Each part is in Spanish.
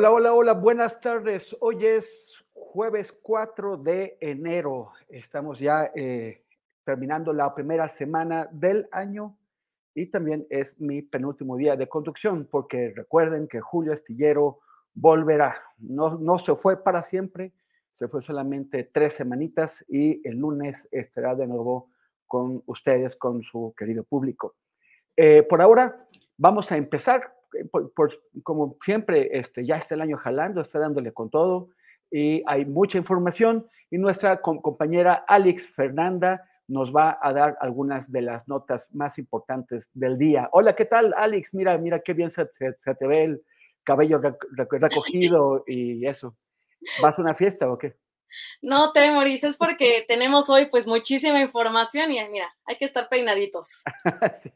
Hola, hola, hola, buenas tardes. Hoy es jueves 4 de enero. Estamos ya eh, terminando la primera semana del año y también es mi penúltimo día de conducción porque recuerden que Julio Astillero volverá. No, no se fue para siempre, se fue solamente tres semanitas y el lunes estará de nuevo con ustedes, con su querido público. Eh, por ahora vamos a empezar eh, como siempre, este, ya está el año jalando, está dándole con todo y hay mucha información y nuestra compañera Alex Fernanda nos va a dar algunas de las notas más importantes del día. Hola, ¿qué tal, Alex? Mira, mira qué bien se, te ve el cabello recogido y eso. ¿Vas a una fiesta o qué? No te Maurice, es porque tenemos hoy pues muchísima información y mira, hay que estar peinaditos. sí.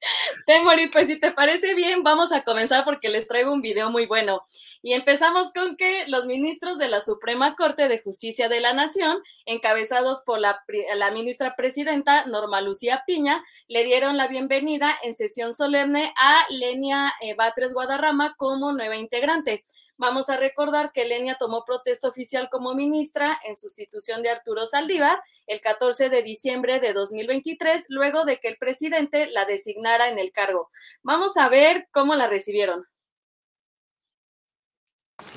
Temoris, pues si te parece bien, vamos a comenzar porque les traigo un video muy bueno. Y empezamos con que los ministros de la Suprema Corte de Justicia de la Nación, encabezados por la, la ministra presidenta Norma Lucía Piña, le dieron la bienvenida en sesión solemne a Lenia eh, Batres Guadarrama como nueva integrante. Vamos a recordar que Lenia tomó protesta oficial como ministra en sustitución de Arturo Saldívar el 14 de diciembre de 2023, luego de que el presidente la designara en el cargo. Vamos a ver cómo la recibieron.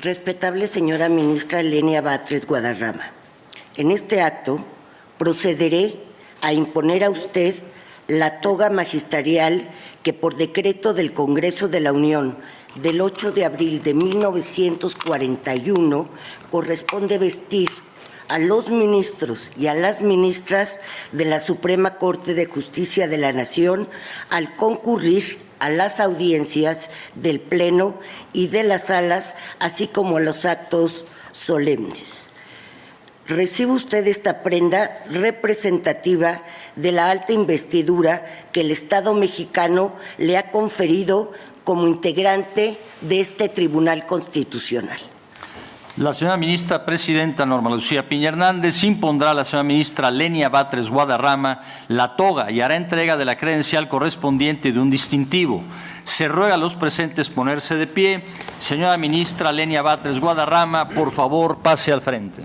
Respetable señora ministra Lenia Batres Guadarrama, en este acto procederé a imponer a usted la toga magisterial que por decreto del Congreso de la Unión del 8 de abril de 1941 corresponde vestir a los ministros y a las ministras de la Suprema Corte de Justicia de la Nación al concurrir a las audiencias del Pleno y de las salas, así como a los actos solemnes. Recibe usted esta prenda representativa de la alta investidura que el Estado mexicano le ha conferido como integrante de este Tribunal Constitucional. La señora ministra presidenta Norma Lucía Piña Hernández impondrá a la señora ministra Lenia Batres Guadarrama la toga y hará entrega de la credencial correspondiente de un distintivo. Se ruega a los presentes ponerse de pie. Señora ministra Lenia Batres Guadarrama, por favor, pase al frente.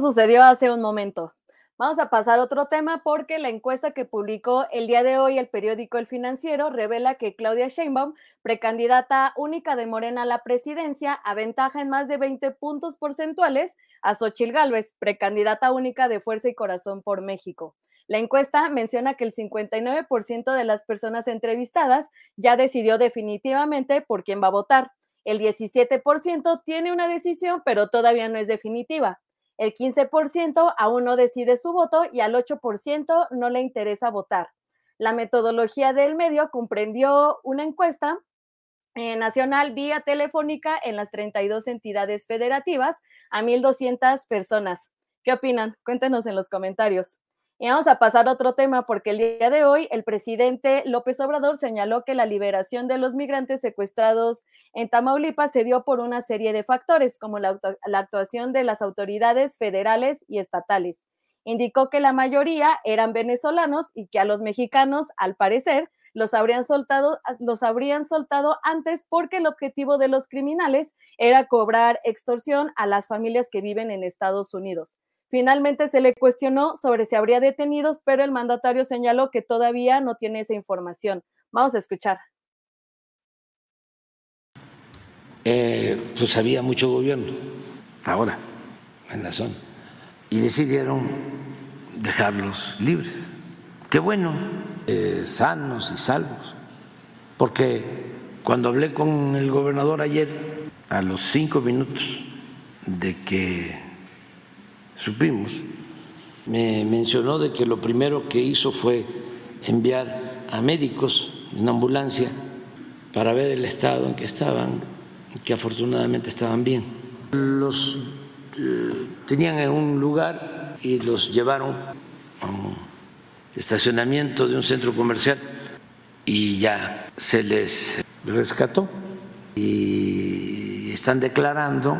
Sucedió hace un momento. Vamos a pasar a otro tema porque la encuesta que publicó el día de hoy el periódico El Financiero revela que Claudia Sheinbaum, precandidata única de Morena a la presidencia, aventaja en más de 20 puntos porcentuales a Xochil Gálvez, precandidata única de Fuerza y Corazón por México. La encuesta menciona que el 59% de las personas entrevistadas ya decidió definitivamente por quién va a votar. El 17% tiene una decisión, pero todavía no es definitiva. El 15% aún no decide su voto y al 8% no le interesa votar. La metodología del medio comprendió una encuesta nacional vía telefónica en las 32 entidades federativas a 1.200 personas. ¿Qué opinan? Cuéntenos en los comentarios. Y vamos a pasar a otro tema porque el día de hoy el presidente López Obrador señaló que la liberación de los migrantes secuestrados en Tamaulipas se dio por una serie de factores, como la, actuación de las autoridades federales y estatales. Indicó que la mayoría eran venezolanos y que a los mexicanos, al parecer, los habrían soltado, los habrían soltado antes porque el objetivo de los criminales era cobrar extorsión a las familias que viven en Estados Unidos. Finalmente se le cuestionó sobre si habría detenidos, pero el mandatario señaló que todavía no tiene esa información. Vamos a escuchar. Eh, pues había mucho gobierno ahora en la zona y decidieron dejarlos libres. Qué bueno, eh, sanos y salvos, porque cuando hablé con el gobernador ayer, a los cinco minutos de que supimos, me mencionó de que lo primero que hizo fue enviar a médicos en ambulancia para ver el estado en que estaban, que afortunadamente estaban bien. Los eh, tenían en un lugar y los llevaron a un estacionamiento de un centro comercial y ya se les rescató y están declarando,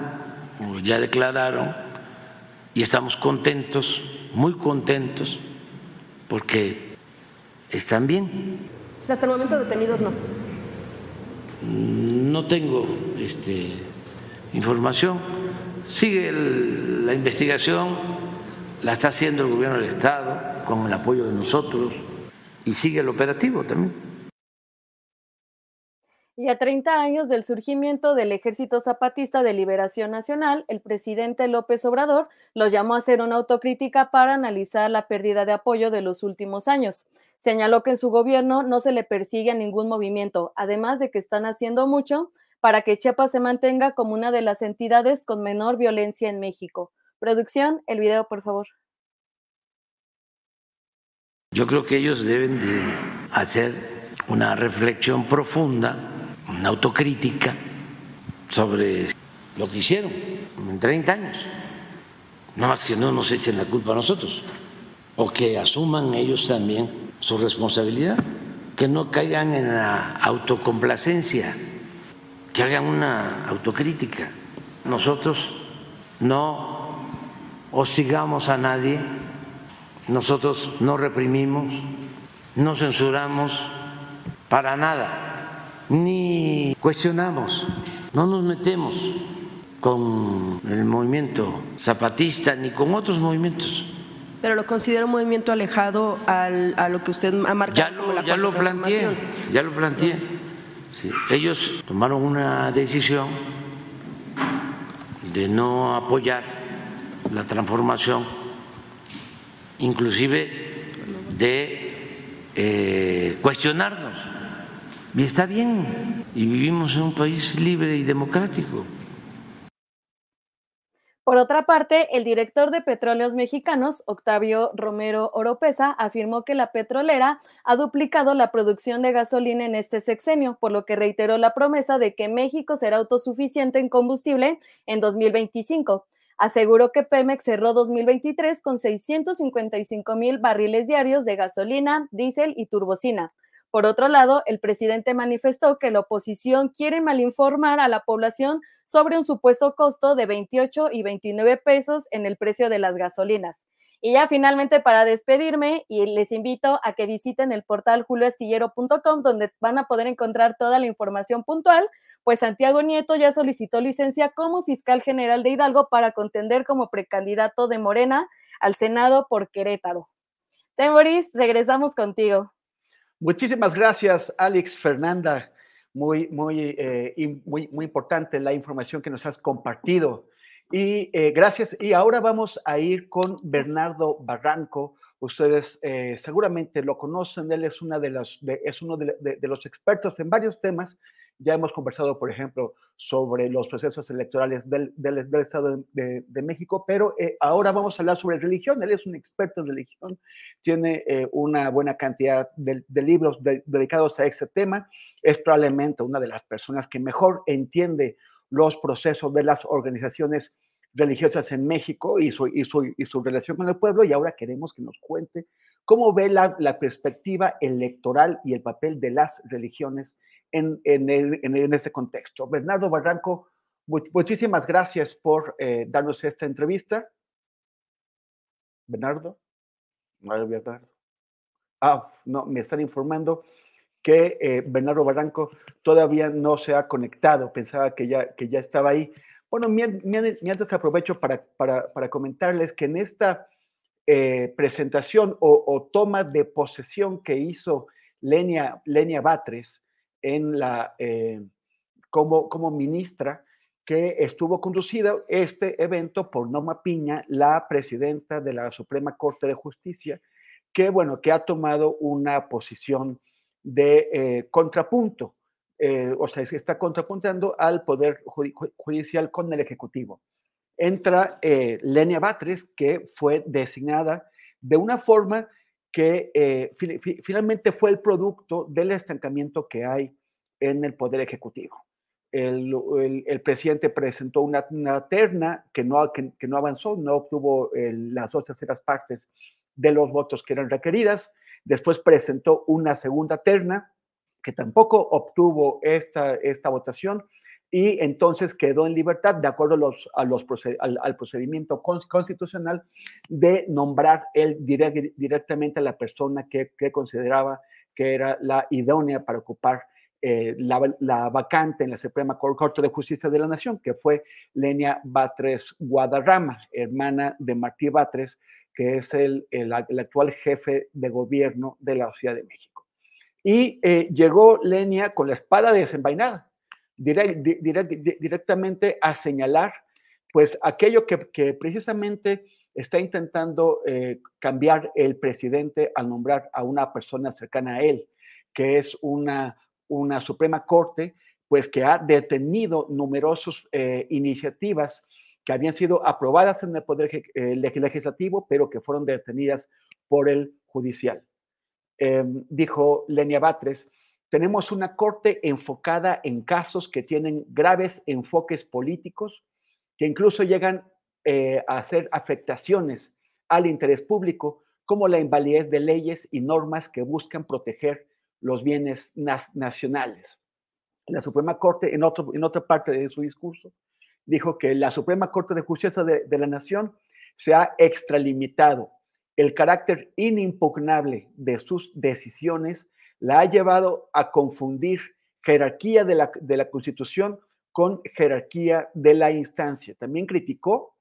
o ya declararon, y estamos contentos, muy contentos, porque están bien. hasta el momento detenidos no. No tengo este, información. Sigue la investigación, la está haciendo el gobierno del Estado con el apoyo de nosotros y sigue el operativo también. Y a 30 años del surgimiento del Ejército Zapatista de Liberación Nacional, el presidente López Obrador los llamó a hacer una autocrítica para analizar la pérdida de apoyo de los últimos años. Señaló que en su gobierno no se le persigue a ningún movimiento, además de que están haciendo mucho para que Chiapas se mantenga como una de las entidades con menor violencia en México. Producción, el video, por favor. Yo creo que ellos deben de hacer una reflexión profunda una autocrítica sobre lo que hicieron en 30 años. No más que no nos echen la culpa a nosotros, o que asuman ellos también su responsabilidad, que no caigan en la autocomplacencia, que hagan una autocrítica. Nosotros no hostigamos a nadie, nosotros no reprimimos, no censuramos para nada ni cuestionamos, no nos metemos con el movimiento zapatista ni con otros movimientos. Pero lo considera un movimiento alejado al, a lo que usted ha marcado ya lo, como la ya lo planteé, ya lo planteé. ellos tomaron una decisión de no apoyar la transformación, inclusive de eh, cuestionarnos y está bien, y vivimos en un país libre y democrático. Por otra parte, el director de Petróleos Mexicanos, Octavio Romero Oropesa, afirmó que la petrolera ha duplicado la producción de gasolina en este sexenio, por lo que reiteró la promesa de que México será autosuficiente en combustible en 2025. Aseguró que Pemex cerró 2023 con 655 mil barriles diarios de gasolina, diésel y turbocina por otro lado, el presidente manifestó que la oposición quiere malinformar a la población sobre un supuesto costo de 28 y 29 pesos en el precio de las gasolinas. Y ya finalmente para despedirme, y les invito a que visiten el portal julioastillero.com, donde van a poder encontrar toda la información puntual, pues Santiago Nieto ya solicitó licencia como fiscal general de Hidalgo para contender como precandidato de Morena al Senado por Querétaro. Temoris, regresamos contigo. Muchísimas gracias, Alex Fernanda. Muy, muy, eh, muy, muy importante la información que nos has compartido. Y eh, gracias. Y ahora vamos a ir con Bernardo Barranco, Ustedes eh, seguramente lo conocen, él es, una de las, es uno de, los expertos en varios temas. Ya hemos conversado, por ejemplo, sobre los procesos electorales del, Estado de, México, pero eh, ahora vamos a hablar sobre religión. Él es un experto en religión, tiene eh, una buena cantidad de, libros dedicados a ese tema. Es probablemente una de las personas que mejor entiende los procesos de las organizaciones religiosas en México y su, y su, y su relación con el pueblo y ahora queremos que nos cuente cómo ve la, la perspectiva electoral y el papel de las religiones en, en, en, este contexto. Bernardo Barranco, muchísimas gracias por eh, darnos esta entrevista. Bernardo. Bernardo. Ah, no, me están informando que eh, Bernardo Barranco todavía no se ha conectado. Pensaba que ya, que ya estaba ahí. Bueno, mientras aprovecho para, para, comentarles que en esta eh, presentación o, toma de posesión que hizo Lenia, Lenia Batres en la, eh, como, como ministra, que estuvo conducida este evento por Norma Piña, la presidenta de la Suprema Corte de Justicia, que, bueno, que ha tomado una posición de eh, contrapunto eh, o sea, se está contrapuntando al Poder Judicial con el Ejecutivo. Entra eh, Lenia Batres, que fue designada de una forma que eh, finalmente fue el producto del estancamiento que hay en el Poder Ejecutivo. El, presidente presentó una, terna que no, que, no avanzó, no obtuvo las dos terceras partes de los votos que eran requeridas. Después presentó una segunda terna que tampoco obtuvo esta, esta votación y entonces quedó en libertad, de acuerdo a los, al, procedimiento constitucional, de nombrar él directamente a la persona que, consideraba que era la idónea para ocupar eh, la, vacante en la Suprema Corte de Justicia de la Nación, que fue Lenia Batres Guadarrama, hermana de Martí Batres, que es el, el, el actual jefe de gobierno de la Ciudad de México. Y eh, llegó Lenia con la espada desenvainada, directamente a señalar pues aquello que, precisamente está intentando eh, cambiar el presidente al nombrar a una persona cercana a él, que es una, una Suprema Corte, pues que ha detenido numerosas eh, iniciativas que habían sido aprobadas en el Poder Legislativo, pero que fueron detenidas por el Judicial. Em, dijo Lenia Batres, tenemos una corte enfocada en casos que tienen graves enfoques políticos, que incluso llegan eh, a hacer afectaciones al interés público, como la invalidez de leyes y normas que buscan proteger los bienes nacionales. La Suprema Corte, en, otro, en otra parte de su discurso, dijo que la Suprema Corte de Justicia de, de la Nación se ha extralimitado el carácter inimpugnable de sus decisiones la ha llevado a confundir jerarquía de la, de la Constitución con jerarquía de la instancia. También criticó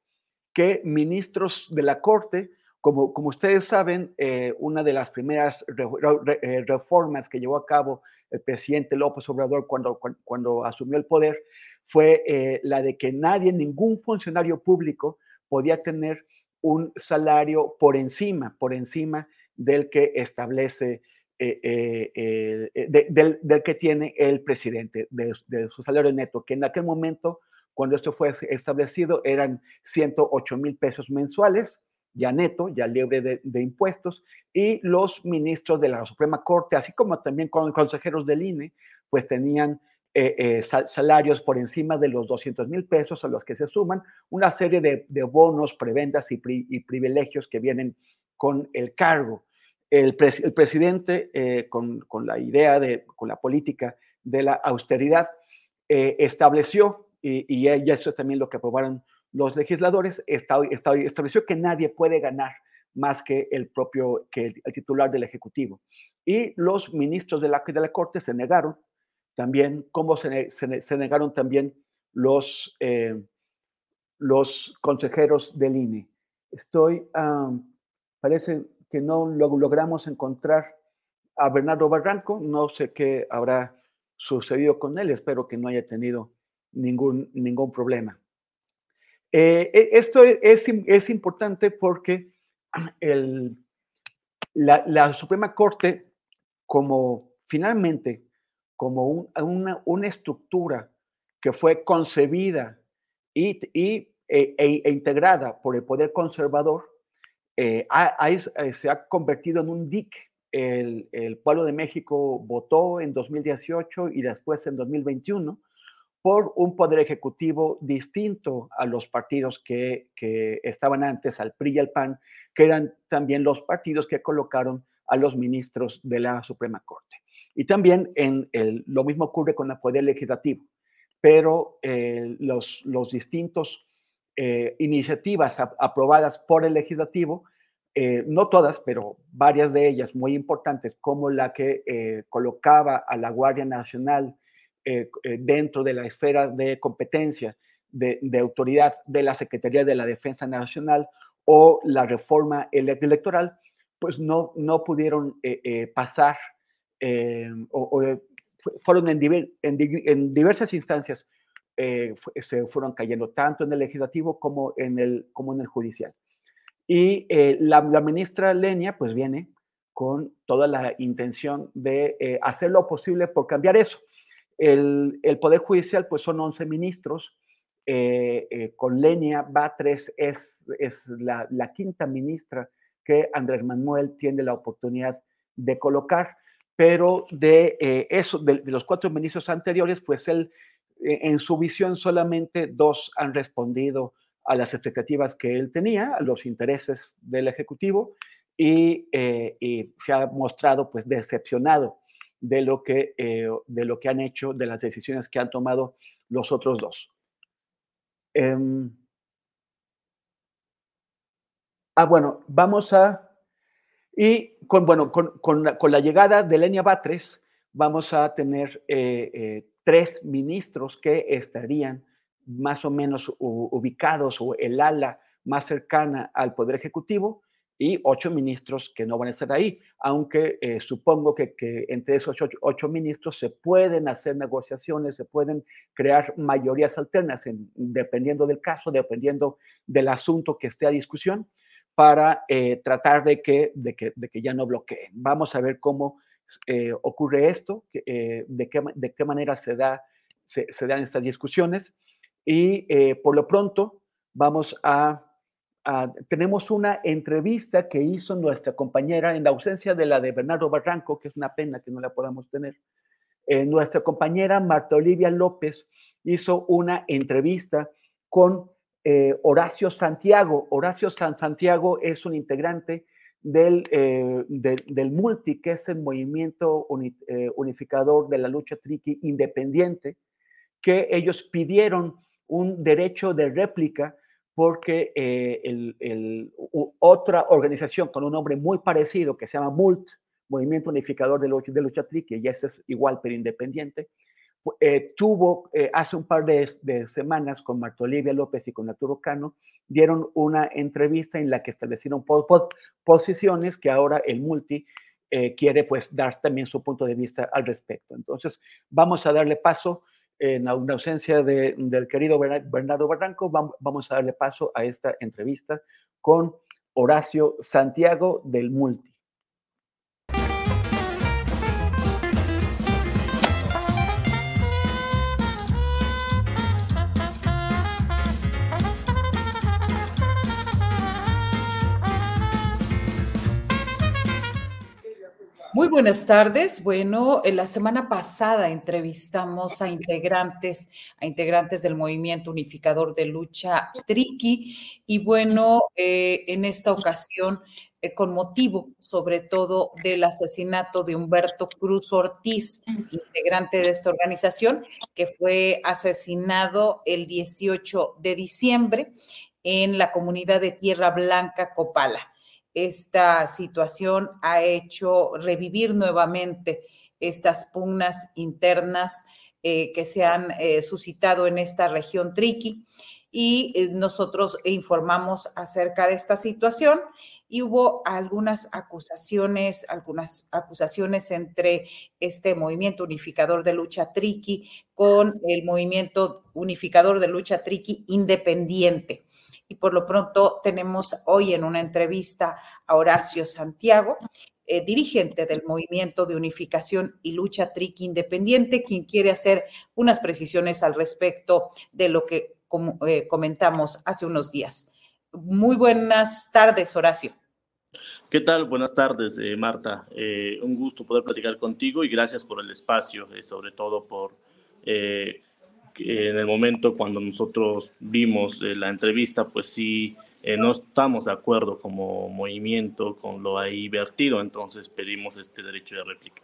que ministros de la Corte, como, como ustedes saben, eh, una de las primeras eh, reformas que llevó a cabo el presidente López Obrador cuando, cuando, asumió el poder fue eh, la de que nadie, ningún funcionario público podía tener un salario por encima, por encima del que establece, eh, eh, eh, del, que tiene el presidente, de, su salario neto, que en aquel momento, cuando esto fue establecido, eran 108 mil pesos mensuales, ya neto, ya libre de, impuestos, y los ministros de la Suprema Corte, así como también con consejeros del INE, pues tenían eh, eh, salarios por encima de los 200 mil pesos a los que se suman una serie de, bonos, prebendas y, privilegios que vienen con el cargo. El, presidente, eh, con, la idea de, con la política de la austeridad, estableció, y, y, eso es también lo que aprobaron los legisladores, estableció que nadie puede ganar más que el propio, que el, titular del Ejecutivo. Y los ministros de la, de la Corte se negaron también cómo se, negaron también los, eh, los consejeros del INE. Estoy, parece que no logramos encontrar a Bernardo Barranco, no sé qué habrá sucedido con él, espero que no haya tenido ningún, ningún problema. Eh, e, esto es, es, importante porque el, La, Suprema Corte, como finalmente, como una, una, estructura que fue concebida y, y e, e, e, integrada por el poder conservador, eh, eh, se ha convertido en un dique. El, el, pueblo de México votó en 2018 y después en 2021 por un poder ejecutivo distinto a los partidos que, que, estaban antes, al PRI y al PAN, que eran también los partidos que colocaron a los ministros de la Suprema Corte. Y también en el, lo mismo ocurre con el poder legislativo, pero eh, los, los, distintos eh, iniciativas aprobadas por el legislativo, eh, no todas, pero varias de ellas muy importantes, como la que colocaba a la Guardia Nacional eh, eh, dentro de la esfera de competencia de, autoridad de la Secretaría de la Defensa Nacional o la reforma electoral, pues no, no pudieron eh, pasar o, fueron en, en, diversas instancias, se fueron cayendo tanto en el legislativo como en el, como en el judicial. Y la, la, ministra Lenia pues viene con toda la intención de hacer lo posible por cambiar eso. El, Poder Judicial, pues son 11 ministros. Eh, eh, con Lenia Batres es, es la, quinta ministra que Andrés Manuel tiene la oportunidad de colocar, pero de eh, eso, de, los cuatro ministros anteriores, pues él, en su visión solamente dos han respondido a las expectativas que él tenía, a los intereses del Ejecutivo, y, y se ha mostrado pues decepcionado de lo que, eh, de lo que han hecho, de las decisiones que han tomado los otros dos. Em, ah, bueno, vamos a... Y con, bueno, con, con, con la llegada de Lenia Batres, vamos a tener eh, eh, tres ministros que estarían más o menos ubicados o el ala más cercana al Poder Ejecutivo y ocho ministros que no van a estar ahí, aunque eh, supongo que, entre esos ocho, ministros se pueden hacer negociaciones, se pueden crear mayorías alternas, dependiendo del caso, dependiendo del asunto que esté a discusión, para eh, tratar de que, de, que, de que ya no bloqueen. Vamos a ver cómo eh, ocurre esto, de, qué, de qué manera se, da, se, se dan estas discusiones y por lo pronto vamos a Ah, tenemos una entrevista que hizo nuestra compañera en la ausencia de la de Bernardo Barranco, que es una pena que no la podamos tener. Eh, nuestra compañera Marta Olivia López hizo una entrevista con eh, Horacio Santiago. Horacio San Santiago es un integrante del, eh, del, MULTI, que es el movimiento unificador de la lucha triqui independiente, que ellos pidieron un derecho de réplica porque eh, el, otra organización con un nombre muy parecido que se llama MULT, Movimiento Unificador de Lucha, de Lucha Triqui, y es igual pero independiente, eh, tuvo eh, hace un par de, semanas con Marta Olivia López y con Arturo Cano, dieron una entrevista en la que establecieron posiciones que ahora el Multi quiere pues dar también su punto de vista al respecto. Entonces, vamos a darle paso en ausencia del querido Bernardo Barranco, vamos a darle paso a esta entrevista con Horacio Santiago del Multi. Muy buenas tardes. Bueno, en la semana pasada entrevistamos a integrantes, a integrantes del movimiento unificador de lucha Triqui y bueno, eh, en esta ocasión, eh, con motivo sobre todo del asesinato de Humberto Cruz Ortiz, integrante de esta organización, que fue asesinado el 18 de diciembre en la comunidad de Tierra Blanca, Copala esta situación ha hecho revivir nuevamente estas pugnas internas eh, que se han eh, suscitado en esta región triqui y eh, nosotros informamos acerca de esta situación y hubo algunas acusaciones, algunas acusaciones entre este movimiento unificador de lucha triqui con el movimiento unificador de lucha triqui independiente. Y por lo pronto tenemos hoy en una entrevista a Horacio Santiago, eh, dirigente del Movimiento de Unificación y Lucha Triqui Independiente, quien quiere hacer unas precisiones al respecto de lo que eh, comentamos hace unos días. Muy buenas tardes, Horacio. ¿Qué tal? Buenas tardes, eh, Marta. un gusto poder platicar contigo y gracias por el espacio, sobre todo por en el momento cuando nosotros vimos la entrevista, pues sí eh, no estamos de acuerdo como movimiento con lo ahí vertido, entonces pedimos este derecho de réplica.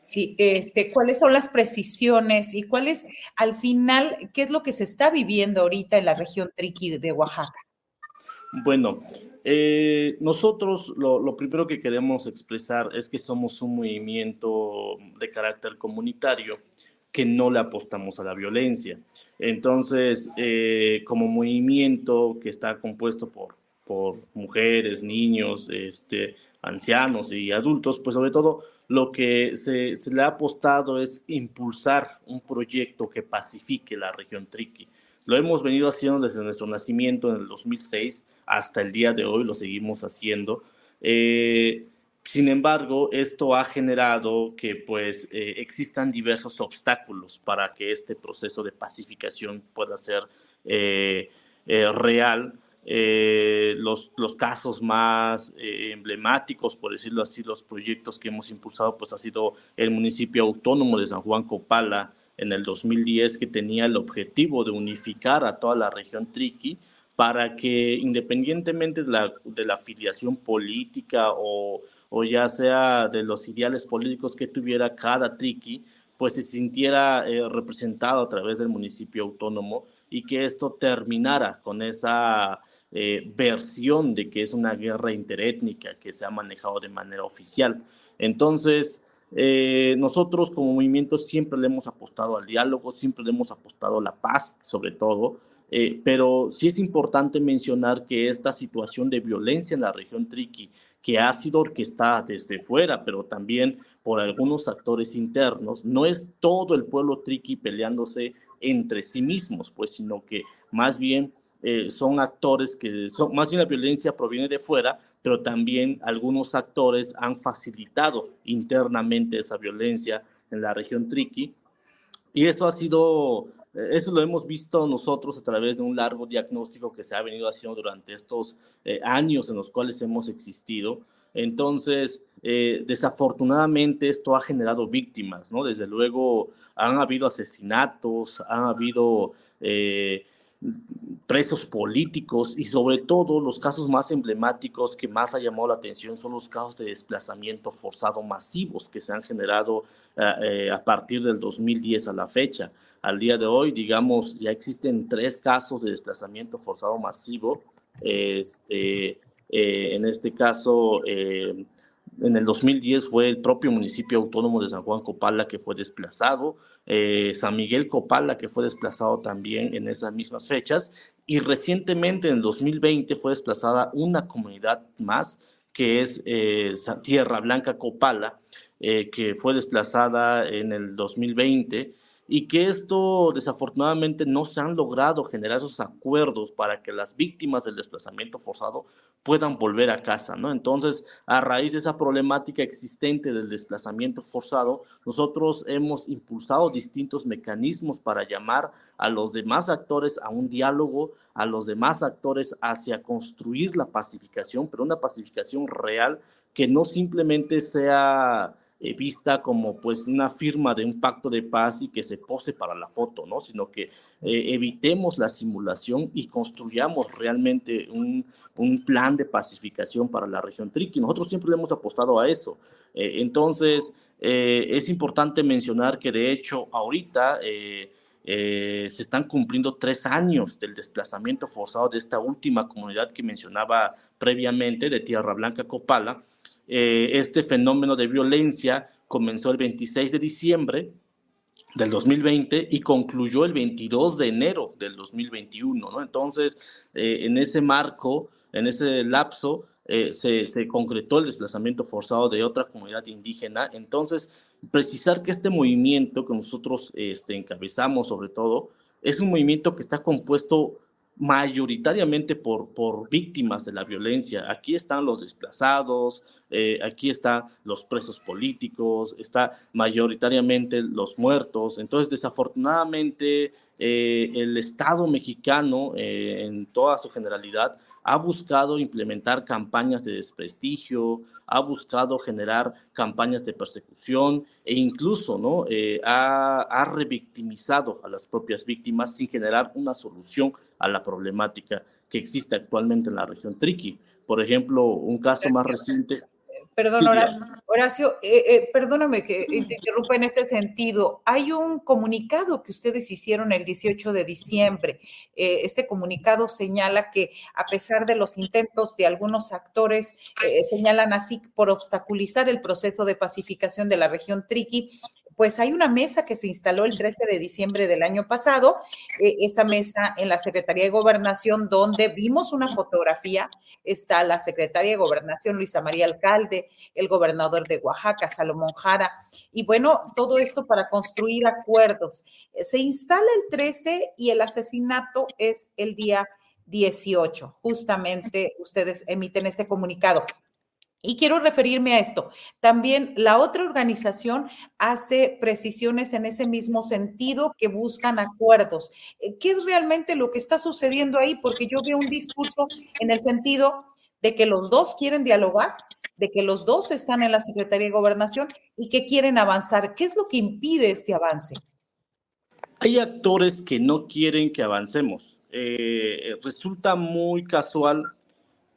Sí, este, ¿cuáles son las precisiones y cuál es, al final, qué es lo que se está viviendo ahorita en la región Triqui de Oaxaca? Bueno, eh, nosotros lo, lo, primero que queremos expresar es que somos un movimiento de carácter comunitario que no le apostamos a la violencia. Entonces, eh, como movimiento que está compuesto por, por mujeres, niños, este, ancianos y adultos, pues sobre todo lo que se, le ha apostado es impulsar un proyecto que pacifique la región Triqui. Lo hemos venido haciendo desde nuestro nacimiento en el 2006 hasta el día de hoy, lo seguimos haciendo. Eh, sin embargo, esto ha generado que pues eh, existan diversos obstáculos para que este proceso de pacificación pueda ser eh, eh, real. los, los casos más emblemáticos, por decirlo así, los proyectos que hemos impulsado, pues ha sido el municipio autónomo de San Juan Copala en el 2010, que tenía el objetivo de unificar a toda la región Triqui para que independientemente de la, de la afiliación política o o ya sea de los ideales políticos que tuviera cada triqui, pues se sintiera eh, representado a través del municipio autónomo y que esto terminara con esa eh, versión de que es una guerra interétnica que se ha manejado de manera oficial. Entonces, eh, nosotros como movimiento siempre le hemos apostado al diálogo, siempre le hemos apostado a la paz, sobre todo, pero sí es importante mencionar que esta situación de violencia en la región Triqui, que ha sido orquestada desde fuera, pero también por algunos actores internos, no es todo el pueblo triqui peleándose entre sí mismos, pues, sino que más bien eh, son actores que más bien la violencia proviene de fuera, pero también algunos actores han facilitado internamente esa violencia en la región triqui. Y eso ha sido eso lo hemos visto nosotros a través de un largo diagnóstico que se ha venido haciendo durante estos eh, años en los cuales hemos existido. Entonces, eh, desafortunadamente esto ha generado víctimas, ¿no? Desde luego han habido asesinatos, han habido presos políticos y sobre todo los casos más emblemáticos que más ha llamado la atención son los casos de desplazamiento forzado masivos que se han generado a partir del 2010 a la fecha al día de hoy, digamos, ya existen tres casos de desplazamiento forzado masivo. Este, eh, en este caso, eh, en el 2010 fue el propio municipio autónomo de San Juan Copala que fue desplazado, eh, San Miguel Copala que fue desplazado también en esas mismas fechas y recientemente en el 2020 fue desplazada una comunidad más que es Tierra Blanca Copala, que fue desplazada en el 2020 y que esto desafortunadamente no se han logrado generar esos acuerdos para que las víctimas del desplazamiento forzado puedan volver a casa, ¿no? Entonces, a raíz de esa problemática existente del desplazamiento forzado, nosotros hemos impulsado distintos mecanismos para llamar a los demás actores a un diálogo, a los demás actores hacia construir la pacificación, pero una pacificación real que no simplemente sea eh, vista como pues una firma de un pacto de paz y que se pose para la foto, ¿no? Sino que eh, evitemos la simulación y construyamos realmente un, un, plan de pacificación para la región Triqui. Nosotros siempre le hemos apostado a eso. Eh, entonces, es importante mencionar que de hecho ahorita... se están cumpliendo tres años del desplazamiento forzado de esta última comunidad que mencionaba previamente, de Tierra Blanca Copala, eh, este fenómeno de violencia comenzó el 26 de diciembre del 2020 y concluyó el 22 de enero del 2021, ¿no? Entonces, eh, en ese marco, en ese lapso, eh, se, se, concretó el desplazamiento forzado de otra comunidad indígena. Entonces, precisar que este movimiento que nosotros este, encabezamos sobre todo, es un movimiento que está compuesto mayoritariamente por, por víctimas de la violencia. Aquí están los desplazados, eh, aquí están los presos políticos, está mayoritariamente los muertos. Entonces, desafortunadamente, eh, el Estado mexicano, eh, en toda su generalidad, ha buscado implementar campañas de desprestigio, ha buscado generar campañas de persecución e incluso ¿no? Eh, ha, ha, revictimizado a las propias víctimas sin generar una solución a la problemática que existe actualmente en la región Triqui. Por ejemplo, un caso más reciente Perdón, Horacio, eh, eh, perdóname que te interrumpa en ese sentido. Hay un comunicado que ustedes hicieron el 18 de diciembre. Eh, este comunicado señala que a pesar de los intentos de algunos actores, señalan así por obstaculizar el proceso de pacificación de la región Triqui, pues hay una mesa que se instaló el 13 de diciembre del año pasado, eh, esta mesa en la Secretaría de Gobernación, donde vimos una fotografía, está la Secretaria de Gobernación, Luisa María Alcalde, el gobernador de Oaxaca, Salomón Jara, y bueno, todo esto para construir acuerdos. Se instala el 13 y el asesinato es el día 18. Justamente ustedes emiten este comunicado. Y quiero referirme a esto. También la otra organización hace precisiones en ese mismo sentido que buscan acuerdos. Eh, ¿Qué es realmente lo que está sucediendo ahí? Porque yo veo un discurso en el sentido de que los dos quieren dialogar, de que los dos están en la Secretaría de Gobernación y que quieren avanzar. ¿Qué es lo que impide este avance? Hay actores que no quieren que avancemos. Eh, resulta muy casual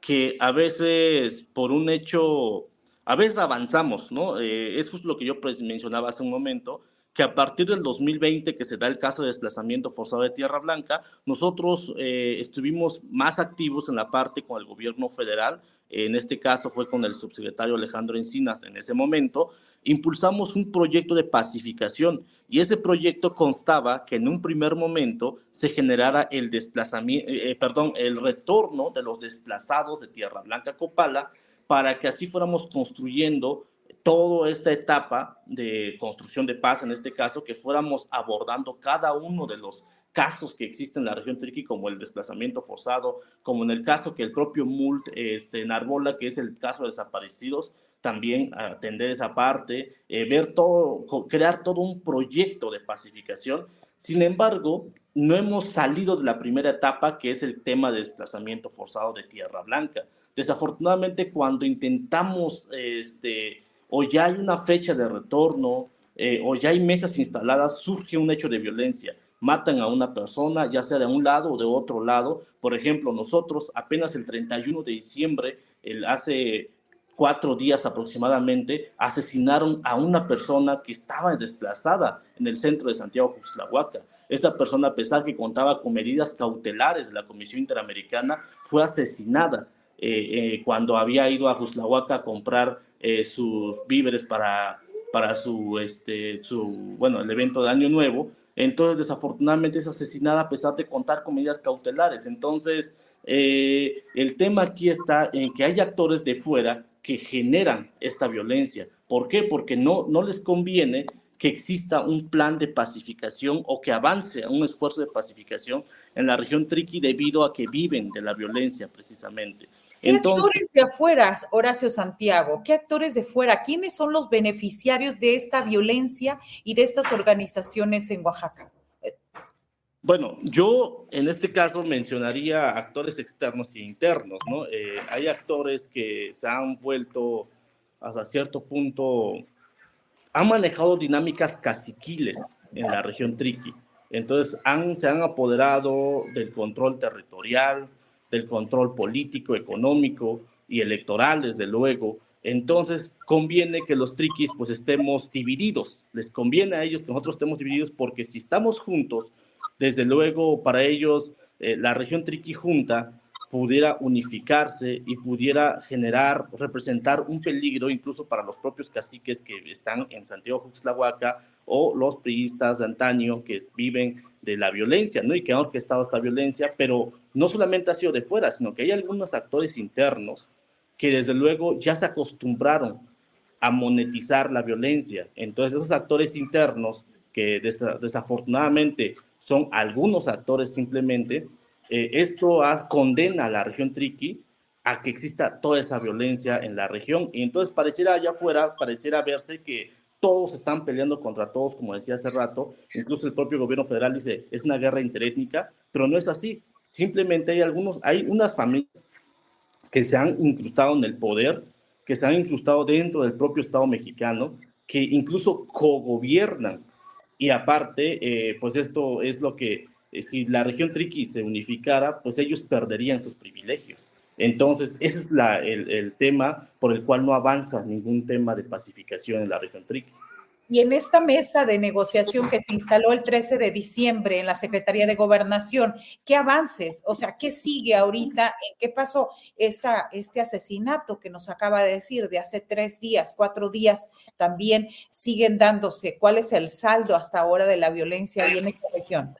que a veces por un hecho, a veces avanzamos, ¿no? Eh, eso es lo que yo pues, mencionaba hace un momento, que a partir del 2020, que se da el caso de desplazamiento forzado de Tierra Blanca, nosotros eh, estuvimos más activos en la parte con el gobierno federal, en este caso fue con el subsecretario Alejandro Encinas en ese momento, impulsamos un proyecto de pacificación y ese proyecto constaba que en un primer momento se generara el desplazamiento, eh, eh, el retorno de los desplazados de Tierra Blanca Copala para que así fuéramos construyendo toda esta etapa de construcción de paz, en este caso, que fuéramos abordando cada uno de los casos que existen en la región Triqui, como el desplazamiento forzado, como en el caso que el propio MULT este, en Arbola, que es el caso de desaparecidos, también atender esa parte, eh, ver todo, crear todo un proyecto de pacificación. Sin embargo, no hemos salido de la primera etapa, que es el tema de desplazamiento forzado de Tierra Blanca. Desafortunadamente, cuando intentamos, este, o ya hay una fecha de retorno, eh, o ya hay mesas instaladas, surge un hecho de violencia. Matan a una persona, ya sea de un lado o de otro lado. Por ejemplo, nosotros apenas el 31 de diciembre, el, hace cuatro días aproximadamente, asesinaron a una persona que estaba desplazada en el centro de Santiago Juxlahuaca. Esta persona, a pesar que contaba con medidas cautelares de la Comisión Interamericana, fue asesinada eh, eh, cuando había ido a Juxlahuaca a comprar eh, sus víveres para, para su, este, su, bueno, el evento de Año Nuevo. Entonces, desafortunadamente es asesinada a pesar de contar con medidas cautelares. Entonces, el tema aquí está en que hay actores de fuera que generan esta violencia. ¿Por qué? Porque no, no les conviene que exista un plan de pacificación o que avance un esfuerzo de pacificación en la región Triqui debido a que viven de la violencia precisamente. ¿Qué actores de afuera, Horacio Santiago? ¿Qué actores de fuera? ¿Quiénes son los beneficiarios de esta violencia y de estas organizaciones en Oaxaca? Bueno, yo en este caso mencionaría actores externos e internos, ¿no? Eh, hay actores que se han vuelto hasta cierto punto, han manejado dinámicas caciquiles en la región Triqui. Entonces han, se han apoderado del control territorial, del control político, económico y electoral, desde luego. Entonces conviene que los triquis pues estemos divididos. Les conviene a ellos que nosotros estemos divididos porque si estamos juntos, desde luego, para ellos, eh, la región Triquijunta pudiera unificarse y pudiera generar, representar un peligro incluso para los propios caciques que están en Santiago Juxlahuaca o los priistas de antaño que viven de la violencia, ¿no? Y que han orquestado esta violencia, pero no solamente ha sido de fuera, sino que hay algunos actores internos que desde luego ya se acostumbraron a monetizar la violencia. Entonces, esos actores internos que desafortunadamente son algunos actores simplemente, eh, esto condena a la región Triqui a que exista toda esa violencia en la región. Y entonces pareciera allá afuera, pareciera verse que todos están peleando contra todos, como decía hace rato. Incluso el propio gobierno federal dice, es una guerra interétnica, pero no es así. Simplemente hay algunos, hay unas familias que se han incrustado en el poder, que se han incrustado dentro del propio Estado mexicano, que incluso cogobiernan. Y aparte, eh, pues esto es lo que, eh, si la región Triqui se unificara, pues ellos perderían sus privilegios. Entonces, ese es la, el, tema por el cual no avanza ningún tema de pacificación en la región Triqui. Y en esta mesa de negociación que se instaló el 13 de diciembre en la Secretaría de Gobernación, ¿qué avances? O sea, ¿qué sigue ahorita? ¿En qué pasó esta, este asesinato que nos acaba de decir de hace tres días, cuatro días también siguen dándose? ¿Cuál es el saldo hasta ahora de la violencia ahí en esta región?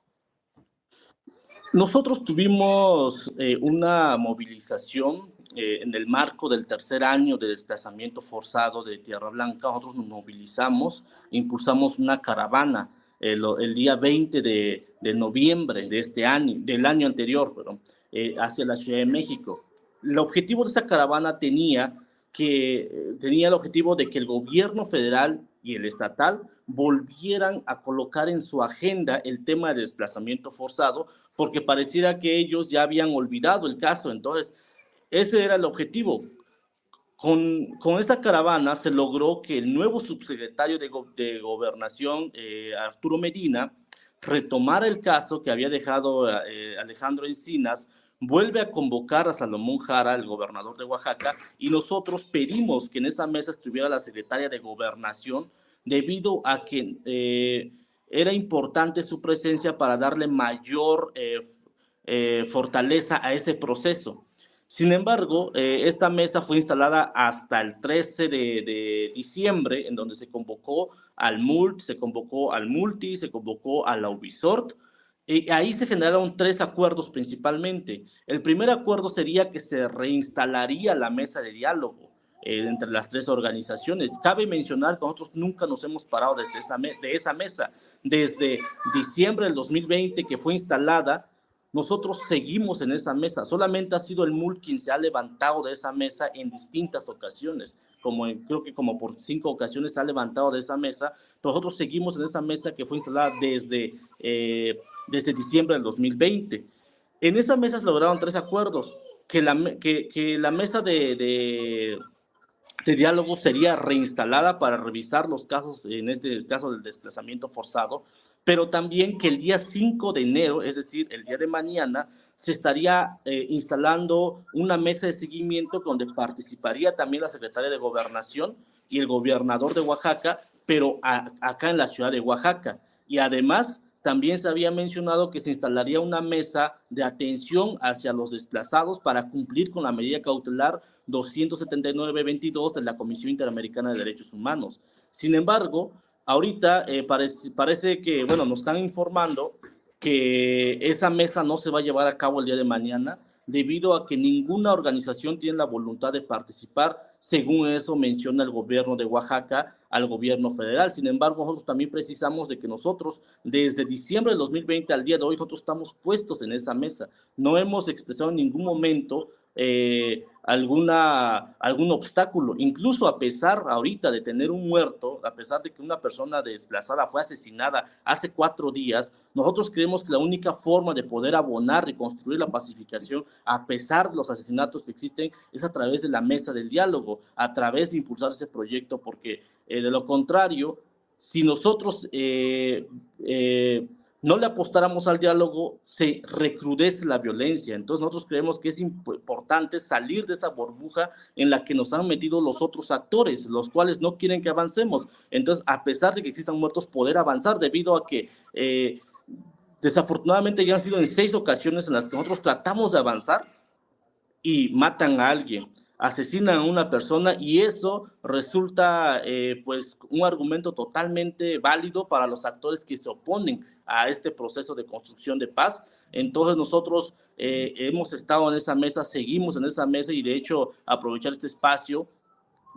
Nosotros tuvimos eh, una movilización eh, en el marco del tercer año de desplazamiento forzado de Tierra Blanca. Nosotros nos movilizamos, impulsamos una caravana el, el día 20 de, de, noviembre de este año, del año anterior, perdón, eh, hacia la Ciudad de México. El objetivo de esta caravana tenía que tenía el objetivo de que el gobierno federal y el estatal volvieran a colocar en su agenda el tema de desplazamiento forzado, porque pareciera que ellos ya habían olvidado el caso. Entonces, ese era el objetivo. Con, con esta caravana se logró que el nuevo subsecretario de, de Gobernación, eh, Arturo Medina, retomara el caso que había dejado eh, Alejandro Encinas, vuelve a convocar a Salomón Jara, el gobernador de Oaxaca, y nosotros pedimos que en esa mesa estuviera la secretaria de Gobernación, debido a que eh, era importante su presencia para darle mayor eh, eh, fortaleza a ese proceso. Sin embargo, eh, esta mesa fue instalada hasta el 13 de, de, diciembre, en donde se convocó al MULT, se convocó al Multi, se convocó a la Ubisort, y ahí se generaron tres acuerdos principalmente. El primer acuerdo sería que se reinstalaría la mesa de diálogo eh, entre las tres organizaciones. Cabe mencionar que nosotros nunca nos hemos parado desde esa de esa mesa. Desde diciembre del 2020 que fue instalada, nosotros seguimos en esa mesa. Solamente ha sido el MUL quien se ha levantado de esa mesa en distintas ocasiones. Como en, creo que como por cinco ocasiones se ha levantado de esa mesa. Nosotros seguimos en esa mesa que fue instalada desde, eh, desde diciembre del 2020. En esa mesa se lograron tres acuerdos. Que la, que, que la mesa de, de de diálogo sería reinstalada para revisar los casos, en este caso del desplazamiento forzado, pero también que el día 5 de enero, es decir, el día de mañana, se estaría eh, instalando una mesa de seguimiento donde participaría también la secretaria de Gobernación y el gobernador de Oaxaca, pero acá en la ciudad de Oaxaca. Y además, también se había mencionado que se instalaría una mesa de atención hacia los desplazados para cumplir con la medida cautelar 279-22 de la Comisión Interamericana de Derechos Humanos. Sin embargo, ahorita eh, parece, parece que, bueno, nos están informando que esa mesa no se va a llevar a cabo el día de mañana debido a que ninguna organización tiene la voluntad de participar, según eso menciona el gobierno de Oaxaca al gobierno federal. Sin embargo, nosotros también precisamos de que nosotros, desde diciembre del 2020 al día de hoy, nosotros estamos puestos en esa mesa. No hemos expresado en ningún momento eh, alguna, algún obstáculo, incluso a pesar ahorita de tener un muerto, a pesar de que una persona desplazada fue asesinada hace cuatro días, nosotros creemos que la única forma de poder abonar y construir la pacificación, a pesar de los asesinatos que existen, es a través de la mesa del diálogo, a través de impulsar ese proyecto, porque eh, de lo contrario, si nosotros eh, eh, no le apostáramos al diálogo, se recrudece la violencia. Entonces nosotros creemos que es importante salir de esa burbuja en la que nos han metido los otros actores, los cuales no quieren que avancemos. Entonces, a pesar de que existan muertos, poder avanzar debido a que eh, desafortunadamente ya han sido en seis ocasiones en las que nosotros tratamos de avanzar y matan a alguien asesinan a una persona y eso resulta eh, pues un argumento totalmente válido para los actores que se oponen a este proceso de construcción de paz. Entonces nosotros eh, hemos estado en esa mesa, seguimos en esa mesa y de hecho aprovechar este espacio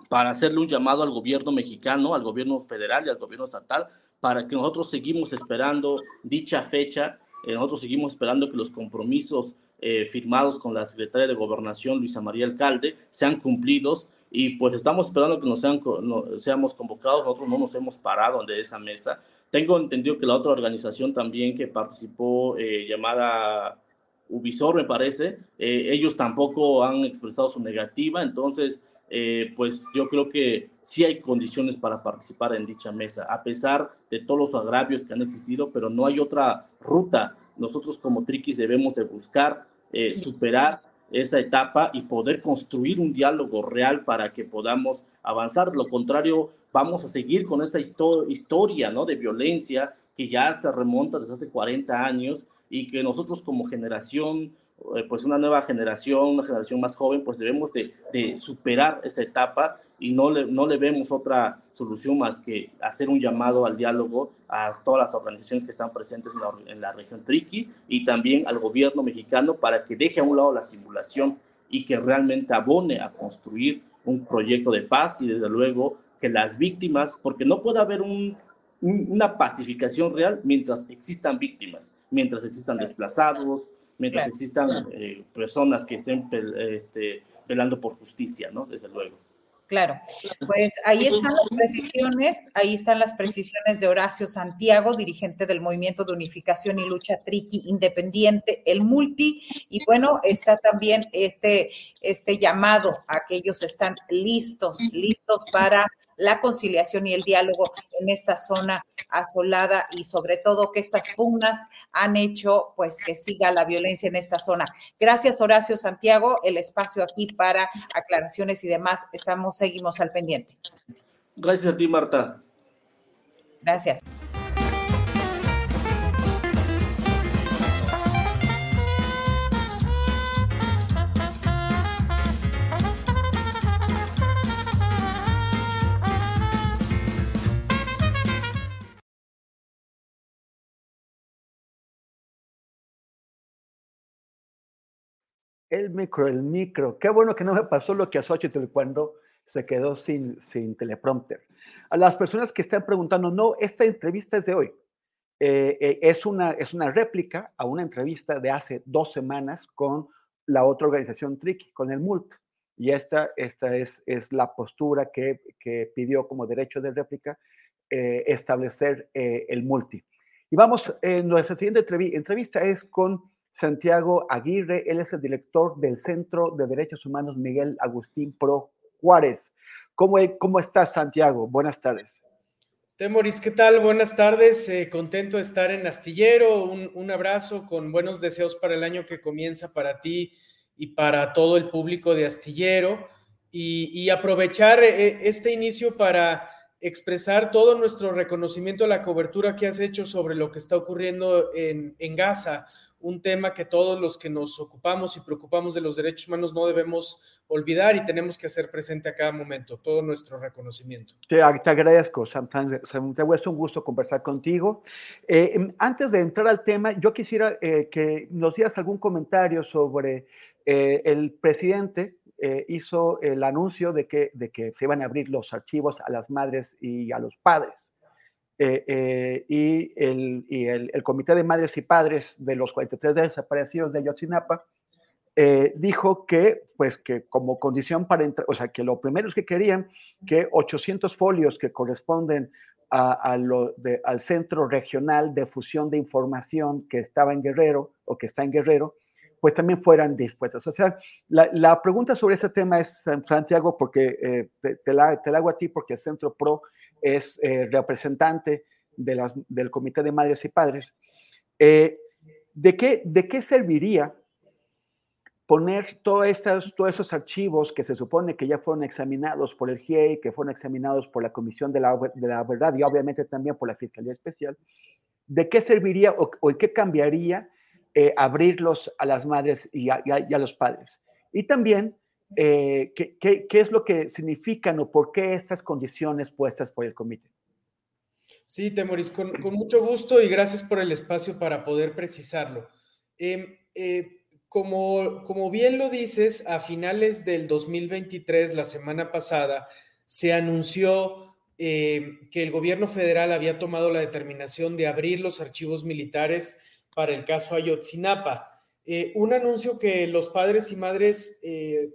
para hacerle un llamado al gobierno mexicano, al gobierno federal y al gobierno estatal, para que nosotros seguimos esperando dicha fecha nosotros seguimos esperando que los compromisos firmados con la secretaria de Gobernación, Luisa María Alcalde, sean cumplidos y pues estamos esperando que nos sean, seamos convocados, nosotros no nos hemos parado de esa mesa. Tengo entendido que la otra organización también que participó, llamada Ubisoft, me parece, ellos tampoco han expresado su negativa, entonces eh, pues yo creo que sí hay condiciones para participar en dicha mesa, a pesar de todos los agravios que han existido, pero no hay otra ruta. Nosotros como Triquis debemos de buscar eh, superar esa etapa y poder construir un diálogo real para que podamos avanzar. Lo contrario, vamos a seguir con esa historia ¿no? de violencia que ya se remonta desde hace 40 años y que nosotros como generación eh, pues una nueva generación, una generación más joven, pues debemos de, superar esa etapa y no le, no le vemos otra solución más que hacer un llamado al diálogo a todas las organizaciones que están presentes en la, en la región Triqui y también al gobierno mexicano para que deje a un lado la simulación y que realmente abone a construir un proyecto de paz y desde luego que las víctimas, porque no puede haber un, una pacificación real mientras existan víctimas, mientras existan desplazados, mientras existan eh, personas que estén este, pelando por justicia, ¿no? Desde luego. Claro, pues ahí están las precisiones, ahí están las precisiones de Horacio Santiago, dirigente del Movimiento de Unificación y Lucha Triqui Independiente, el Multi, y bueno, está también este, este llamado a que ellos están listos, listos para la conciliación y el diálogo en esta zona asolada y sobre todo que estas pugnas han hecho pues que siga la violencia en esta zona. Gracias Horacio Santiago, el espacio aquí para aclaraciones y demás, estamos seguimos al pendiente. Gracias a ti Marta. Gracias. El micro, el micro. Qué bueno que no me pasó lo que a Xochitl cuando se quedó sin, sin teleprompter. A las personas que están preguntando, no, esta entrevista es de hoy. Eh, eh, es, una, es una réplica a una entrevista de hace dos semanas con la otra organización Tricky, con el MULT. Y esta, esta es, es la postura que, que pidió como derecho de réplica eh, establecer el multi. Y vamos, nuestra siguiente entrevista es con Santiago Aguirre, él es el director del Centro de Derechos Humanos Miguel Agustín Pro Juárez. ¿Cómo, cómo estás, Santiago? Buenas tardes. Temoris, ¿qué tal? Buenas tardes. Eh, contento de estar en Astillero. Un, abrazo con buenos deseos para el año que comienza para ti y para todo el público de Astillero. Y, aprovechar eh, este inicio para expresar todo nuestro reconocimiento a la cobertura que has hecho sobre lo que está ocurriendo en, en Gaza un tema que todos los que nos ocupamos y preocupamos de los derechos humanos no debemos olvidar y tenemos que hacer presente a cada momento todo nuestro reconocimiento. Te, agradezco, Santiago, es un gusto conversar contigo. Eh, em, antes de entrar al tema, yo quisiera eh, que nos dieras algún comentario sobre eh, el presidente. hizo el anuncio de que, de que se iban a abrir los archivos a las madres y a los padres. Eh, eh, y, el, y el, Comité de Madres y Padres de los 43 desaparecidos de Yotzinapa eh, dijo que, pues, que como condición para entrar, o sea, que lo primero es que querían que 800 folios que corresponden a, lo al Centro Regional de Fusión de Información que estaba en Guerrero o que está en Guerrero, pues también fueran dispuestos. O sea, la, la pregunta sobre ese tema es, Santiago, porque te, te, la, te la hago a ti, porque el Centro PRO es eh, representante de las, del Comité de Madres y Padres. Eh, ¿de, qué, ¿De qué serviría poner todos estos, todos esos archivos que se supone que ya fueron examinados por el GIEI, que fueron examinados por la Comisión de la, de la Verdad y obviamente también por la Fiscalía Especial? ¿De qué serviría o, qué cambiaría eh, abrirlos a las madres y a, los padres? Y también eh, ¿qué, es lo que significan o por qué estas condiciones puestas por el comité. Sí, Temoris, con, con mucho gusto y gracias por el espacio para poder precisarlo. Em, eh, como, bien lo dices, a finales del 2023, la semana pasada, se anunció que el gobierno federal había tomado la determinación de abrir los archivos militares para el caso Ayotzinapa. Eh, un anuncio que los padres y madres eh,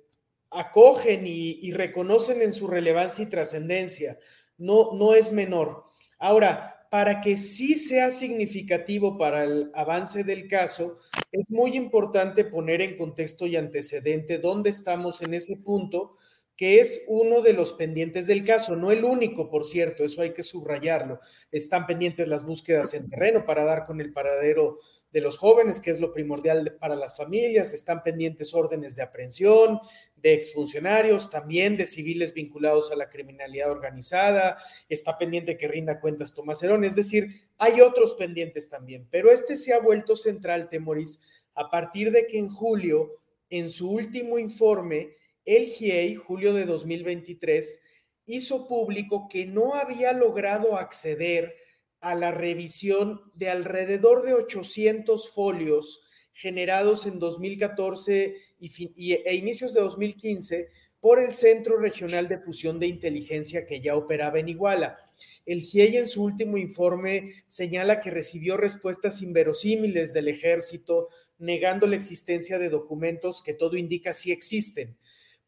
acogen y, reconocen en su relevancia y trascendencia. No, no es menor. Ahora, para que sí sea significativo para el avance del caso, es muy importante poner en contexto y antecedente dónde estamos en ese punto que es uno de los pendientes del caso, no el único, por cierto, eso hay que subrayarlo. Están pendientes las búsquedas en terreno para dar con el paradero de los jóvenes, que es lo primordial para las familias, están pendientes órdenes de aprehensión de exfuncionarios, también de civiles vinculados a la criminalidad organizada, está pendiente que rinda cuentas Tomás Herón, es decir, hay otros pendientes también, pero este se ha vuelto central, Temoris, a partir de que en julio, en su último informe, el GIEI, julio de 2023, hizo público que no había logrado acceder a la revisión de alrededor de 800 folios generados en 2014 y, e inicios de 2015 por el Centro Regional de Fusión de Inteligencia que ya operaba en Iguala. El GIEI en su último informe señala que recibió respuestas inverosímiles del ejército, negando la existencia de documentos que todo indica sí existen.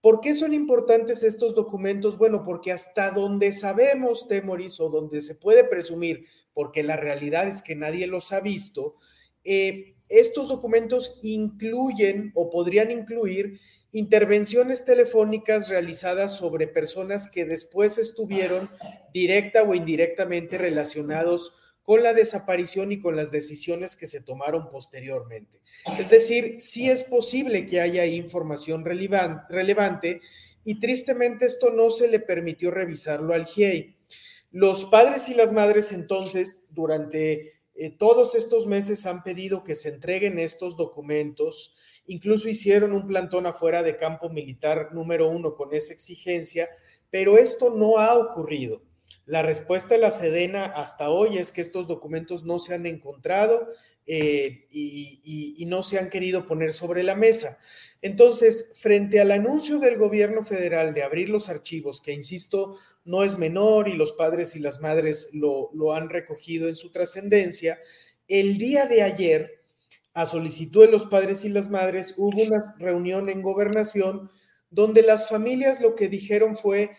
¿Por qué son importantes estos documentos? Bueno, porque hasta donde sabemos, Temoris, o donde se puede presumir, porque la realidad es que nadie los ha visto, eh, estos documentos incluyen o podrían incluir intervenciones telefónicas realizadas sobre personas que después estuvieron directa o indirectamente relacionados con la desaparición y con las decisiones que se tomaron posteriormente. Es decir, sí es posible que haya información relevante y tristemente esto no se le permitió revisarlo al GIEI. Los padres y las madres entonces durante eh, todos estos meses han pedido que se entreguen estos documentos, incluso hicieron un plantón afuera de campo militar número uno con esa exigencia, pero esto no ha ocurrido. La respuesta de la Sedena hasta hoy es que estos documentos no se han encontrado eh, y, no se han querido poner sobre la mesa. Entonces, frente al anuncio del gobierno federal de abrir los archivos, que insisto, no es menor y los padres y las madres lo, lo han recogido en su trascendencia, el día de ayer, a solicitud de los padres y las madres, hubo una reunión en gobernación donde las familias lo que dijeron fue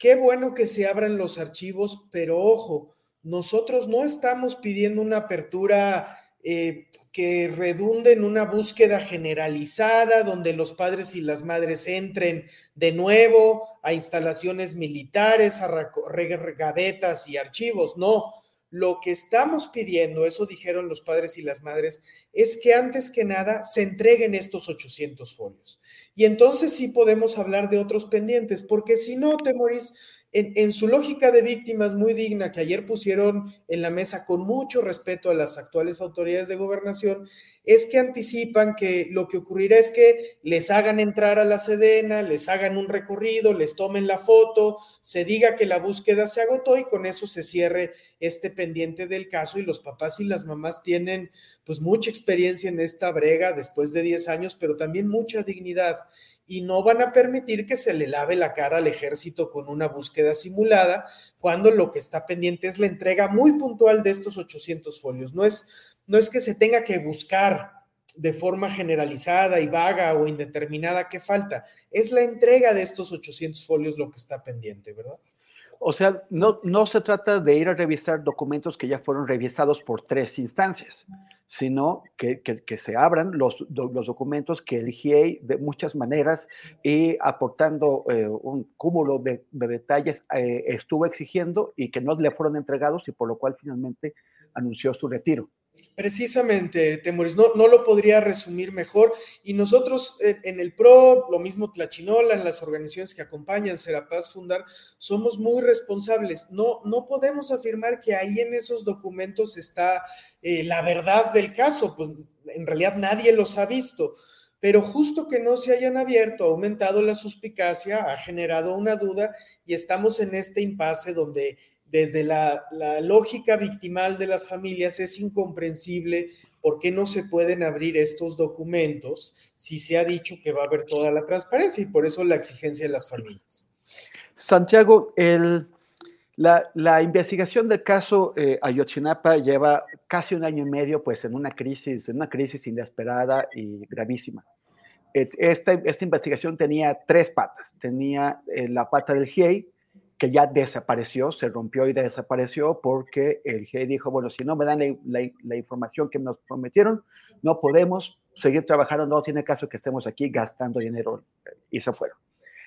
Qué bueno que se abran los archivos, pero ojo, nosotros no estamos pidiendo una apertura eh, que redunde en una búsqueda generalizada donde los padres y las madres entren de nuevo a instalaciones militares, a gavetas y archivos. No, lo que estamos pidiendo, eso dijeron los padres y las madres, es que antes que nada se entreguen estos 800 folios. Y entonces sí podemos hablar de otros pendientes, porque si no, Temoris, en, su lógica de víctimas muy digna que ayer pusieron en la mesa con mucho respeto a las actuales autoridades de gobernación, es que anticipan que lo que ocurrirá es que les hagan entrar a la Sedena, les hagan un recorrido, les tomen la foto, se diga que la búsqueda se agotó y con eso se cierre este pendiente del caso y los papás y las mamás tienen pues mucha experiencia en esta brega después de 10 años, pero también mucha dignidad y no van a permitir que se le lave la cara al ejército con una búsqueda simulada, cuando lo que está pendiente es la entrega muy puntual de estos 800 folios. No es, no es que se tenga que buscar de forma generalizada y vaga o indeterminada qué falta, es la entrega de estos 800 folios lo que está pendiente, ¿verdad? O sea, no, no se trata de ir a revisar documentos que ya fueron revisados por tres instancias, sino que, que, se abran los, los, documentos que el GIEI de muchas maneras y aportando eh, un cúmulo de, de detalles eh, estuvo exigiendo y que no le fueron entregados y por lo cual finalmente anunció su retiro. Precisamente, Temoris, no, no lo podría resumir mejor. Y nosotros eh, en el PRO, lo mismo Tlachinola, en las organizaciones que acompañan Serapaz Fundar, somos muy responsables. No, no podemos afirmar que ahí en esos documentos está eh, la verdad del caso, pues en realidad nadie los ha visto. Pero justo que no se hayan abierto, ha aumentado la suspicacia, ha generado una duda y estamos en este impasse donde desde la, lógica victimal de las familias es incomprensible por qué no se pueden abrir estos documentos si se ha dicho que va a haber toda la transparencia y por eso la exigencia de las familias. Santiago, La, investigación del caso eh, Ayotzinapa lleva casi un año y medio pues, en una crisis, en una crisis inesperada y gravísima. Esta, investigación tenía tres patas. Tenía eh, la pata del GIEI, que ya desapareció, se rompió y desapareció porque el GIEI dijo, bueno, si no me dan la, información que nos prometieron, no podemos seguir trabajando, no tiene caso que estemos aquí gastando dinero. Y se fueron.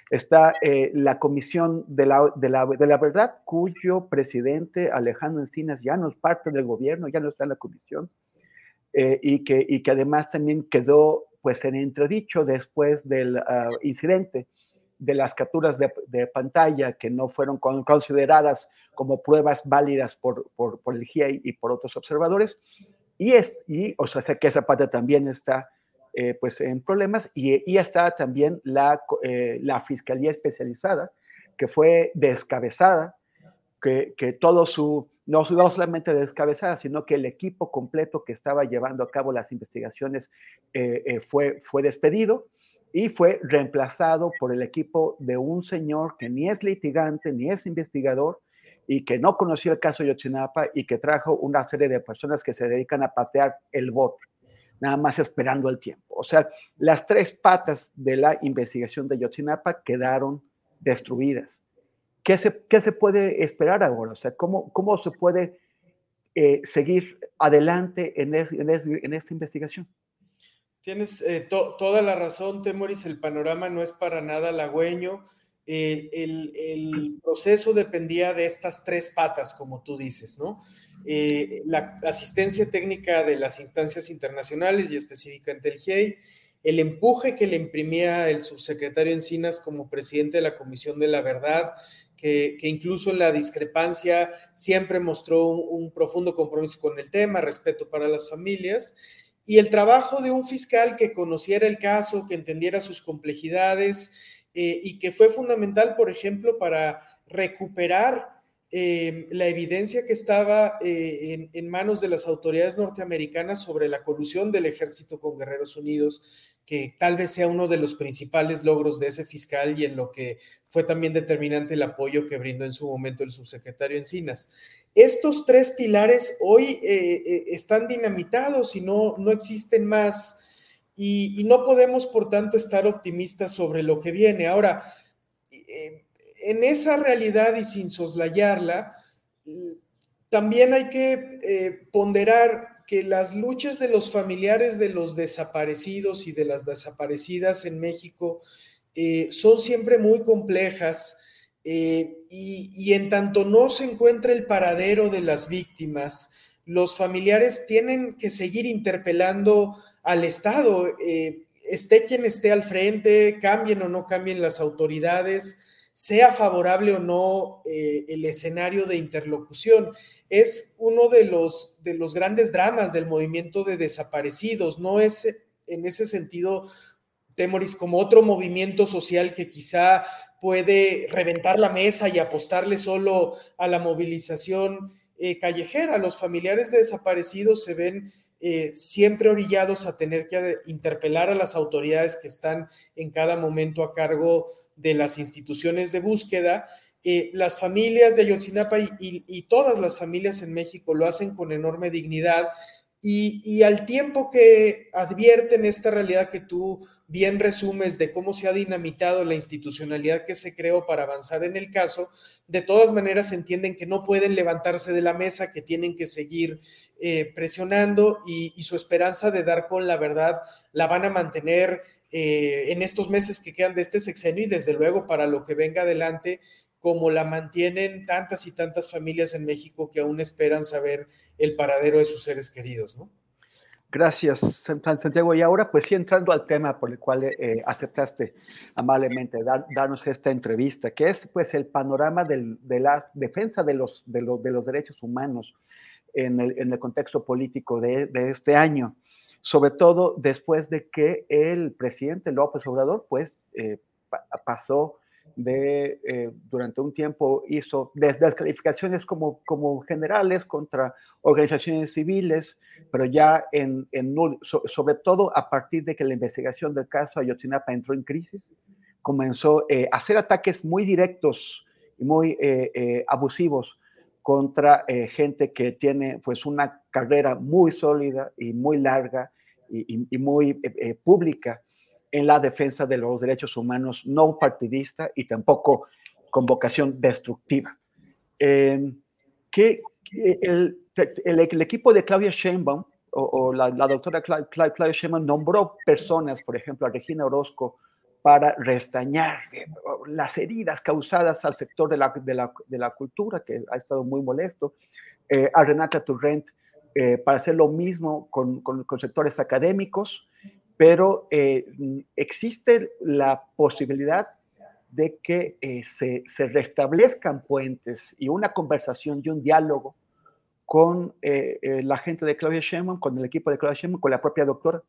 Está eh, la Comisión de la, de, de la, Verdad, cuyo presidente Alejandro Encinas ya no es parte del gobierno, ya no está en la comisión, eh, y, que, y que además también quedó pues en entredicho después del ah, incidente de las capturas de, pantalla que no fueron consideradas como pruebas válidas por, por, por el GIEI y por otros observadores. Y, es, y o sea, que esa parte también está eh, pues en problemas y, y está también la, eh, la Fiscalía Especializada, que fue descabezada, que, que todo su, no, no, solamente descabezada, sino que el equipo completo que estaba llevando a cabo las investigaciones eh, fue, fue despedido y fue reemplazado por el equipo de un señor que ni es litigante, ni es investigador, y que no conocía el caso de Yotzinapa y que trajo una serie de personas que se dedican a patear el bote nada más esperando el tiempo. O sea, las tres patas de la investigación de Yotzinapa quedaron destruidas. ¿Qué se, qué se puede esperar ahora? O sea, ¿cómo, cómo se puede eh, seguir adelante en, esta investigación? Tienes eh, toda la razón, Temoris, el panorama no es para nada halagüeño. el, proceso dependía de estas tres patas, como tú dices, ¿no? Eh, la asistencia técnica de las instancias internacionales y específicamente el GIEI, el empuje que le imprimía el subsecretario Encinas como presidente de la Comisión de la Verdad, que, incluso en la discrepancia siempre mostró un, profundo compromiso con el tema, respeto para las familias, y el trabajo de un fiscal que conociera el caso, que entendiera sus complejidades eh, y que fue fundamental, por ejemplo, para recuperar Em, la evidencia que estaba eh, en, manos de las autoridades norteamericanas sobre la colusión del ejército con Guerreros Unidos, que tal vez sea uno de los principales logros de ese fiscal y en lo que fue también determinante el apoyo que brindó en su momento el subsecretario Encinas. Estos tres pilares hoy eh, eh, están dinamitados y no, no existen más y, y, no podemos, por tanto, estar optimistas sobre lo que viene. Ahora, en esa realidad y sin soslayarla, también hay que eh, ponderar que las luchas de los familiares de los desaparecidos y de las desaparecidas en México eh, son siempre muy complejas eh, y, y, en tanto no se encuentra el paradero de las víctimas, los familiares tienen que seguir interpelando al Estado, esté quien esté al frente, cambien o no cambien las autoridades sea favorable o no eh, el escenario de interlocución. Es uno de los, de los grandes dramas del movimiento de desaparecidos, no es en ese sentido, Temoris, como otro movimiento social que quizá puede reventar la mesa y apostarle solo a la movilización eh, callejera. Los familiares de desaparecidos se ven eh, siempre orillados a tener que interpelar a las autoridades que están en cada momento a cargo de las instituciones de búsqueda. Eh, las familias de Ayotzinapa y, todas las familias en México lo hacen con enorme dignidad y, al tiempo que advierten esta realidad que tú bien resumes de cómo se ha dinamitado la institucionalidad que se creó para avanzar en el caso, de todas maneras entienden que no pueden levantarse de la mesa, que tienen que seguir eh, presionando y, su esperanza de dar con la verdad la van a mantener eh, en estos meses que quedan de este sexenio y desde luego para lo que venga adelante como la mantienen tantas y tantas familias en México que aún esperan saber el paradero de sus seres queridos, ¿no? Gracias, Santiago. Y ahora, pues sí, entrando al tema por el cual eh, aceptaste amablemente darnos esta entrevista, que es pues el panorama de la defensa de los, de, los, de los derechos humanos en el, contexto político de, este año, sobre todo después de que el presidente López Obrador, pues, eh, pasó de, eh, durante un tiempo hizo descalificaciones como, como generales contra organizaciones civiles, pero ya en, en sobre todo a partir de que la investigación del caso Ayotzinapa entró en crisis, comenzó eh, a hacer ataques muy directos muy abusivos contra gente que tiene pues una carrera muy sólida y muy larga y, muy pública en la defensa de los derechos humanos no partidista y tampoco con vocación destructiva. Eh, que el, equipo de Claudia Sheinbaum o, la, doctora Claudia Sheinbaum nombró personas, por ejemplo, a Regina Orozco, para restañar eh, las heridas causadas al sector de la, de la, de la cultura, que ha estado muy molesto, eh, a Renata Turrent eh, para hacer lo mismo con, con, con sectores académicos, pero existe la posibilidad de que se, se, restablezcan puentes y una conversación y un diálogo con eh, eh, la gente de Claudia Sheinbaum, con el equipo de Claudia Sheinbaum, con la propia doctora?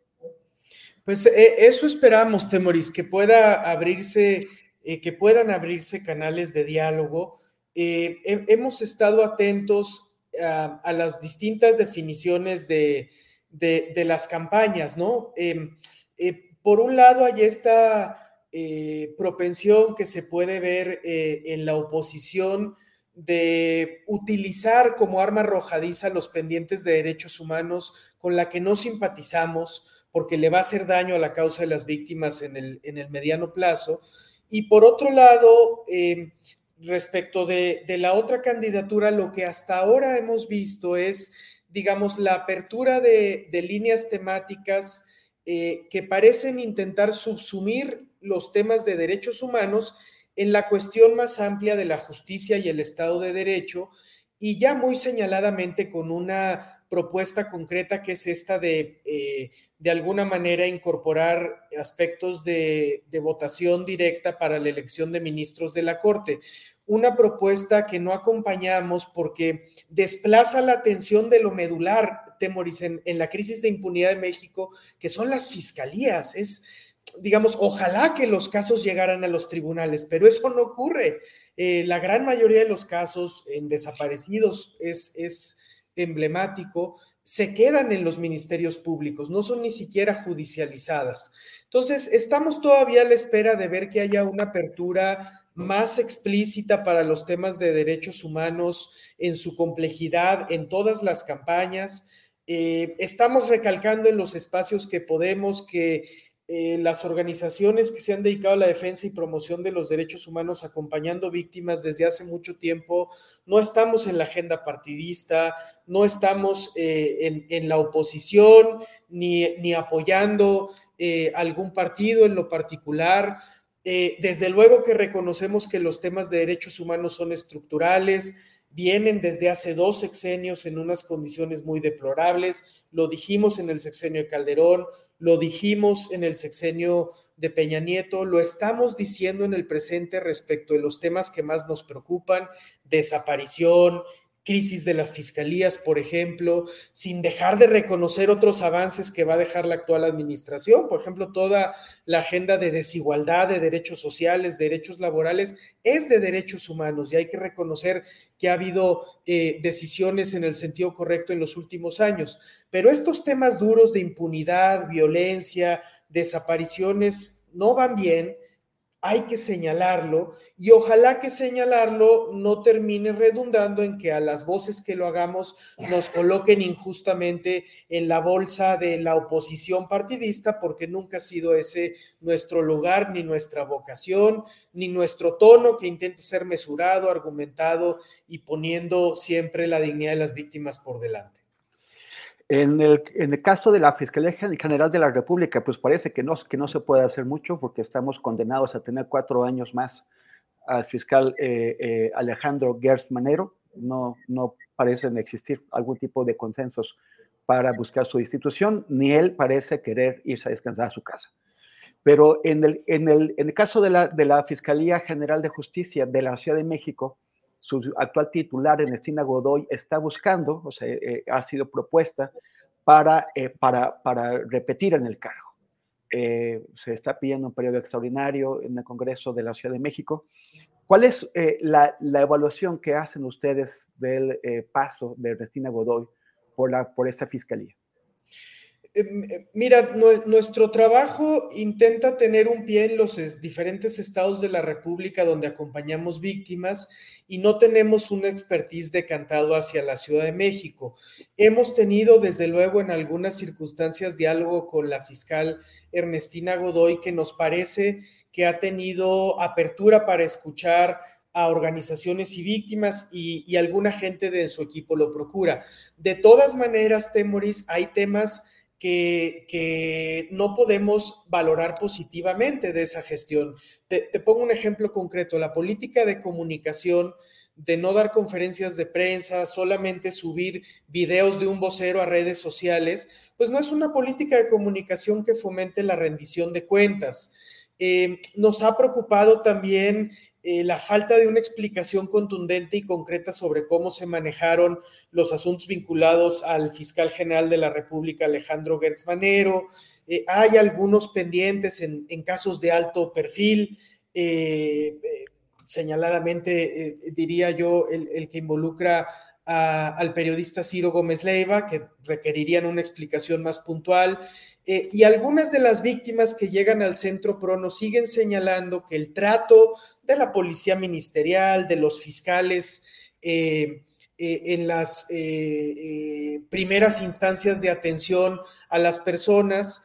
Pues eh, eso esperamos, Temoris, que pueda abrirse, que puedan abrirse canales de diálogo. hemos estado atentos a, las distintas definiciones de, de, las campañas, ¿no? Em, por un lado, hay esta propensión que se puede ver en la oposición de utilizar como arma arrojadiza los pendientes de derechos humanos con la que no simpatizamos porque le va a hacer daño a la causa de las víctimas en el, en el mediano plazo. Y por otro lado, em, respecto de, la otra candidatura, lo que hasta ahora hemos visto es, digamos, la apertura de, líneas temáticas eh, que parecen intentar subsumir los temas de derechos humanos en la cuestión más amplia de la justicia y el Estado de Derecho, y ya muy señaladamente con una propuesta concreta que es esta de, eh, de alguna manera, incorporar aspectos de, votación directa para la elección de ministros de la Corte. Una propuesta que no acompañamos porque desplaza la atención de lo medular, Temoris, en, en la crisis de impunidad de México, que son las fiscalías. Es, digamos, ojalá que los casos llegaran a los tribunales, pero eso no ocurre. Eh, la gran mayoría de los casos en desaparecidos es, es emblemático, se quedan en los ministerios públicos, no son ni siquiera judicializadas. Entonces, estamos todavía a la espera de ver que haya una apertura más explícita para los temas de derechos humanos en su complejidad, en todas las campañas. Eh, estamos recalcando en los espacios que podemos que eh, las organizaciones que se han dedicado a la defensa y promoción de los derechos humanos acompañando víctimas desde hace mucho tiempo, no estamos en la agenda partidista, no estamos eh, en, la oposición ni, ni apoyando eh, algún partido en lo particular. desde luego que reconocemos que los temas de derechos humanos son estructurales, vienen desde hace dos sexenios en unas condiciones muy deplorables. Lo dijimos en el sexenio de Calderón, lo dijimos en el sexenio de Peña Nieto, lo estamos diciendo en el presente respecto de los temas que más nos preocupan, desaparición, crisis de las fiscalías, por ejemplo, sin dejar de reconocer otros avances que va a dejar la actual administración, por ejemplo, toda la agenda de desigualdad, de derechos sociales, derechos laborales, es de derechos humanos y hay que reconocer que ha habido eh, decisiones en el sentido correcto en los últimos años. Pero estos temas duros de impunidad, violencia, desapariciones, no van bien hay que señalarlo y ojalá que señalarlo no termine redundando en que a las voces que lo hagamos nos coloquen injustamente en la bolsa de la oposición partidista porque nunca ha sido ese nuestro lugar ni nuestra vocación ni nuestro tono que intente ser mesurado, argumentado y poniendo siempre la dignidad de las víctimas por delante. En el, en el, caso de la Fiscalía General de la República, pues parece que no, que no se puede hacer mucho porque estamos condenados a tener cuatro años más al fiscal eh, eh, Alejandro Gerst Manero. No, no parecen existir algún tipo de consensos para buscar su institución, ni él parece querer irse a descansar a su casa. Pero en el, en el, en el caso de la, de la Fiscalía General de Justicia de la Ciudad de México, su actual titular, Ernestina Godoy, está buscando, o sea, eh, ha sido propuesta para, eh, para, para, repetir en el cargo. Eh, se está pidiendo un periodo extraordinario en el Congreso de la Ciudad de México. ¿Cuál es la, la, evaluación que hacen ustedes del paso de Ernestina Godoy por, la, por esta fiscalía? Em, eh, mira, nuestro trabajo intenta tener un pie en los diferentes estados de la República donde acompañamos víctimas y no tenemos una expertise decantado hacia la Ciudad de México. Hemos tenido, desde luego, en algunas circunstancias diálogo con la fiscal Ernestina Godoy, que nos parece que ha tenido apertura para escuchar a organizaciones y víctimas y, alguna gente de su equipo lo procura. De todas maneras, Temoris, hay temas que, no podemos valorar positivamente de esa gestión. Te, pongo un ejemplo concreto, la política de comunicación de no dar conferencias de prensa, solamente subir videos de un vocero a redes sociales, pues no es una política de comunicación que fomente la rendición de cuentas. Eh, nos ha preocupado también eh, la falta de una explicación contundente y concreta sobre cómo se manejaron los asuntos vinculados al fiscal general de la República, Alejandro Gertz Manero. Eh, hay algunos pendientes en, casos de alto perfil, eh, señaladamente diría yo el, que involucra al periodista Ciro Gómez Leiva, que requerirían una explicación más puntual. Eh, y algunas de las víctimas que llegan al centro PRO siguen señalando que el trato de la policía ministerial, de los fiscales eh, eh, en las primeras instancias de atención a las personas,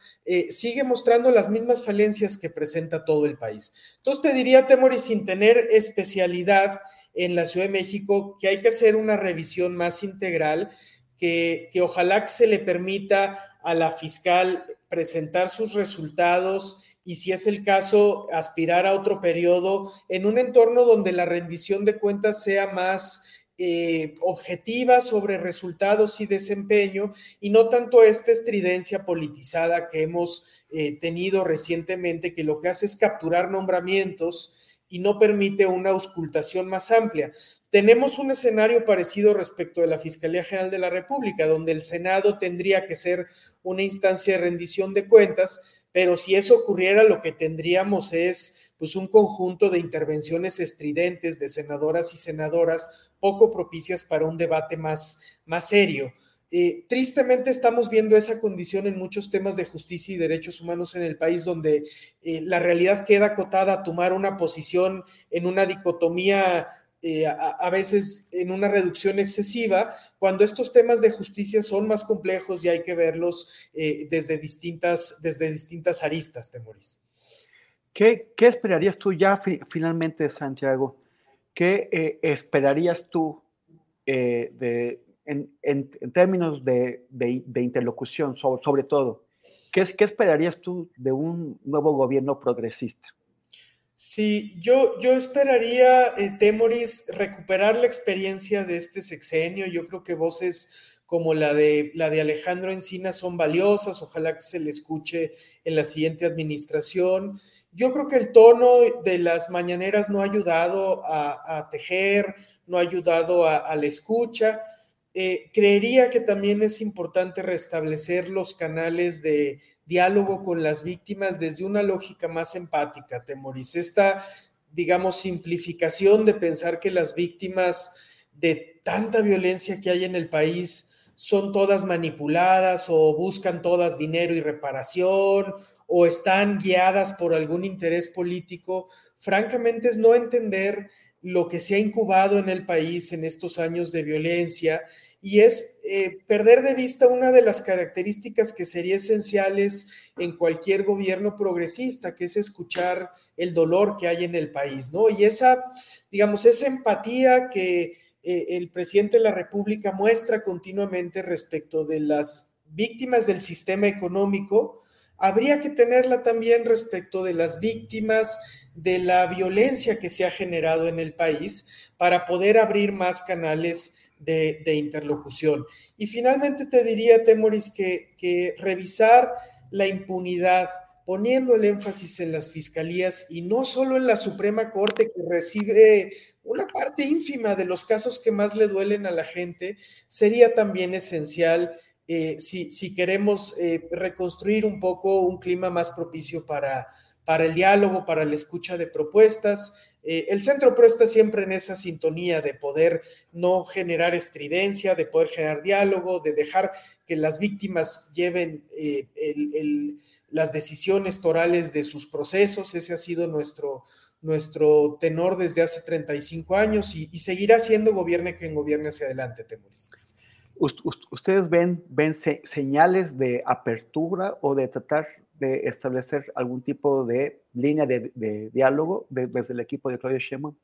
sigue mostrando las mismas falencias que presenta todo el país. Entonces te diría, Temori, sin tener especialidad en la Ciudad de México, que hay que hacer una revisión más integral, que, que ojalá se le permita a la fiscal presentar sus resultados y si es el caso, aspirar a otro periodo en un entorno donde la rendición de cuentas sea más eh, objetiva sobre resultados y desempeño y no tanto esta estridencia politizada que hemos eh, tenido recientemente que lo que hace es capturar nombramientos y no permite una auscultación más amplia. Tenemos un escenario parecido respecto de la Fiscalía General de la República, donde el Senado tendría que ser una instancia de rendición de cuentas, pero si eso ocurriera, lo que tendríamos es pues un conjunto de intervenciones estridentes de senadoras y senadoras poco propicias para un debate más, más serio. Eh, tristemente estamos viendo esa condición en muchos temas de justicia y derechos humanos en el país donde eh, la realidad queda acotada a tomar una posición en una dicotomía, eh, a, veces en una reducción excesiva, cuando estos temas de justicia son más complejos y hay que verlos desde, distintas, desde distintas aristas, Temoris. ¿Qué, ¿Qué esperarías tú ya finalmente, Santiago? ¿Qué esperarías tú de en, términos de, interlocución, sobre, todo, ¿qué, ¿qué, esperarías tú de un nuevo gobierno progresista? Sí, yo, yo esperaría, eh, Temoris, recuperar la experiencia de este sexenio. Yo creo que voces como la de, la de Alejandro Encina son valiosas, ojalá que se le escuche en la siguiente administración. Yo creo que el tono de las mañaneras no ha ayudado a, tejer, no ha ayudado a la escucha. Eh, creería que también es importante restablecer los canales de diálogo con las víctimas desde una lógica más empática, Temoris. Esta, digamos, simplificación de pensar que las víctimas de tanta violencia que hay en el país son todas manipuladas o buscan todas dinero y reparación o están guiadas por algún interés político, francamente es no entender lo que se ha incubado en el país en estos años de violencia y es eh, perder de vista una de las características que sería esenciales en cualquier gobierno progresista, que es escuchar el dolor que hay en el país, ¿no? Y esa, digamos, esa empatía que eh, el presidente de la República muestra continuamente respecto de las víctimas del sistema económico, habría que tenerla también respecto de las víctimas de la violencia que se ha generado en el país para poder abrir más canales de, interlocución. Y finalmente te diría, Temoris, que, revisar la impunidad, poniendo el énfasis en las fiscalías y no solo en la Suprema Corte que recibe una parte ínfima de los casos que más le duelen a la gente, sería también esencial eh, si, si, queremos eh, reconstruir un poco un clima más propicio para, para el diálogo, para la escucha de propuestas. Eh, el Centro Pro está siempre en esa sintonía de poder no generar estridencia, de poder generar diálogo, de dejar que las víctimas lleven eh, las decisiones torales de sus procesos. Ese ha sido nuestro, nuestro tenor desde hace 35 años y, seguirá siendo gobierne quien gobierne hacia adelante, Temuris. ¿Ustedes ven, ven señales de apertura o de tratar de establecer algún tipo de línea de, diálogo desde el equipo de Claudia Sheinbaum?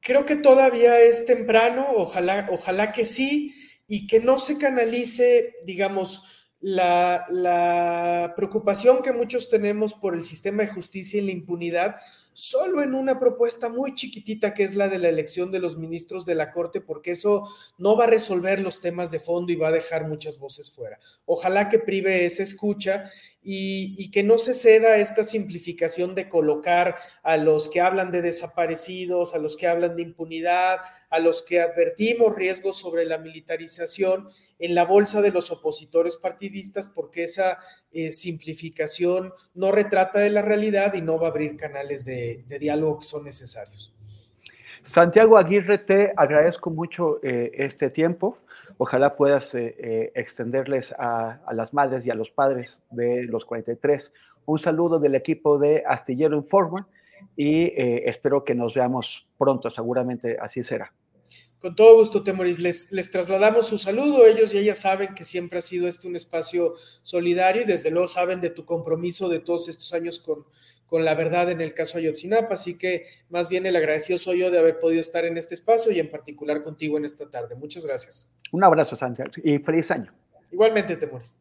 Creo que todavía es temprano, ojalá, ojalá que sí, y que no se canalice, digamos, la, la preocupación que muchos tenemos por el sistema de justicia y la impunidad solo en una propuesta muy chiquitita que es la de la elección de los ministros de la Corte, porque eso no va a resolver los temas de fondo y va a dejar muchas voces fuera. Ojalá que prive esa escucha y, que no se ceda esta simplificación de colocar a los que hablan de desaparecidos, a los que hablan de impunidad, a los que advertimos riesgos sobre la militarización en la bolsa de los opositores partidistas, porque esa eh, simplificación no retrata de la realidad y no va a abrir canales de, diálogo que son necesarios. Santiago Aguirre, te agradezco mucho eh, este tiempo. Ojalá puedas eh, eh, extenderles a, las madres y a los padres de los 43 un saludo del equipo de Astillero Informa y eh, espero que nos veamos pronto, seguramente así será. Con todo gusto, Temoris. Les, les trasladamos su saludo. Ellos y ellas saben que siempre ha sido este un espacio solidario y desde luego saben de tu compromiso de todos estos años con, con la verdad en el caso Ayotzinapa, así que más bien el agradecido soy yo de haber podido estar en este espacio y en particular contigo en esta tarde. Muchas gracias. Un abrazo, Santiago, y feliz año. Igualmente, Temores.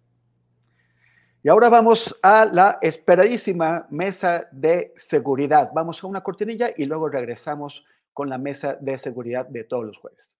Y ahora vamos a la esperadísima mesa de seguridad. Vamos a una cortinilla y luego regresamos con la mesa de seguridad de todos los jueves.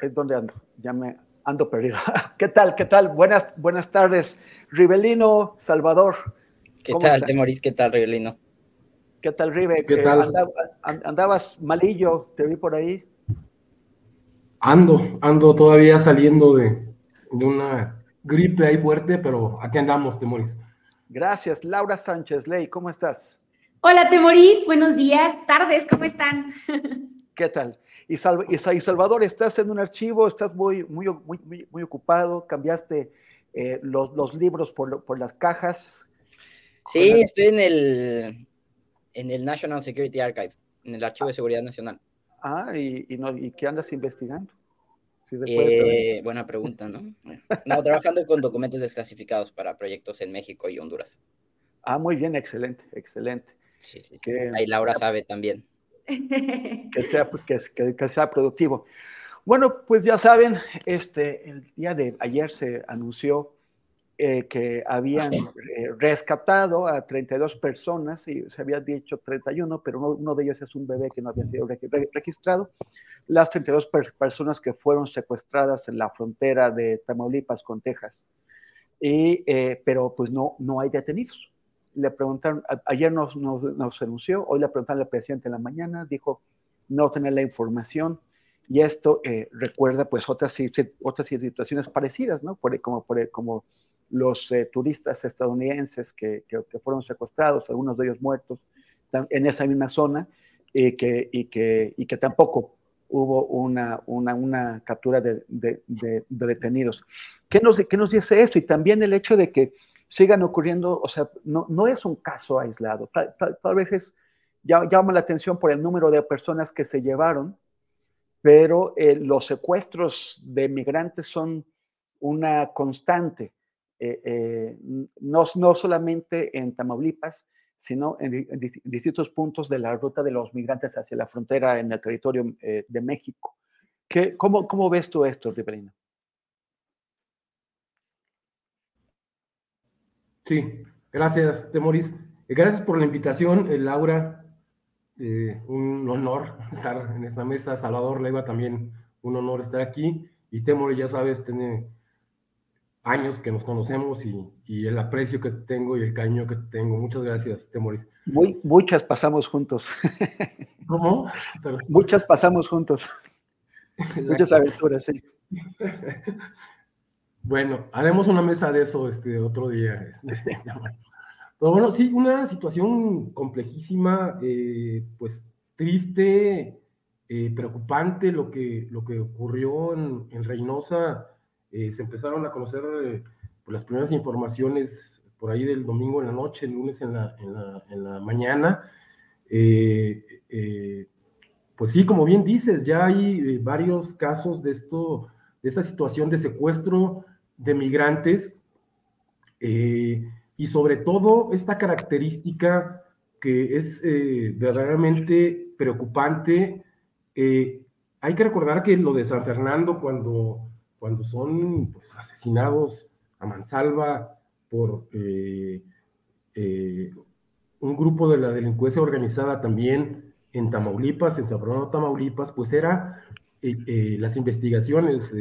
Es donde ando, ya me ando perdido. ¿Qué tal? ¿Qué tal? Buenas, buenas tardes, Rivelino, Salvador. ¿Qué tal, Temoris? ¿Qué tal, Rivelino? ¿Qué tal, Rive? ¿Qué tal? andabas malillo, te vi por ahí. Ando, ando todavía saliendo de, de una gripe ahí fuerte, pero aquí andamos, Temoris. Gracias. Laura Sánchez Ley, ¿cómo estás? Hola, Temoris, buenos días, tardes, ¿cómo están? ¿Qué tal? Y, Salvador, estás en un archivo, estás muy, muy, muy, muy ocupado, cambiaste eh, los, los, libros por, por, las cajas. Sí, estoy en el, en el National Security Archive, en el Archivo de Seguridad Nacional. Ah, ¿y, y, no, ¿y qué andas investigando? eh, buena pregunta, ¿no? No, trabajando con documentos desclasificados para proyectos en México y Honduras. Ah, muy bien, excelente, excelente. Sí, sí, sí. Ahí Laura sabe también. que sea, que, sea productivo. Bueno, pues ya saben, este, el día de ayer se anunció eh, que habían eh, rescatado a 32 personas, y se había dicho 31, pero uno, de ellos es un bebé que no había sido registrado. Las 32 personas que fueron secuestradas en la frontera de Tamaulipas con Texas. Y, eh, pero pues no, no hay detenidos le preguntaron, ayer nos, nos, anunció, hoy le preguntaron al presidente en la mañana, dijo no tener la información, y esto eh, recuerda pues otras, otras situaciones parecidas, ¿no? como, como los eh, turistas estadounidenses que, que, fueron secuestrados, algunos de ellos muertos, en esa misma zona, y que, y que, y que tampoco hubo una, una, una captura de, de, de, detenidos. ¿Qué nos, ¿Qué nos dice esto? Y también el hecho de que sigan ocurriendo, o sea, no, no es un caso aislado. Tal, vez es, llama la atención por el número de personas que se llevaron, pero eh, los secuestros de migrantes son una constante, eh, eh, no, no, solamente en Tamaulipas, sino en, distintos puntos de la ruta de los migrantes hacia la frontera en el territorio de México. ¿Qué, cómo, ¿Cómo ves tú esto, Riverino? Sí, gracias, Temoris. Eh, gracias por la invitación, eh, Laura. Eh, un honor estar en esta mesa. Salvador Leiva también un honor estar aquí. Y Temoris, ya sabes, tiene años que nos conocemos y, el aprecio que tengo y el cariño que tengo. Muchas gracias, Temoris. Muy, muchas pasamos juntos. ¿Cómo? Muchas pasamos juntos. Muchas aventuras, sí. Bueno, haremos una mesa de eso este otro día. Este, Pero bueno, sí, una situación complejísima, eh, pues triste, eh, preocupante lo que, lo que ocurrió en, Reynosa. Eh, se empezaron a conocer pues, las primeras informaciones por ahí del domingo en la noche, el lunes en la, en la mañana. pues sí, como bien dices, ya hay varios casos de esto, de esta situación de secuestro de migrantes. Eh, y sobre todo esta característica que es eh, verdaderamente preocupante. Eh, hay que recordar que lo de San Fernando, cuando, cuando son pues, asesinados a mansalva por un grupo de la delincuencia organizada también en Tamaulipas, en San Fernando, Tamaulipas, pues era las investigaciones.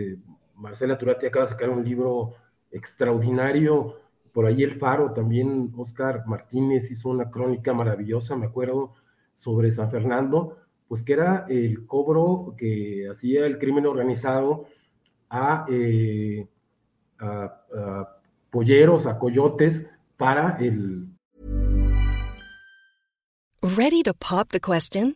Marcela Turati acaba de sacar un libro extraordinario por ahí el Faro también, Oscar Martínez hizo una crónica maravillosa, me acuerdo, sobre San Fernando, pues que era el cobro que hacía el crimen organizado a, eh, polleros, a coyotes para el... Ready to pop the question?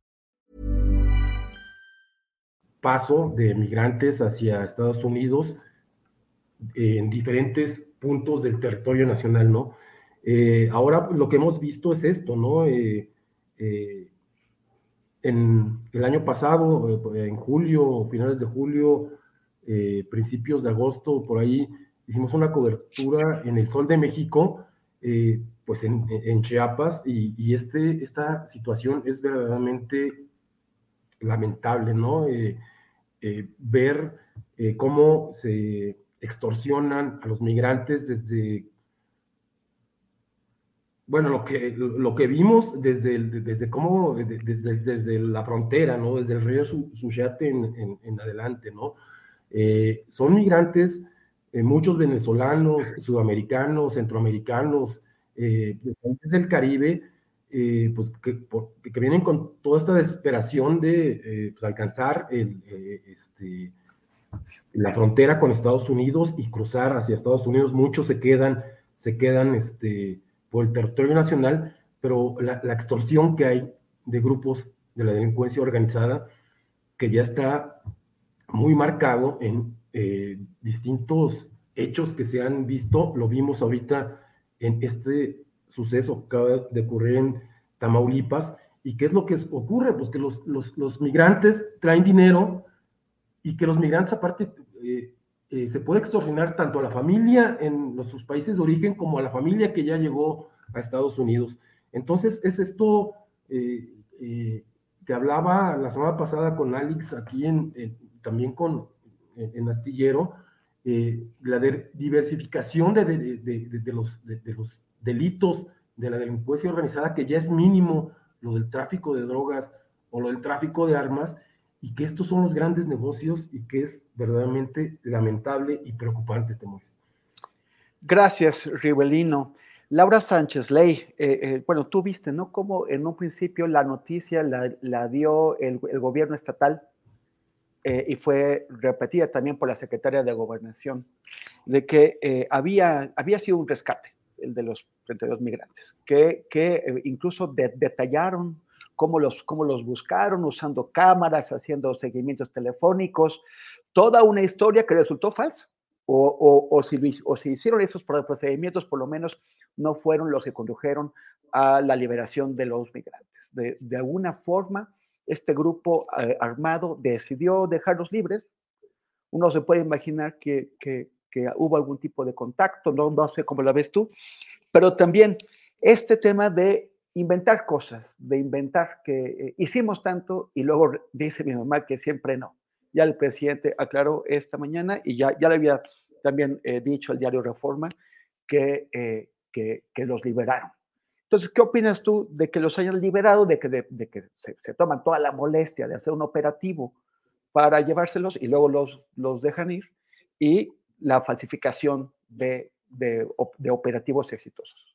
Paso de migrantes hacia Estados Unidos en diferentes puntos del territorio nacional, ¿no? Eh, ahora lo que hemos visto es esto, ¿no? Eh, eh, en el año pasado, en julio, finales de julio, principios de agosto, por ahí, hicimos una cobertura en el Sol de México, pues en, Chiapas, y, y, este, esta situación es verdaderamente lamentable, ¿no? Ver cómo se extorsionan a los migrantes desde, bueno, lo que, lo que vimos desde, desde cómo, desde, la frontera, ¿no? Desde el río Suchiate en, en, adelante, ¿no? Eh, son migrantes, eh, muchos venezolanos, sudamericanos, centroamericanos, eh, de países del Caribe, pues que, que, vienen con toda esta desesperación de pues, alcanzar el, este, la frontera con Estados Unidos y cruzar hacia Estados Unidos. Muchos se quedan, se quedan este, por el territorio nacional, pero la, extorsión que hay de grupos de la delincuencia organizada, que ya está muy marcado en eh, distintos hechos que se han visto, lo vimos ahorita en este suceso que acaba de ocurrir en Tamaulipas. ¿Y qué es lo que ocurre? Pues que los, los, los migrantes traen dinero, y que los migrantes aparte eh, eh, se puede extorsionar tanto a la familia en sus países de origen como a la familia que ya llegó a Estados Unidos. Entonces es esto eh, que hablaba la semana pasada con Alex aquí en, también con en, Astillero, la diversificación de, de, de los delitos de la delincuencia organizada que ya es mínimo lo del tráfico de drogas o lo del tráfico de armas y que estos son los grandes negocios y que es verdaderamente lamentable y preocupante, Temores. Gracias, Rivelino. Laura Sánchez Ley, eh, eh, bueno, tú viste, ¿no? Como en un principio la noticia la, dio el, gobierno estatal eh, y fue repetida también por la secretaria de Gobernación, de que había, había sido un rescate, el de los 32 migrantes, que, que eh, incluso detallaron cómo los, cómo los buscaron usando cámaras, haciendo seguimientos telefónicos, toda una historia que resultó falsa. O, o, o, si, o si hicieron esos procedimientos, por lo menos no fueron los que condujeron a la liberación de los migrantes. De, de alguna forma, este grupo eh, armado decidió dejarlos libres. Uno se puede imaginar que, que, que, hubo algún tipo de contacto, no, no sé cómo la ves tú, pero también este tema de inventar cosas, de inventar que eh, hicimos tanto y luego dice mi mamá que siempre no. Ya el presidente aclaró esta mañana y ya, ya le había también eh, dicho al diario Reforma que, eh, que, que, los liberaron. Entonces, ¿qué opinas tú de que los hayan liberado, de que, de, de que se, se, toman toda la molestia de hacer un operativo para llevárselos y luego los, los dejan ir y la falsificación de, de, operativos exitosos?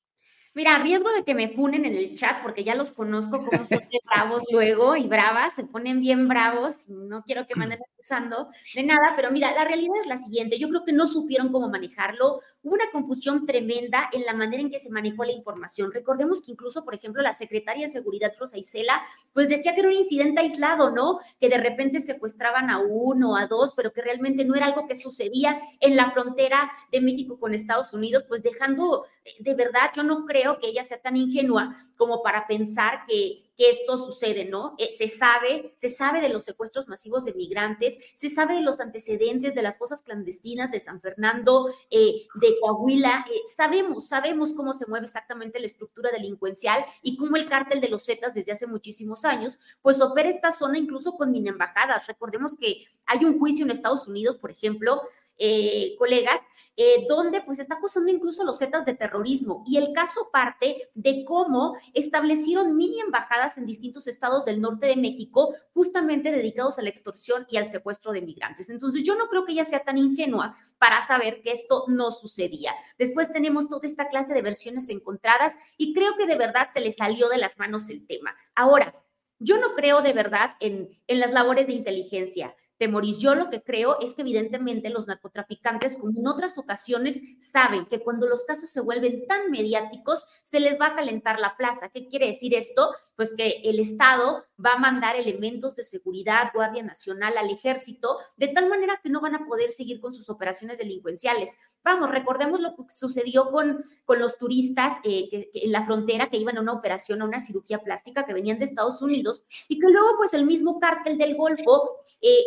Mira, a riesgo de que me funen en el chat, porque ya los conozco como son de bravos luego y bravas, se ponen bien bravos, no quiero que me anden acusando de nada, pero mira, la realidad es la siguiente, yo creo que no supieron cómo manejarlo, hubo una confusión tremenda en la manera en que se manejó la información. Recordemos que incluso, por ejemplo, la secretaria de Seguridad, Rosa Isela, pues decía que era un incidente aislado, ¿no? Que de repente secuestraban a uno, a dos, pero que realmente no era algo que sucedía en la frontera de México con Estados Unidos, pues dejando, eh, de verdad, yo no creo que ella sea tan ingenua como para pensar que, que esto sucede, ¿no? Eh, se sabe, se sabe de los secuestros masivos de migrantes, se sabe de los antecedentes de las fosas clandestinas de San Fernando, eh, de Coahuila, eh, sabemos, sabemos cómo se mueve exactamente la estructura delincuencial y cómo el cártel de los Zetas desde hace muchísimos años, pues opera esta zona incluso con mini embajadas. Recordemos que hay un juicio en Estados Unidos, por ejemplo, eh, colegas, eh, donde pues está acusando incluso los Zetas de terrorismo. Y el caso parte de cómo establecieron mini embajadas en distintos estados del norte de México, justamente dedicados a la extorsión y al secuestro de migrantes. Entonces yo no creo que ella sea tan ingenua para saber que esto no sucedía. Después tenemos toda esta clase de versiones encontradas y creo que de verdad se le salió de las manos el tema. Ahora, yo no creo de verdad en, en las labores de inteligencia. Temoris. Yo lo que creo es que evidentemente los narcotraficantes, como en otras ocasiones, saben que cuando los casos se vuelven tan mediáticos, se les va a calentar la plaza. ¿Qué quiere decir esto? Pues que el Estado va a mandar elementos de seguridad, Guardia Nacional, al ejército, de tal manera que no van a poder seguir con sus operaciones delincuenciales. Vamos, recordemos lo que sucedió con, con los turistas eh, en la frontera que iban a una operación, a una cirugía plástica, que venían de Estados Unidos y que luego pues el mismo cártel del Golfo eh,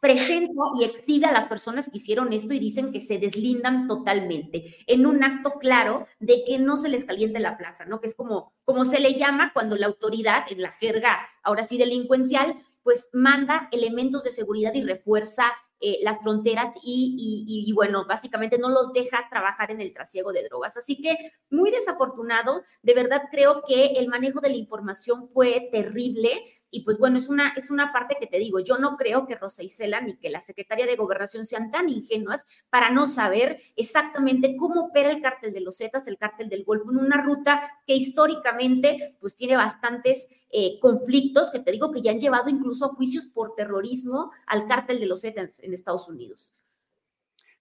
presenta y exhibe a las personas que hicieron esto y dicen que se deslindan totalmente en un acto claro de que no se les caliente la plaza, ¿no? Que es como, como se le llama cuando la autoridad, en la jerga ahora sí delincuencial, pues manda elementos de seguridad y refuerza eh, las fronteras y, y, y, bueno, básicamente no los deja trabajar en el trasiego de drogas. Así que muy desafortunado, de verdad creo que el manejo de la información fue terrible y pues bueno, es una, es una parte que te digo, yo no creo que Rosa Isela ni que la Secretaría de Gobernación sean tan ingenuas para no saber exactamente cómo opera el cártel de los Zetas, el cártel del Golfo, en una ruta que históricamente pues tiene bastantes eh, conflictos que te digo que ya han llevado incluso a juicios por terrorismo al cártel de los Zetas en Estados Unidos.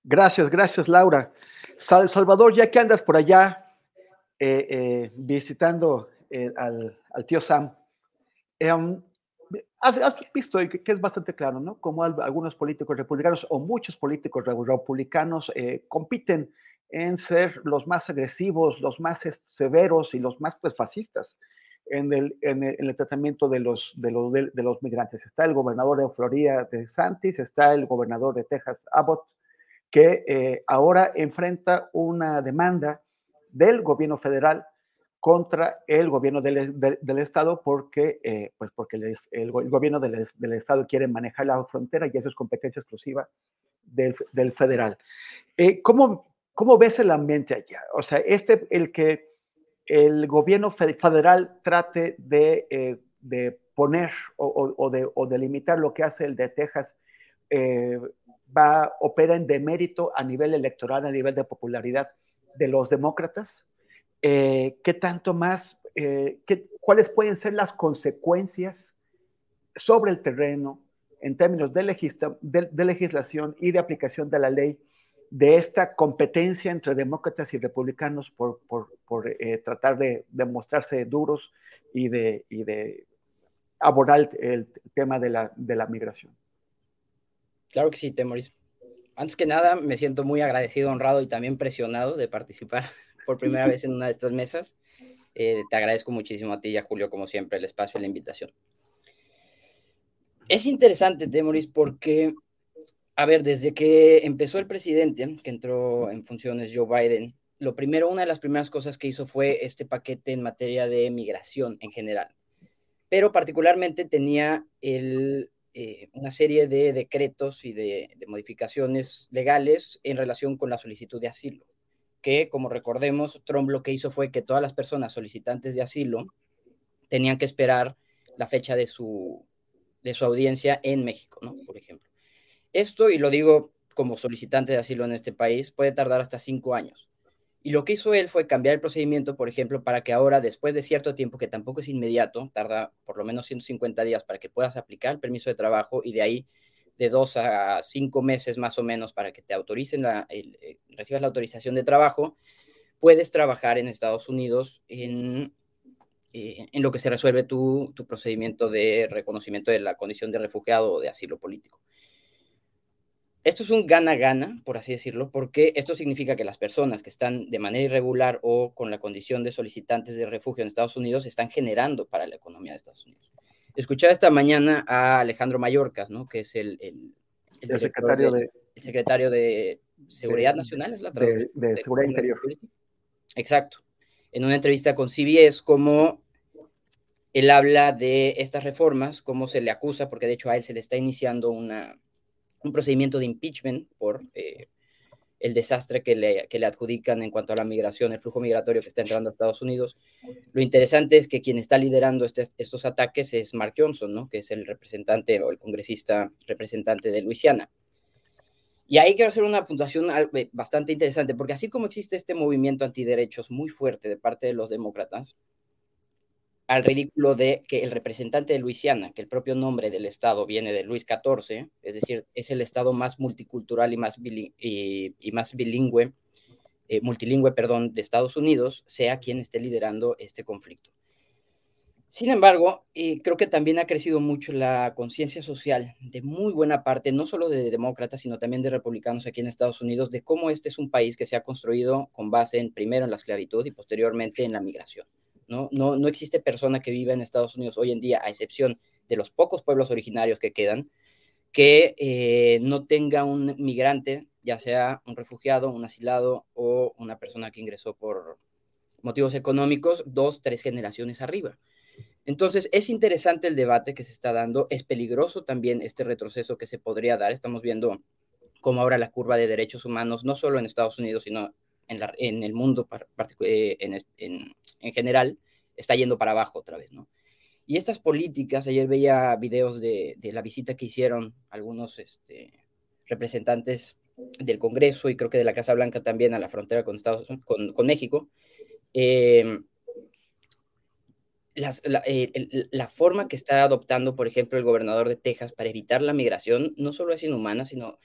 Gracias, gracias Laura. Sal Salvador, ya que andas por allá eh, eh, visitando al tío Sam, Um, has, has, visto que, que, es bastante claro, ¿no? Como algunos políticos republicanos o muchos políticos republicanos eh, compiten en ser los más agresivos, los más severos y los más pues, fascistas en el, en el, en el tratamiento de los, de, los, de, de los migrantes. Está el gobernador de Florida de Santis, está el gobernador de Texas Abbott, que eh, ahora enfrenta una demanda del gobierno federal contra el gobierno del, Estado porque, eh, pues porque el, gobierno del, Estado quiere manejar la frontera y eso es competencia exclusiva del, federal. Eh, ¿cómo, ¿Cómo ves el ambiente allá? O sea, este, el que el gobierno federal trate de, eh, de poner o, o, de, o, de, limitar lo que hace el de Texas, va, opera en demérito a nivel electoral, a nivel de popularidad de los demócratas eh, qué tanto más, eh, cuáles pueden ser las consecuencias sobre el terreno en términos de, legisla, de, de, legislación y de aplicación de la ley de esta competencia entre demócratas y republicanos por, eh, tratar de, mostrarse duros y de, de abordar el, tema de la, de la, migración. Claro que sí, Temoris. Antes que nada, me siento muy agradecido, honrado y también presionado de participar por primera vez en una de estas mesas. Eh, te agradezco muchísimo a ti y a Julio, como siempre, el espacio y la invitación. Es interesante, Temoris, porque a ver, desde que empezó el presidente, que entró en funciones Joe Biden, lo primero, una de las primeras cosas que hizo fue este paquete en materia de migración en general. Pero particularmente tenía el, eh, una serie de decretos y de, de, modificaciones legales en relación con la solicitud de asilo, que como recordemos, Trump lo que hizo fue que todas las personas solicitantes de asilo tenían que esperar la fecha de su, de su audiencia en México, ¿no? Por ejemplo. Esto, y lo digo como solicitante de asilo en este país, puede tardar hasta cinco años. Y lo que hizo él fue cambiar el procedimiento, por ejemplo, para que ahora, después de cierto tiempo, que tampoco es inmediato, tarda por lo menos 150 días para que puedas aplicar el permiso de trabajo y de ahí de dos a cinco meses más o menos para que te autoricen, la, eh, recibas la autorización de trabajo, puedes trabajar en Estados Unidos en, eh, en lo que se resuelve tu, tu procedimiento de reconocimiento de la condición de refugiado o de asilo político. Esto es un gana-gana, por así decirlo, porque esto significa que las personas que están de manera irregular o con la condición de solicitantes de refugio en Estados Unidos están generando para la economía de Estados Unidos. Escuchaba esta mañana a Alejandro Mayorkas, ¿no? que es el, el, secretario, de, el secretario de Seguridad Nacional, es la traducción. De, Seguridad Interior. Exacto. En una entrevista con CBS, como él habla de estas reformas, cómo se le acusa, porque de hecho a él se le está iniciando una un procedimiento de impeachment por eh, el desastre que le, que le, adjudican en cuanto a la migración, el flujo migratorio que está entrando a Estados Unidos. Lo interesante es que quien está liderando este, estos ataques es Mark Johnson, ¿no? que es el representante o el congresista representante de Luisiana. Y ahí quiero hacer una puntuación eh, bastante interesante, porque así como existe este movimiento antiderechos muy fuerte de parte de los demócratas, al ridículo de que el representante de Luisiana, que el propio nombre del estado viene de Luis XIV, es decir, es el estado más multicultural y más, bilingüe, eh, multilingüe, perdón, de Estados Unidos, sea quien esté liderando este conflicto. Sin embargo, eh, creo que también ha crecido mucho la conciencia social de muy buena parte, no solo de demócratas, sino también de republicanos aquí en Estados Unidos, de cómo este es un país que se ha construido con base en primero en la esclavitud y posteriormente en la migración. ¿No? No, existe persona que viva en Estados Unidos hoy en día, a excepción de los pocos pueblos originarios que quedan, que eh, no tenga un migrante, ya sea un refugiado, un asilado o una persona que ingresó por motivos económicos, dos, tres generaciones arriba. Entonces, es interesante el debate que se está dando, es peligroso también este retroceso que se podría dar. Estamos viendo cómo ahora la curva de derechos humanos, no solo en Estados Unidos, sino en, el mundo eh, en, en, general está yendo para abajo otra vez, ¿no? Y estas políticas, ayer veía videos de, la visita que hicieron algunos este, representantes del Congreso y creo que de la Casa Blanca también a la frontera con, Estados, con, con México. Eh, la, eh, la, forma que está adoptando, por ejemplo, el gobernador de Texas para evitar la migración no solo es inhumana, sino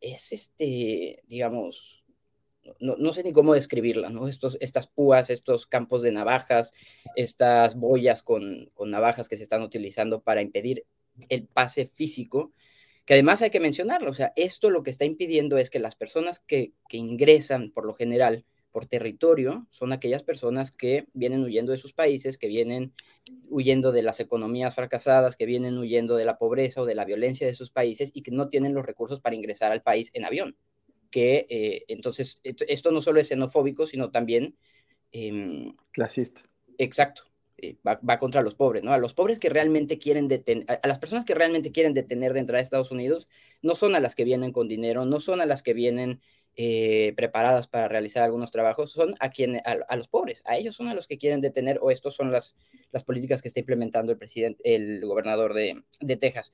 es, este, digamos, no, sé ni cómo describirla, ¿no? Estos, estas púas, estos campos de navajas, estas boyas con, navajas que se están utilizando para impedir el pase físico, que además hay que mencionarlo, o sea, esto lo que está impidiendo es que las personas que, ingresan por lo general por territorio son aquellas personas que vienen huyendo de sus países, que vienen huyendo de las economías fracasadas, que vienen huyendo de la pobreza o de la violencia de sus países y que no tienen los recursos para ingresar al país en avión que eh, entonces esto no solo es xenofóbico, sino también... Em, Clasista. Exacto. Eh, va, contra los pobres, ¿no? A los pobres que realmente quieren detener, a, las personas que realmente quieren detener de entrar a Estados Unidos, no son a las que vienen con dinero, no son a las que vienen eh, preparadas para realizar algunos trabajos, son a, quien, a, los pobres, a ellos son a los que quieren detener o estos son las, las políticas que está implementando el presidente, el gobernador de, de Texas.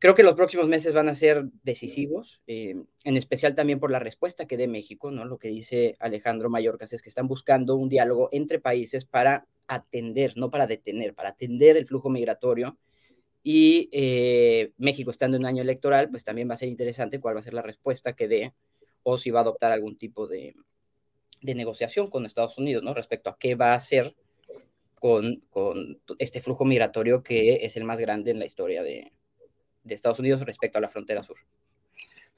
Creo que los próximos meses van a ser decisivos, eh, en especial también por la respuesta que dé México, ¿no? Lo que dice Alejandro Mayorkas es que están buscando un diálogo entre países para atender, no para detener, para atender el flujo migratorio. Y eh, México estando en un año electoral, pues también va a ser interesante cuál va a ser la respuesta que dé o si va a adoptar algún tipo de, de negociación con Estados Unidos, ¿no? Respecto a qué va a hacer con, con, este flujo migratorio que es el más grande en la historia de, de Estados Unidos respecto a la frontera sur.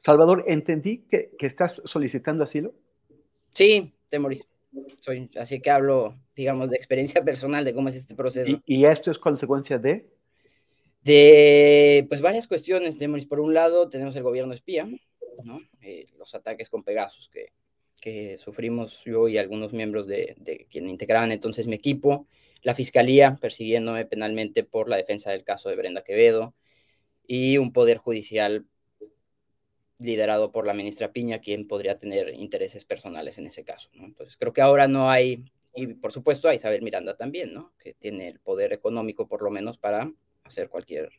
Salvador, entendí que, que estás solicitando asilo. Sí, Temoris. Soy, así que hablo, digamos, de experiencia personal de cómo es este proceso. ¿Y, y esto es consecuencia de? De, pues, varias cuestiones, Temoris. Por un lado, tenemos el gobierno espía, ¿no? Eh, los ataques con Pegasus que, que sufrimos yo y algunos miembros de, de quien integraban entonces mi equipo, la fiscalía persiguiéndome penalmente por la defensa del caso de Brenda Quevedo y un poder judicial liderado por la ministra Piña, quien podría tener intereses personales en ese caso. Entonces, creo que ahora no hay, y por supuesto a Isabel Miranda también, ¿no? que tiene el poder económico por lo menos para hacer cualquier,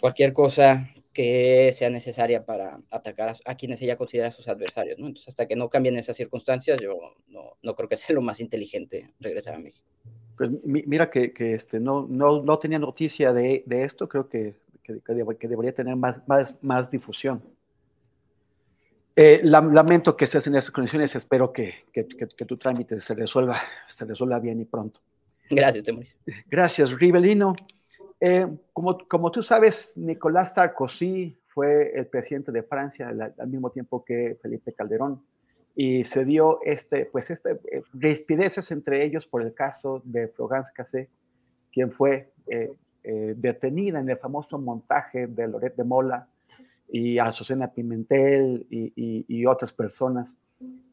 cualquier cosa que sea necesaria para atacar a, a, quienes ella considera sus adversarios. ¿no? Entonces, hasta que no cambien esas circunstancias, yo no, no creo que sea lo más inteligente regresar a México. Pues mira que, que este, no, no, no, tenía noticia de, de esto, creo que, que, que, debería tener más, más, más difusión. Eh, lamento que estés en esas condiciones, espero que, tu trámite se resuelva, se resuelva bien y pronto. Gracias, Temoris. Gracias, Rivelino. Eh, como, como tú sabes, Nicolás Sarkozy fue el presidente de Francia al, al mismo tiempo que Felipe Calderón y se dio este, pues este, eh, entre ellos por el caso de Florence Cassé, quien fue eh, eh, detenida en el famoso montaje de Loret de Mola y Azucena Pimentel y, y, y otras personas,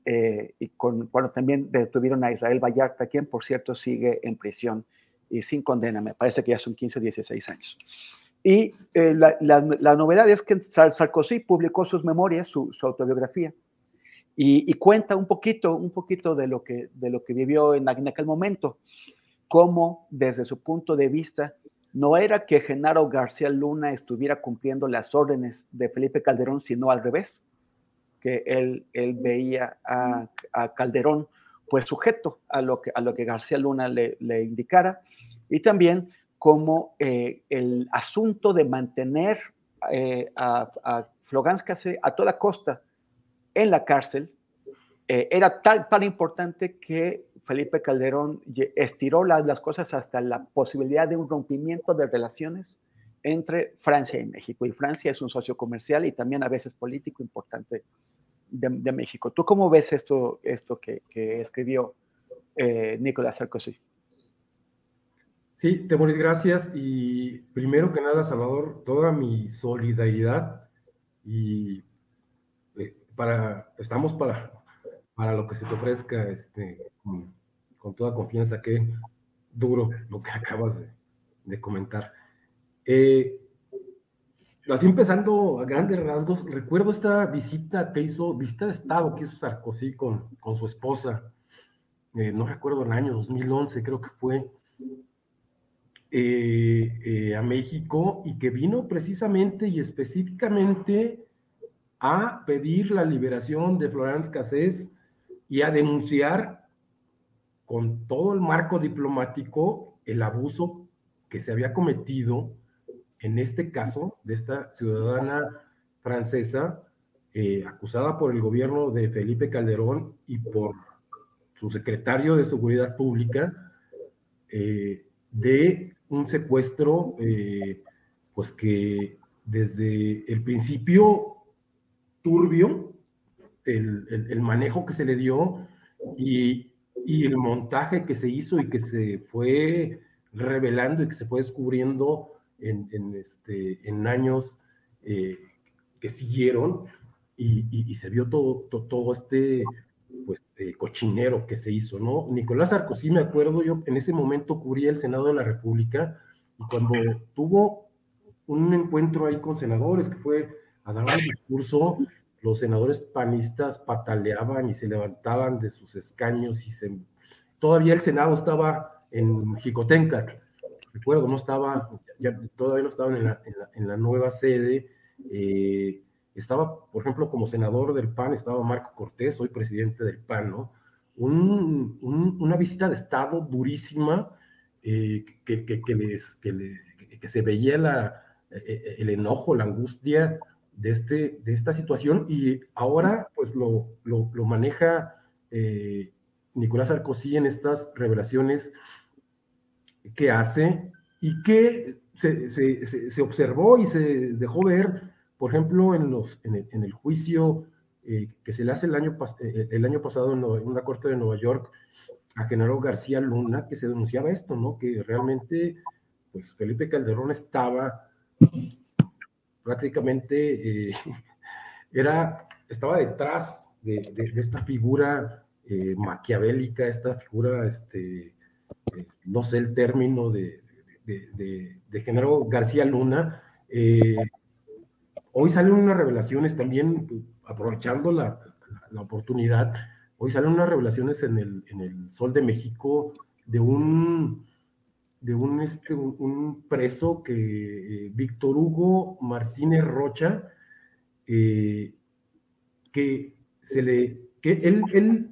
eh, y con, bueno, también detuvieron a Israel Vallarta, quien por cierto sigue en prisión y sin condena, me parece que ya son 15 o 16 años. Y eh, la, la, la, novedad es que Sarkozy publicó sus memorias, su, autobiografía, y, y, cuenta un poquito, un poquito de lo que, de lo que vivió en, en, aquel momento, cómo desde su punto de vista no era que Genaro García Luna estuviera cumpliendo las órdenes de Felipe Calderón, sino al revés, que él, él veía a, a Calderón pues sujeto a lo que, a lo que García Luna le, le indicara, y también como eh, el asunto de mantener eh, a, a a toda costa en la cárcel eh, era tan, tan importante que Felipe Calderón estiró las, cosas hasta la posibilidad de un rompimiento de relaciones entre Francia y México. Y Francia es un socio comercial y también a veces político importante de, México. ¿Tú cómo ves esto, esto que, que escribió eh, Nicolás Sarkozy? Sí, Temoris, gracias. Y primero que nada, Salvador, toda mi solidaridad y eh, para, estamos para, para lo que se te ofrezca, este, con, toda confianza, que duro lo que acabas de, comentar. Eh, así empezando a grandes rasgos, recuerdo esta visita que hizo, visita de Estado que hizo Sarkozy con, con su esposa, eh, no recuerdo el año, 2011 creo que fue, eh, a México y que vino precisamente y específicamente a pedir la liberación de Florence Cassés y a denunciar con todo el marco diplomático el abuso que se había cometido en este caso de esta ciudadana francesa eh, acusada por el gobierno de Felipe Calderón y por su secretario de Seguridad Pública eh, de un secuestro, eh, pues que desde el principio turbio, el, el, manejo que se le dio y, y, el montaje que se hizo y que se fue revelando y que se fue descubriendo en, en, este, en años eh, que siguieron y, se vio todo, todo, todo este pues, eh, cochinero que se hizo, ¿no? Nicolás Sarkozy, me acuerdo, yo en ese momento cubría el Senado de la República y cuando tuvo un encuentro ahí con senadores que fue a dar un discurso, los senadores panistas pataleaban y se levantaban de sus escaños y se... Todavía el Senado estaba en Jicotenca, recuerdo, no estaba, todavía no estaban en la, nueva sede, eh, estaba, por ejemplo, como senador del PAN, estaba Marco Cortés, hoy presidente del PAN, ¿no? Un, un, una visita de Estado durísima eh, que, que, se veía eh, el enojo, la angustia de, este, de esta situación y ahora pues lo, lo, maneja eh, Nicolás Sarkozy en estas revelaciones que hace y que se, se, se, observó y se dejó ver, por ejemplo, en, los, en, el, en el juicio eh, que se le hace el año, eh, el año pasado en, una corte de Nueva York a Genaro García Luna, que se denunciaba esto, ¿no? Que realmente, pues Felipe Calderón estaba prácticamente, eh, era, estaba detrás de, esta figura maquiavélica, esta figura, este, no sé el término de, de, Genaro García Luna. hoy salen unas revelaciones también aprovechando la, oportunidad, hoy salen unas revelaciones en el, en el Sol de México de un, de un, este, un, preso que eh, Víctor Hugo Martínez Rocha, eh, que se le, que él, él,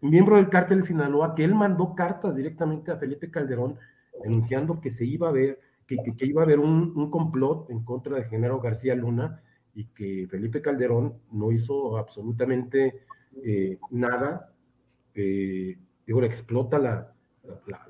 miembro del cártel de Sinaloa, que él mandó cartas directamente a Felipe Calderón denunciando que se iba a ver, que, que, iba a haber un, un, complot en contra de Genaro García Luna y que Felipe Calderón no hizo absolutamente eh, nada. Digo, explota la,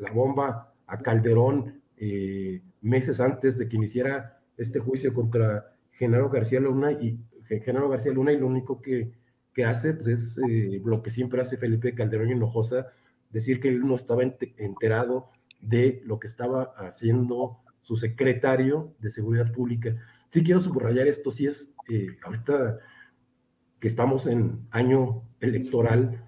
la, bomba a Calderón eh, meses antes de que iniciara este juicio contra Genaro García Luna y Genaro García Luna y lo único que, que hace pues, es lo que siempre hace Felipe Calderón Hinojosa, decir que él no estaba enterado de lo que estaba haciendo su secretario de Seguridad Pública. Sí quiero subrayar esto, sí es eh, ahorita que estamos en año electoral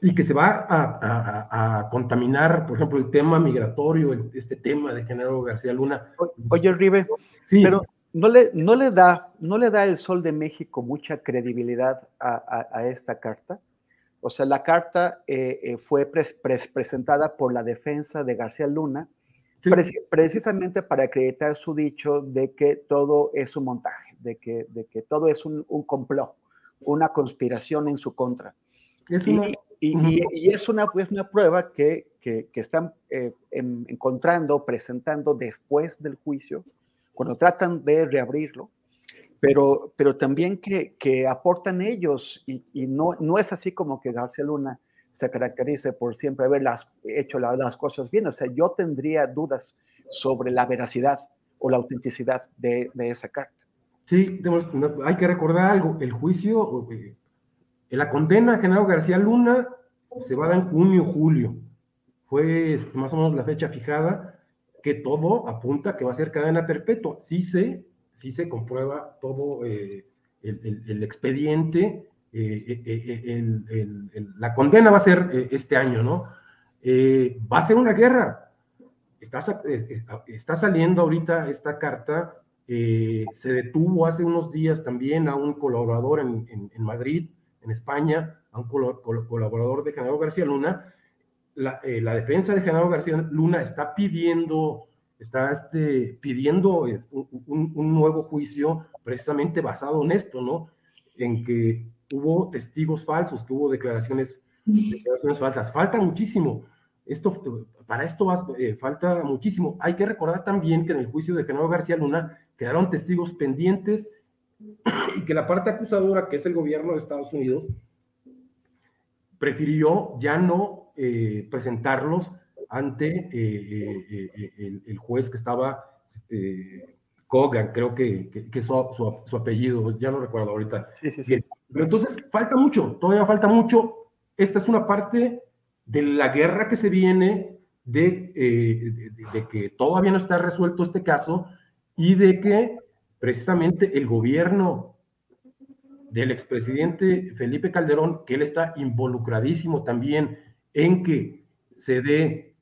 y que se va a, contaminar, por ejemplo, el tema migratorio, este tema de Genaro García Luna. Oye, Ribe, sí. pero no le, no, le da, ¿no le da el Sol de México mucha credibilidad a, esta carta? O sea, la carta eh, eh, fue presentada por la defensa de García Luna, precisamente para acreditar su dicho de que todo es un montaje, de que, de que todo es un, un complot, una conspiración en su contra. y, y, es una, pues, una prueba que, que, que están eh, encontrando, presentando después del juicio, cuando tratan de reabrirlo, pero, pero también que, que aportan ellos, y, y, no, no es así como que García Luna se caracterice por siempre haber hecho las cosas bien. O sea, yo tendría dudas sobre la veracidad o la autenticidad de, esa carta. Sí, hay que recordar algo. El juicio, eh, la condena a Genaro García Luna se va a dar en junio, julio. Fue este, más o menos la fecha fijada que todo apunta que va a ser cadena perpetua. Sí se, sí se comprueba todo eh, el, expediente eh, eh, la condena va a ser este año, ¿no? va a ser una guerra. Está, está saliendo ahorita esta carta. se detuvo hace unos días también a un colaborador en, Madrid, en España, a un colaborador de Genaro García Luna. La, defensa de Genaro García Luna está pidiendo, está este, pidiendo un, un, nuevo juicio precisamente basado en esto, ¿no? En que hubo testigos falsos, que hubo declaraciones, declaraciones falsas. Falta muchísimo. Esto, para esto eh, falta muchísimo. Hay que recordar también que en el juicio de Genaro García Luna quedaron testigos pendientes y que la parte acusadora, que es el gobierno de Estados Unidos, prefirió ya no eh, presentarlos ante eh, el, juez que estaba Kogan, creo que, que, su, su, apellido, ya no recuerdo ahorita. Sí, sí, sí. Pero entonces falta mucho, todavía falta mucho. Esta es una parte de la guerra que se viene, de, eh, de, que todavía no está resuelto este caso y de que precisamente el gobierno del expresidente Felipe Calderón, que él está involucradísimo también en que se dé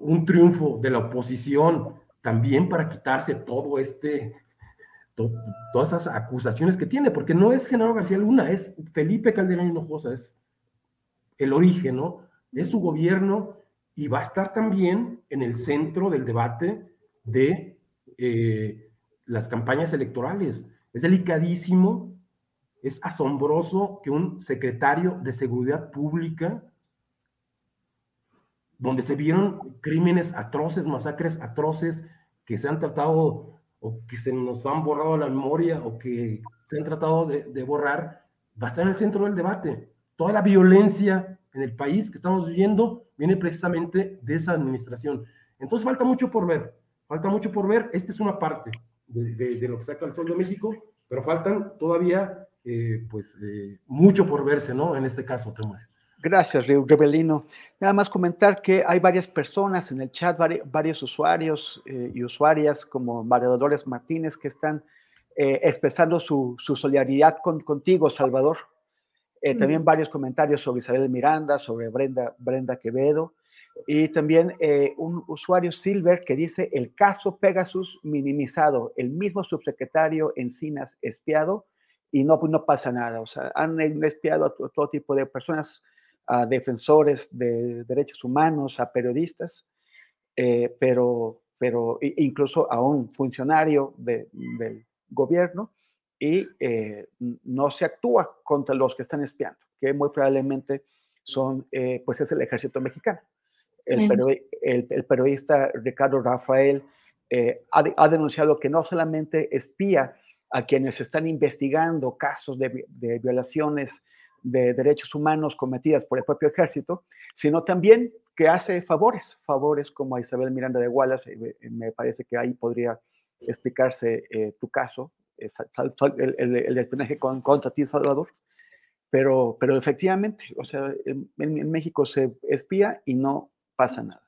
un triunfo de la oposición también para quitarse todo este, todas esas acusaciones que tiene, porque no es Genaro García Luna, es Felipe Calderón Hinojosa, es el origen, ¿no? Es su gobierno y va a estar también en el centro del debate de eh, las campañas electorales. Es delicadísimo, es asombroso que un secretario de seguridad pública, donde se vieron crímenes atroces, masacres atroces, que se han tratado o que se nos han borrado la memoria o que se han tratado de, borrar, va a estar en el centro del debate. Toda la violencia en el país que estamos viviendo viene precisamente de esa administración. Entonces falta mucho por ver, falta mucho por ver. Esta es una parte de, de, lo que saca el Sol de México, pero faltan todavía eh, pues eh, mucho por verse, ¿no? En este caso, Tomás. Gracias, Rebelino. Nada más comentar que hay varias personas en el chat, varios usuarios eh, y usuarias como María Dolores Martínez que están expresando su, su solidaridad con, contigo, Salvador. También varios comentarios sobre Isabel Miranda, sobre Brenda, Brenda Quevedo. Y también un usuario Silver que dice el caso Pegasus minimizado, el mismo subsecretario Encinas espiado y no, no pasa nada. O sea, han espiado a todo, tipo de personas, a defensores de derechos humanos, a periodistas, eh, pero, pero incluso a un funcionario del gobierno y eh, no se actúa contra los que están espiando, que muy probablemente son, eh, pues es el ejército mexicano. El, el, periodista Ricardo Rafael ha, ha, denunciado que no solamente espía a quienes están investigando casos de, violaciones de derechos humanos cometidas por el propio ejército, sino también que hace favores, favores como a Isabel Miranda de Wallace, eh, eh, me parece que ahí podría explicarse eh, tu caso, el, el, espionaje contra ti, Salvador, pero, pero efectivamente, o sea, en, en México se espía y no pasa nada.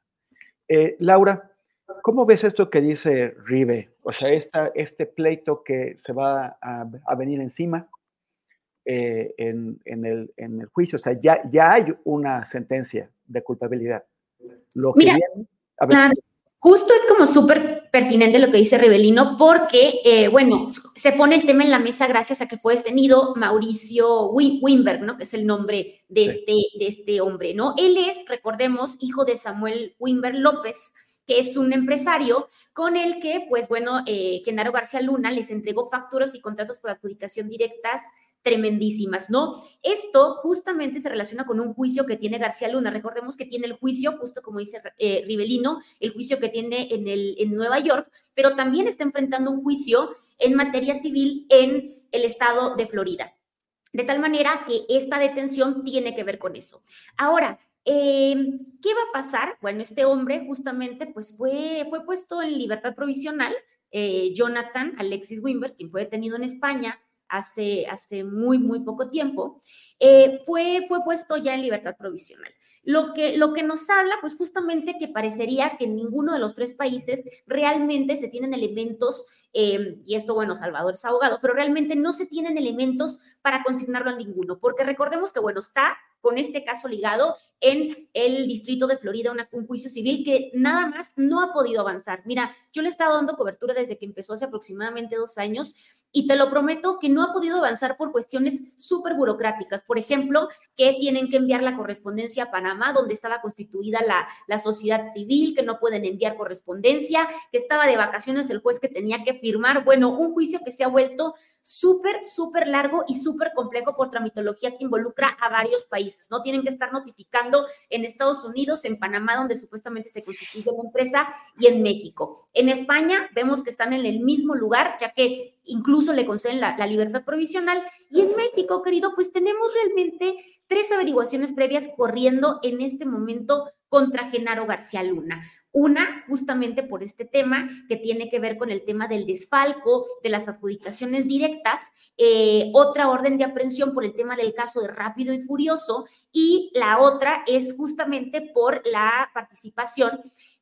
Laura, ¿Cómo ves esto que dice Rive? O sea, esta, este pleito que se va a, venir encima eh, en, el, juicio. O sea, ya, ya hay una sentencia de culpabilidad. Lo que Mira, claro, justo es como súper pertinente lo que dice Rivelino, porque, eh, bueno, se pone el tema en la mesa gracias a que fue detenido Mauricio Wimberg, ¿no? Que es el nombre de, este, de este hombre, ¿no? Él es, recordemos, hijo de Samuel Wimberg López, que es un empresario con el que, pues bueno, eh, Genaro García Luna les entregó facturas y contratos por adjudicación directas tremendísimas, ¿no? Esto justamente se relaciona con un juicio que tiene García Luna. Recordemos que tiene el juicio, justo como dice eh, Rivelino, el juicio que tiene en, el, en Nueva York, pero también está enfrentando un juicio en materia civil en el estado de Florida. De tal manera que esta detención tiene que ver con eso. Ahora, Em, ¿Qué va a pasar? Bueno, este hombre justamente pues fue, fue puesto en libertad provisional, eh, Jonathan Alexis Wimber, quien fue detenido en España hace, hace muy, muy poco tiempo, eh, fue, fue puesto ya en libertad provisional. Lo que, lo que nos habla, pues justamente que parecería que en ninguno de los tres países realmente se tienen elementos, em, y esto, bueno, Salvador es abogado, pero realmente no se tienen elementos para consignarlo a ninguno, porque recordemos que, bueno, está con este caso ligado en el distrito de Florida, un juicio civil que nada más no ha podido avanzar. Mira, yo le he estado dando cobertura desde que empezó hace aproximadamente dos años y te lo prometo que no ha podido avanzar por cuestiones súper burocráticas. Por ejemplo, que tienen que enviar la correspondencia a Panamá, donde estaba constituida la, la sociedad civil, que no pueden enviar correspondencia, que estaba de vacaciones el juez que tenía que firmar. Bueno, un juicio que se ha vuelto súper, súper largo y súper complejo por tramitología que involucra a varios países. ¿No? Tienen que estar notificando en Estados Unidos, en Panamá, donde supuestamente se constituye la empresa, y en México. En España vemos que están en el mismo lugar, ya que incluso le conceden la, la libertad provisional. Y en México, querido, pues tenemos realmente tres averiguaciones previas corriendo en este momento contra Genaro García Luna. Una, justamente por este tema que tiene que ver con el tema del desfalco, de las adjudicaciones directas, eh, otra orden de aprehensión por el tema del caso de Rápido y Furioso y la otra es justamente por la participación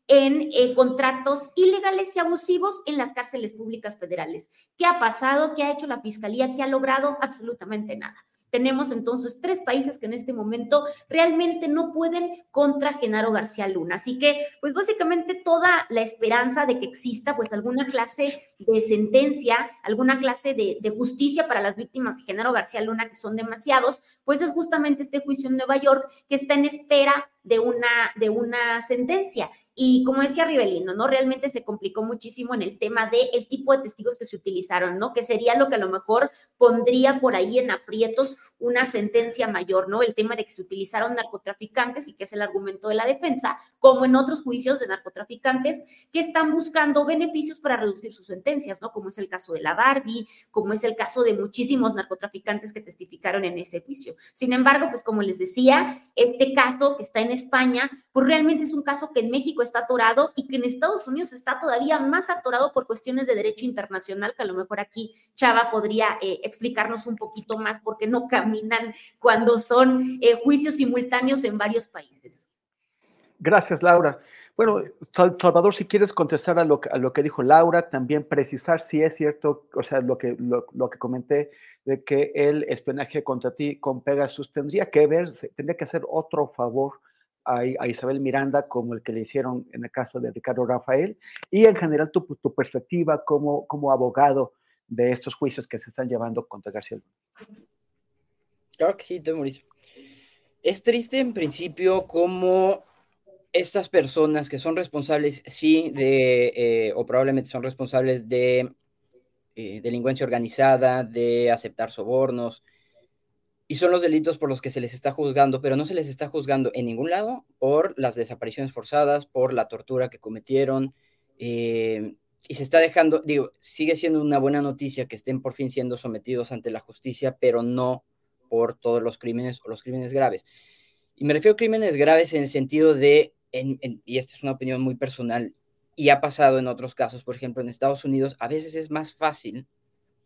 en eh, contratos ilegales y abusivos en las cárceles públicas federales. ¿Qué ha pasado? ¿Qué ha hecho la Fiscalía? ¿Qué ha logrado? Absolutamente nada. Tenemos entonces tres países que en este momento realmente no pueden contra Genaro García Luna. Así que, pues básicamente toda la esperanza de que exista pues alguna clase de sentencia, alguna clase de, justicia para las víctimas de Genaro García Luna, que son demasiados, pues es justamente este juicio en Nueva York que está en espera de una, de una sentencia. Y como decía Rivelino, ¿no? Realmente se complicó muchísimo en el tema del el tipo de testigos que se utilizaron, ¿no? Que sería lo que a lo mejor pondría por ahí en aprietos una sentencia mayor, ¿no? El tema de que se utilizaron narcotraficantes y que es el argumento de la defensa, como en otros juicios de narcotraficantes que están buscando beneficios para reducir sus sentencias, ¿no? Como es el caso de la Barbie, como es el caso de muchísimos narcotraficantes que testificaron en ese juicio. Sin embargo, pues como les decía, este caso que está en España, pues realmente es un caso que en México está atorado y que en Estados Unidos está todavía más atorado por cuestiones de derecho internacional, que a lo mejor aquí Chava podría eh, explicarnos un poquito más porque no caminan cuando son eh, juicios simultáneos en varios países. Gracias, Laura. Bueno, Salvador, si quieres contestar a lo, a lo que dijo Laura, también precisar si es cierto, o sea, lo que, lo, lo que comenté de que el espionaje contra ti con Pegasus tendría que ver, tendría que hacer otro favor a, Isabel Miranda como el que le hicieron en el caso de Ricardo Rafael y en general tu, tu perspectiva como, como abogado de estos juicios que se están llevando contra García Claro que sí, Mauricio. Es triste en principio como estas personas que son responsables, sí, de, eh, o probablemente son responsables de eh, delincuencia organizada, de aceptar sobornos, y son los delitos por los que se les está juzgando, pero no se les está juzgando en ningún lado por las desapariciones forzadas, por la tortura que cometieron. Eh, y se está dejando, digo, sigue siendo una buena noticia que estén por fin siendo sometidos ante la justicia, pero no por todos los crímenes o los crímenes graves. Y me refiero a crímenes graves en el sentido de, y esta es una opinión muy personal, y ha pasado en otros casos, por ejemplo, en Estados Unidos, a veces es más fácil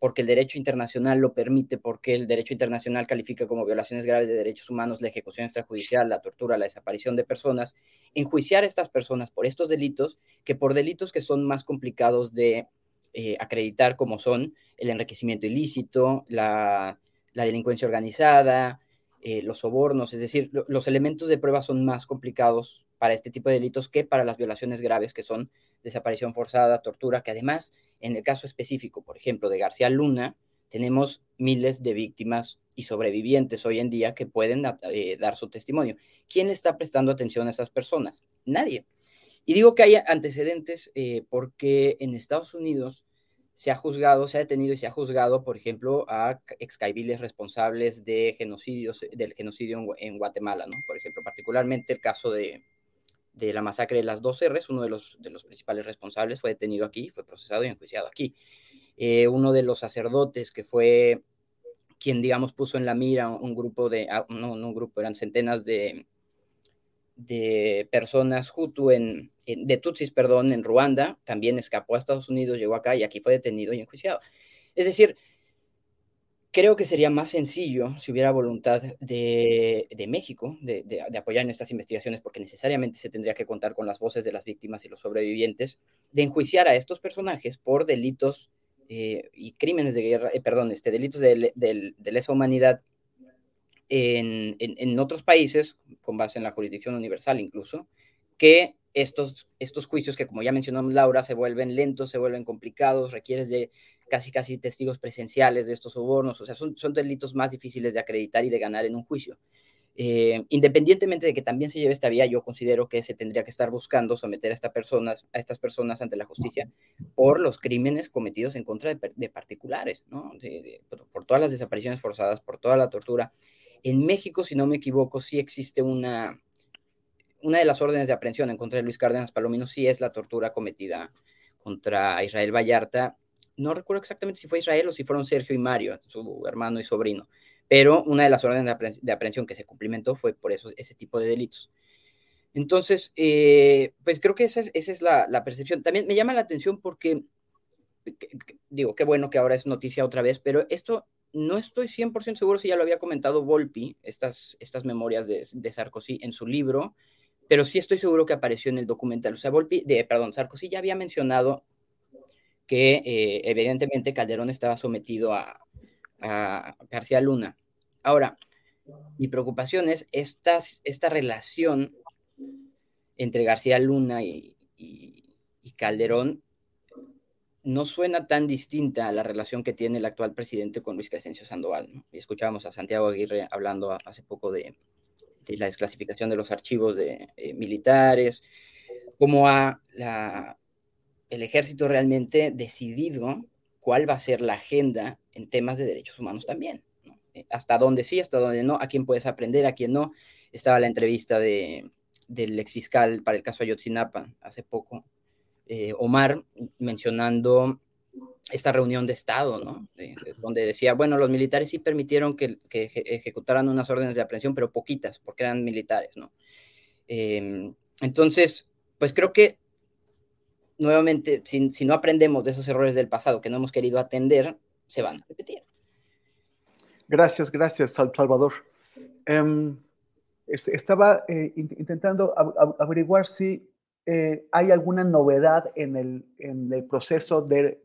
porque el derecho internacional lo permite, porque el derecho internacional califica como violaciones graves de derechos humanos la ejecución extrajudicial, la tortura, la desaparición de personas, enjuiciar a estas personas por estos delitos que por delitos que son más complicados de eh, acreditar como son el enriquecimiento ilícito, la, delincuencia organizada, eh, los sobornos, es decir, los elementos de prueba son más complicados para este tipo de delitos que para las violaciones graves que son desaparición forzada, tortura, que además, en el caso específico, por ejemplo, de García Luna, tenemos miles de víctimas y sobrevivientes hoy en día que pueden eh, dar su testimonio. ¿Quién está prestando atención a esas personas? Nadie. Y digo que hay antecedentes eh, porque en Estados Unidos se ha juzgado, se ha detenido y se ha juzgado, por ejemplo, a excaibiles responsables de genocidios, del genocidio en, Guatemala, ¿no? Por ejemplo, particularmente el caso de, de la masacre de las dos R's, uno de los, de los principales responsables fue detenido aquí, fue procesado y enjuiciado aquí. Eh, uno de los sacerdotes que fue quien, digamos, puso en la mira un grupo de, ah, no, un grupo, eran centenas de, de personas Hutu en, de Tutsis, perdón, en Ruanda, también escapó a Estados Unidos, llegó acá y aquí fue detenido y enjuiciado. Es decir, Creo que sería más sencillo si hubiera voluntad de, México de, apoyar en estas investigaciones, porque necesariamente se tendría que contar con las voces de las víctimas y los sobrevivientes, de enjuiciar a estos personajes por delitos eh, y crímenes de guerra, eh, perdón, este, delitos de, lesa humanidad en, en, otros países, con base en la jurisdicción universal incluso, que estos, estos juicios que, como ya mencionó Laura, se vuelven lentos, se vuelven complicados, requieres de casi casi testigos presenciales de estos sobornos, o sea, son, son delitos más difíciles de acreditar y de ganar en un juicio. Eh, independientemente de que también se lleve esta vía, yo considero que se tendría que estar buscando someter a, estas personas, a estas personas ante la justicia por los crímenes cometidos en contra de, particulares, ¿no? por, todas las desapariciones forzadas, por toda la tortura. En México, si no me equivoco, sí existe una, una de las órdenes de aprehensión en contra de Luis Cárdenas Palomino, sí es la tortura cometida contra Israel Vallarta no recuerdo exactamente si fue Israel o si fueron Sergio y Mario, su hermano y sobrino, pero una de las órdenes de, aprehensión que se cumplimentó fue por eso, ese tipo de delitos. Entonces, eh, pues creo que esa es, la, percepción. También me llama la atención porque, digo, qué bueno que ahora es noticia otra vez, pero esto no estoy 100% seguro si ya lo había comentado Volpi, estas, estas memorias de, de, Sarkozy en su libro, pero sí estoy seguro que apareció en el documental. O sea, de, perdón, Sarkozy ya había mencionado que eh, evidentemente Calderón estaba sometido a, García Luna. Ahora, mi preocupación es esta, esta relación entre García Luna y, Calderón no suena tan distinta a la relación que tiene el actual presidente con Luis Crescencio Sandoval. Y escuchábamos a Santiago Aguirre hablando hace poco de, de la desclasificación de los archivos de, eh, militares, cómo ha el ejército realmente decidido cuál va a ser la agenda en temas de derechos humanos también. Eh, hasta dónde sí, hasta dónde no, a quién puedes aprender, a quién no. Estaba la entrevista de, del exfiscal para el caso Ayotzinapa hace poco, eh, Omar, mencionando esta reunión de Estado, ¿no? donde decía, bueno, los militares sí permitieron que, ejecutaran unas órdenes de aprehensión, pero poquitas, porque eran militares, ¿no? Em, entonces, pues creo que nuevamente, si, no aprendemos de esos errores del pasado que no hemos querido atender, se van a repetir. Gracias, gracias, Salvador. Em, estaba eh, intentando averiguar si eh, hay alguna novedad en el, proceso de,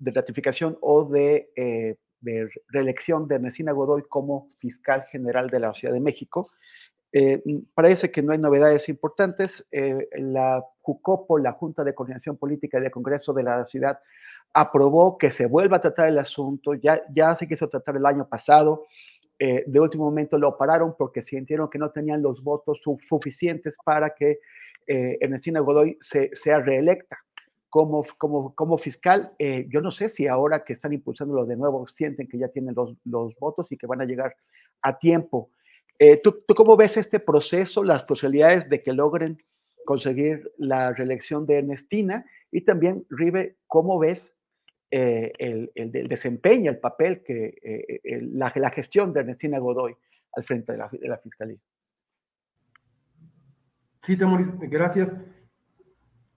ratificación o de, eh, de, reelección de Ernestina Godoy como fiscal general de la Ciudad de México. Eh, parece que no hay novedades importantes. la JUCOPO, la Junta de Coordinación Política del Congreso de la Ciudad, aprobó que se vuelva a tratar el asunto. Ya se quiso tratar el año pasado. de último momento lo pararon porque sintieron que no tenían los votos suficientes para que eh, Ernestina Godoy sea reelecta como, como, como fiscal. Eh, yo no sé si ahora que están impulsándolo de nuevo sienten que ya tienen los, los votos y que van a llegar a tiempo. Eh, ¿tú, ¿tú, cómo ves este proceso, las posibilidades de que logren conseguir la reelección de Ernestina? Y también, Rive, ¿cómo ves el, el, desempeño, el papel que la, la, gestión de Ernestina Godoy al frente de la, de la Fiscalía? Sí, Temoris, gracias.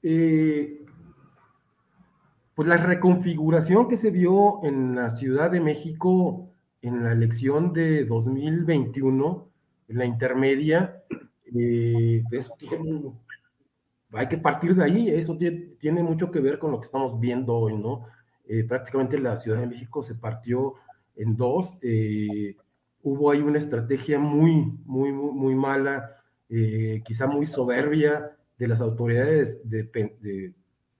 Eh, pues la reconfiguración que se vio en la Ciudad de México en la elección de 2021, en la intermedia, eh, eso hay que partir de ahí, eso tiene, mucho que ver con lo que estamos viendo hoy, ¿no? Eh, prácticamente la Ciudad de México se partió en dos, hubo ahí una estrategia muy, muy, muy, muy mala eh, quizá muy soberbia de las autoridades de,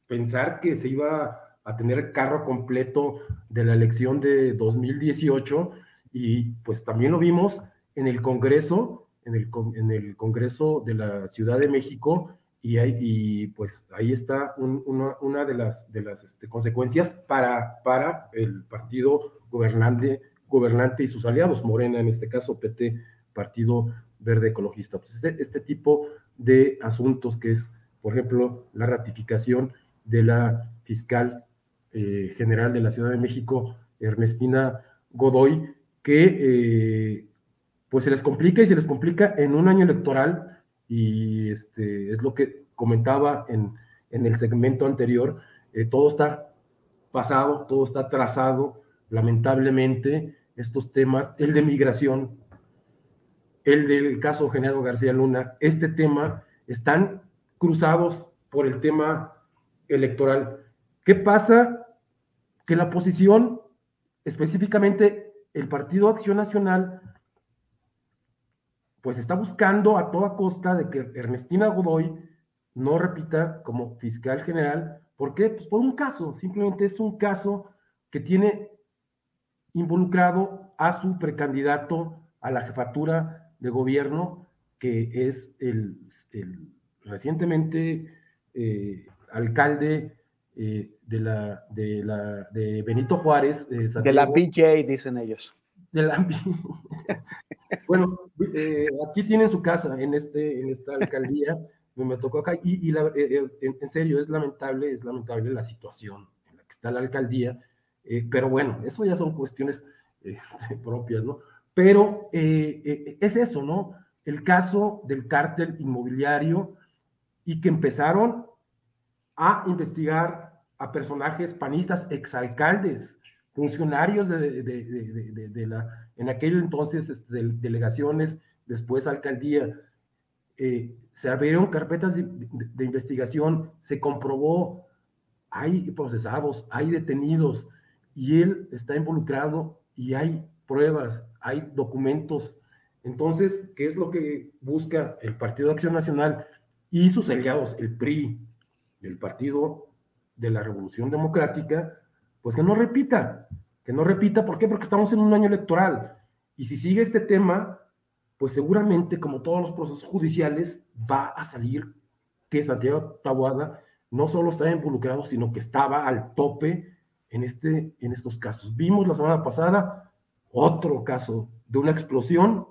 pensar que se iba a tener carro completo de la elección de 2018 y pues también lo vimos en el Congreso, en el, en el Congreso de la Ciudad de México y, y pues ahí está una, una, de las, de las este, consecuencias para, para el partido gobernante, gobernante y sus aliados, Morena en este caso, PT, Partido verde ecologista. Pues este, este, tipo de asuntos que es, por ejemplo, la ratificación de la fiscal eh, general de la Ciudad de México, Ernestina Godoy, que eh, pues se les complica y se les complica en un año electoral y este, es lo que comentaba en, en el segmento anterior, eh, todo está pasado, todo está trazado, lamentablemente, estos temas, el de migración, el del caso Genaro García Luna, este tema, están cruzados por el tema electoral. ¿Qué pasa? Que la oposición, específicamente el Partido Acción Nacional, pues está buscando a toda costa de que Ernestina Godoy no repita como fiscal general. ¿Por qué? Pues por un caso, simplemente es un caso que tiene involucrado a su precandidato a la jefatura de gobierno, que es el, recientemente eh, alcalde eh, de, la, de, la, de Benito Juárez. de la BJ, dicen ellos. De la Bueno, eh, aquí tienen su casa en, este, en esta alcaldía, me tocó acá, y, en, serio, es lamentable, es lamentable la situación en la que está la alcaldía, pero bueno, eso ya son cuestiones propias, ¿no? Pero eh, eh, es eso, ¿no? El caso del cártel inmobiliario y que empezaron a investigar a personajes panistas, exalcaldes, funcionarios de, la, en aquel entonces este, delegaciones, después alcaldía. Eh, se abrieron carpetas de, investigación, se comprobó, hay procesados, hay detenidos, y él está involucrado y hay pruebas, hay documentos. Entonces, ¿qué es lo que busca el Partido de Acción Nacional y sus aliados, el PRI, el Partido de la Revolución Democrática? Pues que no repita, que no repita, ¿por qué? Porque estamos en un año electoral. Y si sigue este tema, pues seguramente, como todos los procesos judiciales, va a salir que Santiago Taboada no solo estaba involucrado, sino que estaba al tope en, este, en estos casos. Vimos la semana pasada otro caso de una explosión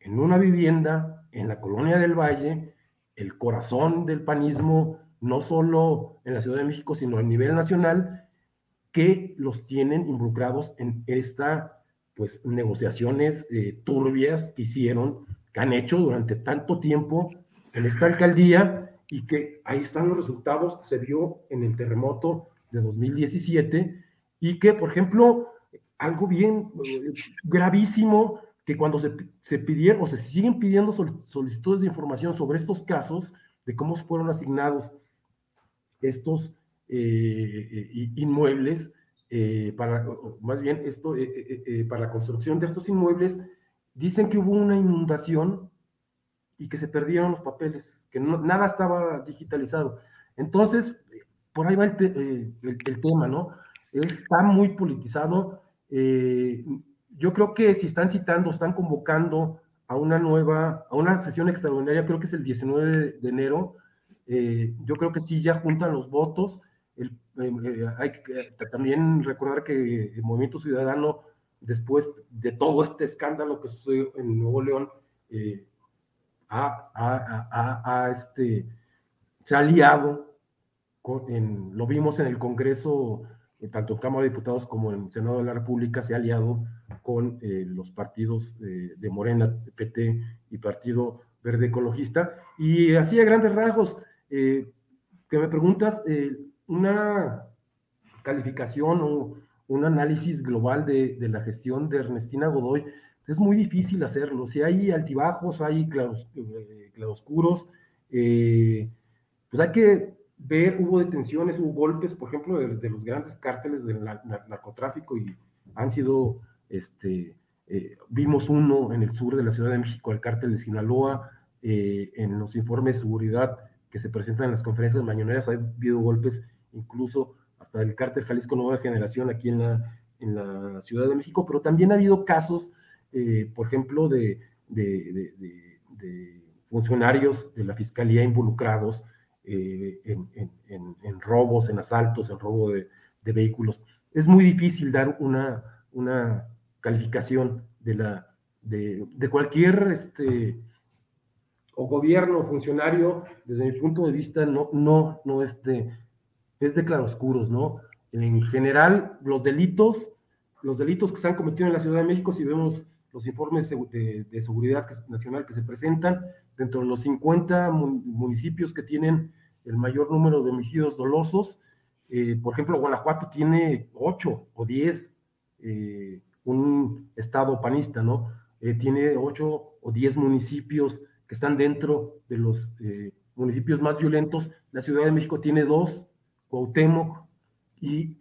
en una vivienda en la colonia del Valle, el corazón del panismo, no solo en la Ciudad de México, sino a nivel nacional, que los tienen involucrados en esta, pues, negociaciones eh, turbias que hicieron, que han hecho durante tanto tiempo en esta alcaldía y que ahí están los resultados, se vio en el terremoto de 2017 y que, por ejemplo, algo bien eh, gravísimo, que cuando se, se, pidieron o se siguen pidiendo solicitudes de información sobre estos casos, de cómo fueron asignados estos eh, inmuebles, eh, para, más bien esto, para la construcción de estos inmuebles, dicen que hubo una inundación y que se perdieron los papeles, que nada estaba digitalizado. Entonces, por ahí va el, eh, el, tema, ¿no? Está muy politizado. Eh, yo creo que si están citando, están convocando a una nueva, a una sesión extraordinaria, creo que es el 19 de, enero, eh, yo creo que sí ya juntan los votos. hay que también recordar que el Movimiento Ciudadano, después de todo este escándalo que sucedió en Nuevo León, este, se ha aliado, con, lo vimos en el Congreso, eh, tanto en Cámara de Diputados como en Senado de la República, se ha aliado con eh, los partidos eh, de Morena, PT y Partido Verde Ecologista. Y así a grandes rasgos, que me preguntas, una calificación o un análisis global de, de la gestión de Ernestina Godoy, es muy difícil hacerlo. Si hay altibajos, hay eh, claroscuros, eh, pues hay que ver, hubo detenciones, hubo golpes, por ejemplo, de, los grandes cárteles del narcotráfico y han sido, este, eh, vimos uno en el sur de la Ciudad de México, el cártel de Sinaloa, en los informes de seguridad que se presentan en las conferencias mañaneras, ha habido golpes incluso hasta el cártel Jalisco Nueva Generación aquí en la, en la Ciudad de México, pero también ha habido casos eh, por ejemplo, de, funcionarios de la Fiscalía involucrados eh, en, robos, en asaltos, en robo de, vehículos. Es muy difícil dar una, una calificación de, la, de, cualquier este, o gobierno o funcionario, desde mi punto de vista, no, no, no es de, es de claroscuros, ¿no? En general, los delitos, los delitos que se han cometido en la Ciudad de México, si vemos los informes de, seguridad nacional que se presentan, dentro de los 50 municipios que tienen el mayor número de homicidios dolosos, eh, por ejemplo, Guanajuato tiene 8 o 10, eh, un estado panista, ¿no? Eh, tiene 8 o 10 municipios que están dentro de los municipios más violentos. La Ciudad de México tiene dos, Cuauhtémoc y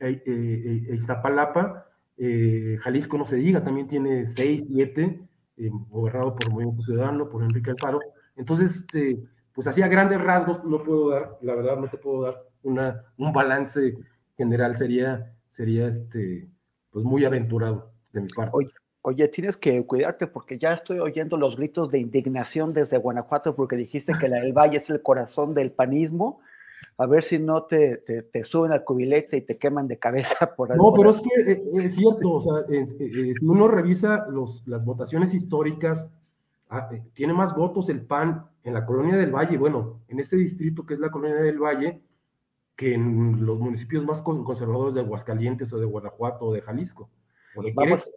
Iztapalapa, eh, Jalisco no se diga, también tiene seis, siete, eh, gobernado por Movimiento Ciudadano, por Enrique Alfaro. Entonces, este, pues así a grandes rasgos no puedo dar, la verdad no te puedo dar una, un balance general, sería, sería este, pues muy aventurado de mi parte. Oye, oye, tienes que cuidarte porque ya estoy oyendo los gritos de indignación desde Guanajuato porque dijiste que la del Valle es el corazón del panismo a ver si no te, te, suben al cubilete y te queman de cabeza por algo. No, pero es que eh, es cierto, o sea, eh, eh, si uno revisa los, las votaciones históricas, tiene más votos el PAN en la colonia del Valle, bueno, en este distrito que es la colonia del Valle, que en los municipios más conservadores de Aguascalientes o de Guanajuato o de Jalisco. vamos,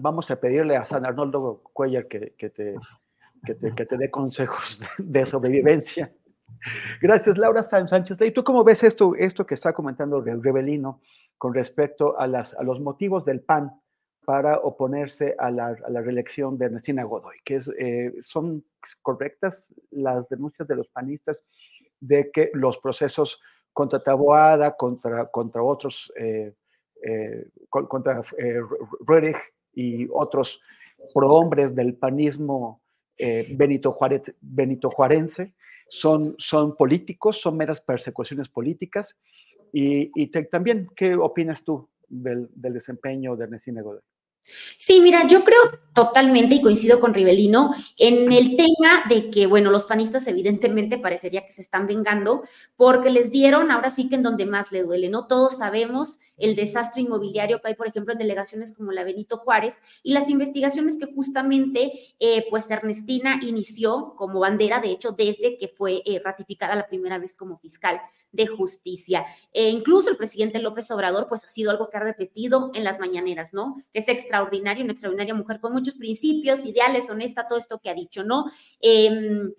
vamos, a pedirle a San Arnoldo Cuellar que, que te, que te, que te dé consejos de sobrevivencia. Gracias, Laura Sánchez. ¿Y tú cómo ves esto, esto que está comentando el Rebelino con respecto a, las, a los motivos del PAN para oponerse a la, reelección de Ernestina Godoy? Que eh, ¿Son correctas las denuncias de los panistas de que los procesos contra Taboada, contra, contra otros, eh, eh, contra Rerich y otros prohombres del panismo Benito, Juárez, Benito Juarense, son, son políticos, son meras persecuciones políticas. Y, también, ¿qué opinas tú del, desempeño de Ernestina Godoy? Sí, mira, yo creo totalmente y coincido con Rivelino en el tema de que, bueno, los panistas evidentemente parecería que se están vengando porque les dieron, ahora sí que en donde más le duele, ¿no? Todos sabemos el desastre inmobiliario que hay, por ejemplo, en delegaciones como la Benito Juárez y las investigaciones que justamente, eh, pues, Ernestina inició como bandera, de hecho, desde que fue eh, ratificada la primera vez como fiscal de justicia. E incluso el presidente López Obrador, pues, ha sido algo que ha repetido en las mañaneras, ¿no? Extraordinaria, una extraordinaria mujer con muchos principios, ideales, honesta, todo esto que ha dicho, ¿no? Em,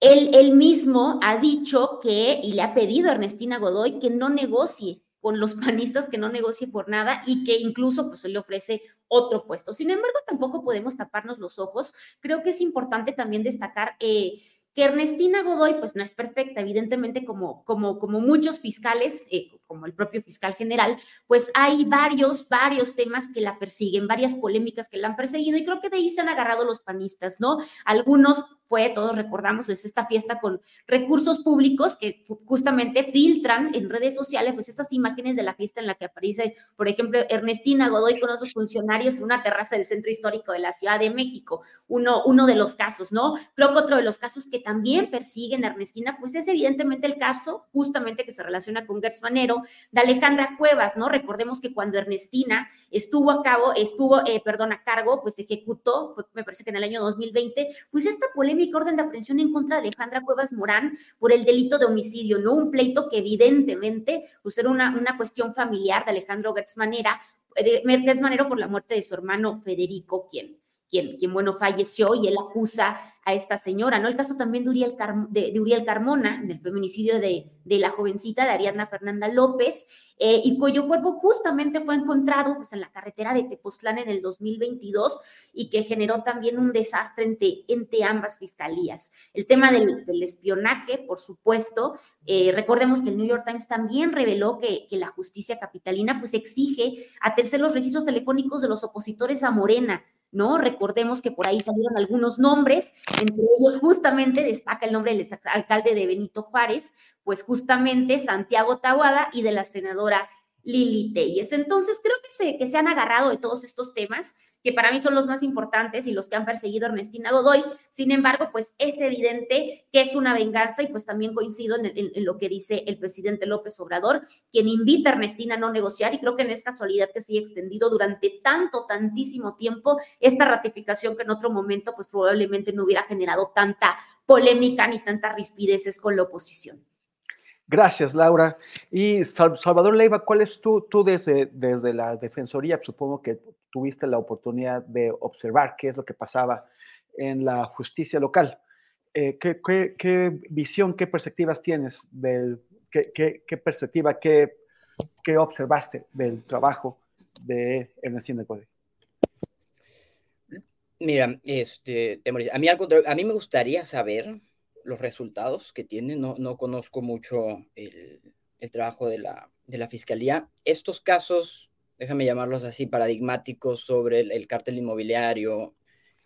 él, él, mismo ha dicho que, y le ha pedido a Ernestina Godoy que no negocie con los panistas, que no negocie por nada y que incluso pues le ofrece otro puesto. Sin embargo, tampoco podemos taparnos los ojos. Creo que es importante también destacar eh, que Ernestina Godoy, pues no es perfecta, evidentemente, como, como, como muchos fiscales, eh, como el propio fiscal general, pues hay varios, varios temas que la persiguen, varias polémicas que la han perseguido y creo que de ahí se han agarrado los panistas, ¿no? Algunos fue, todos recordamos, es esta fiesta con recursos públicos que justamente filtran en redes sociales, pues esas imágenes de la fiesta en la que aparece, por ejemplo, Ernestina Godoy con otros funcionarios en una terraza del centro histórico de la Ciudad de México, uno, uno de los casos, ¿no? Creo que otro de los casos que también persiguen a Ernestina, pues es evidentemente el caso justamente que se relaciona con Gertz Manero, de Alejandra Cuevas, ¿no? Recordemos que cuando Ernestina estuvo a cabo, estuvo, eh, perdón, a cargo, pues ejecutó, me parece que en el año 2020, pues esta polémica orden de aprehensión en contra de Alejandra Cuevas Morán por el delito de homicidio, ¿no? Un pleito que evidentemente pues era una, una cuestión familiar de Alejandro Gertz Manera, de Gertz Manero por la muerte de su hermano Federico, quien, quien, bueno, falleció y él acusa a esta señora, ¿no? El caso también de Uriel, de, Uriel Carmona, del feminicidio de, de, la jovencita de Ariadna Fernanda López, eh, y cuyo cuerpo justamente fue encontrado pues, en la carretera de Tepoztlán en el 2022 y que generó también un desastre entre, ambas fiscalías. El tema del, del espionaje, por supuesto, eh, recordemos que el New York Times también reveló que, la justicia capitalina pues exige atercer los registros telefónicos de los opositores a Morena, ¿no? Recordemos que por ahí salieron algunos nombres, entre ellos justamente destaca el nombre del alcalde de Benito Juárez, pues justamente Santiago Tahuada y de la senadora Lili Telles. Entonces, creo que se, que se han agarrado de todos estos temas, que para mí son los más importantes y los que han perseguido Ernestina Godoy. Sin embargo, pues es evidente que es una venganza y pues también coincido en, en, lo que dice el presidente López Obrador, quien invita a Ernestina a no negociar y creo que no es casualidad que se haya extendido durante tanto, tantísimo tiempo esta ratificación que en otro momento pues probablemente no hubiera generado tanta polémica ni tantas rispideces con la oposición. Gracias, Laura. Y Salvador Leiva, ¿cuál es tú, tú desde, desde la Defensoría? Supongo que tuviste la oportunidad de observar qué es lo que pasaba en la justicia local. Eh, ¿qué, qué, qué, visión, qué perspectivas tienes? Del, qué, qué, perspectiva, qué, qué observaste del trabajo de Ernestina Code? Mira, este, a mí, a mí me gustaría saber los resultados que tiene, no, no conozco mucho el, el trabajo de la, de la, fiscalía. Estos casos, déjame llamarlos así, paradigmáticos sobre el, el cártel inmobiliario,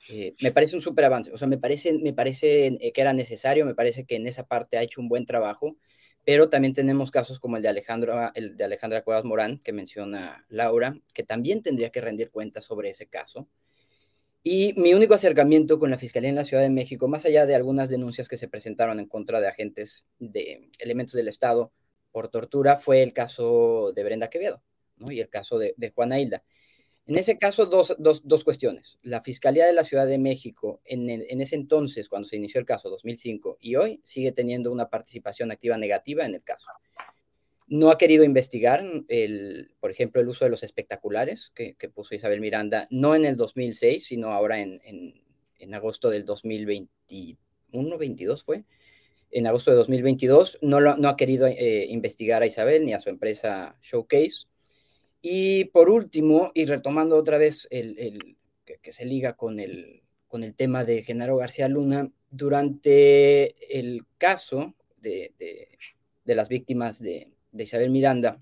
eh, me parece un súper avance. O sea, me parece, me parece eh, que era necesario, me parece que en esa parte ha hecho un buen trabajo, pero también tenemos casos como el de, Alejandro, el de Alejandra Cuevas Morán, que menciona Laura, que también tendría que rendir cuentas sobre ese caso. Y mi único acercamiento con la Fiscalía en la Ciudad de México, más allá de algunas denuncias que se presentaron en contra de agentes de elementos del Estado por tortura, fue el caso de Brenda Quevedo y el caso de, de Juana Hilda. En ese caso, dos, dos, dos, cuestiones. La Fiscalía de la Ciudad de México, en, en, ese entonces, cuando se inició el caso, 2005, y hoy, sigue teniendo una participación activa negativa en el caso no ha querido investigar, el, por ejemplo, el uso de los espectaculares que, puso Isabel Miranda, no en el 2006, sino ahora en, en, agosto del 2021, 22 fue. En agosto de 2022 no, lo, no ha querido eh, investigar a Isabel ni a su empresa Showcase. Y por último, y retomando otra vez el, el que, se liga con el, con el tema de Genaro García Luna, durante el caso de, de las víctimas de, de Isabel Miranda,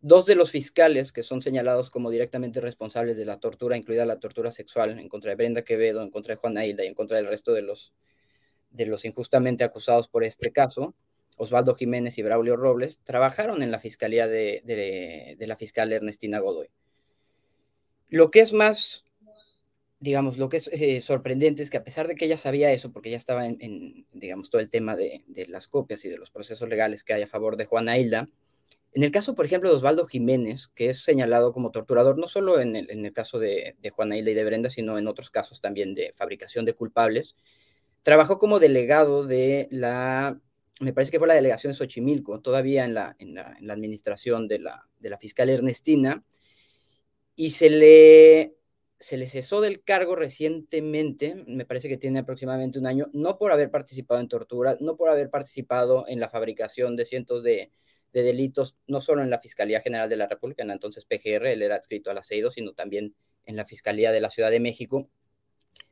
dos de los fiscales que son señalados como directamente responsables de la tortura, incluida la tortura sexual en contra de Brenda Quevedo, en contra de Juana Hilda y en contra del resto de los, de los injustamente acusados por este caso, Osvaldo Jiménez y Braulio Robles, trabajaron en la fiscalía de, de, la fiscal Ernestina Godoy. Lo que es más, digamos, lo que es eh, sorprendente es que a pesar de que ella sabía eso, porque ya estaba en, digamos, todo el tema de, las copias y de los procesos legales que hay a favor de Juana Hilda, en el caso, por ejemplo, de Osvaldo Jiménez, que es señalado como torturador, no solo en el, en el caso de, de, Juana Hilda y de Brenda, sino en otros casos también de fabricación de culpables, trabajó como delegado de la, me parece que fue la delegación de Xochimilco, todavía en la, en la, en la administración de la, de la fiscal Ernestina, y se le, se le cesó del cargo recientemente, me parece que tiene aproximadamente un año, no por haber participado en tortura, no por haber participado en la fabricación de cientos de de delitos, no solo en la Fiscalía General de la República, en entonces PGR, él era adscrito al aceido, sino también en la Fiscalía de la Ciudad de México,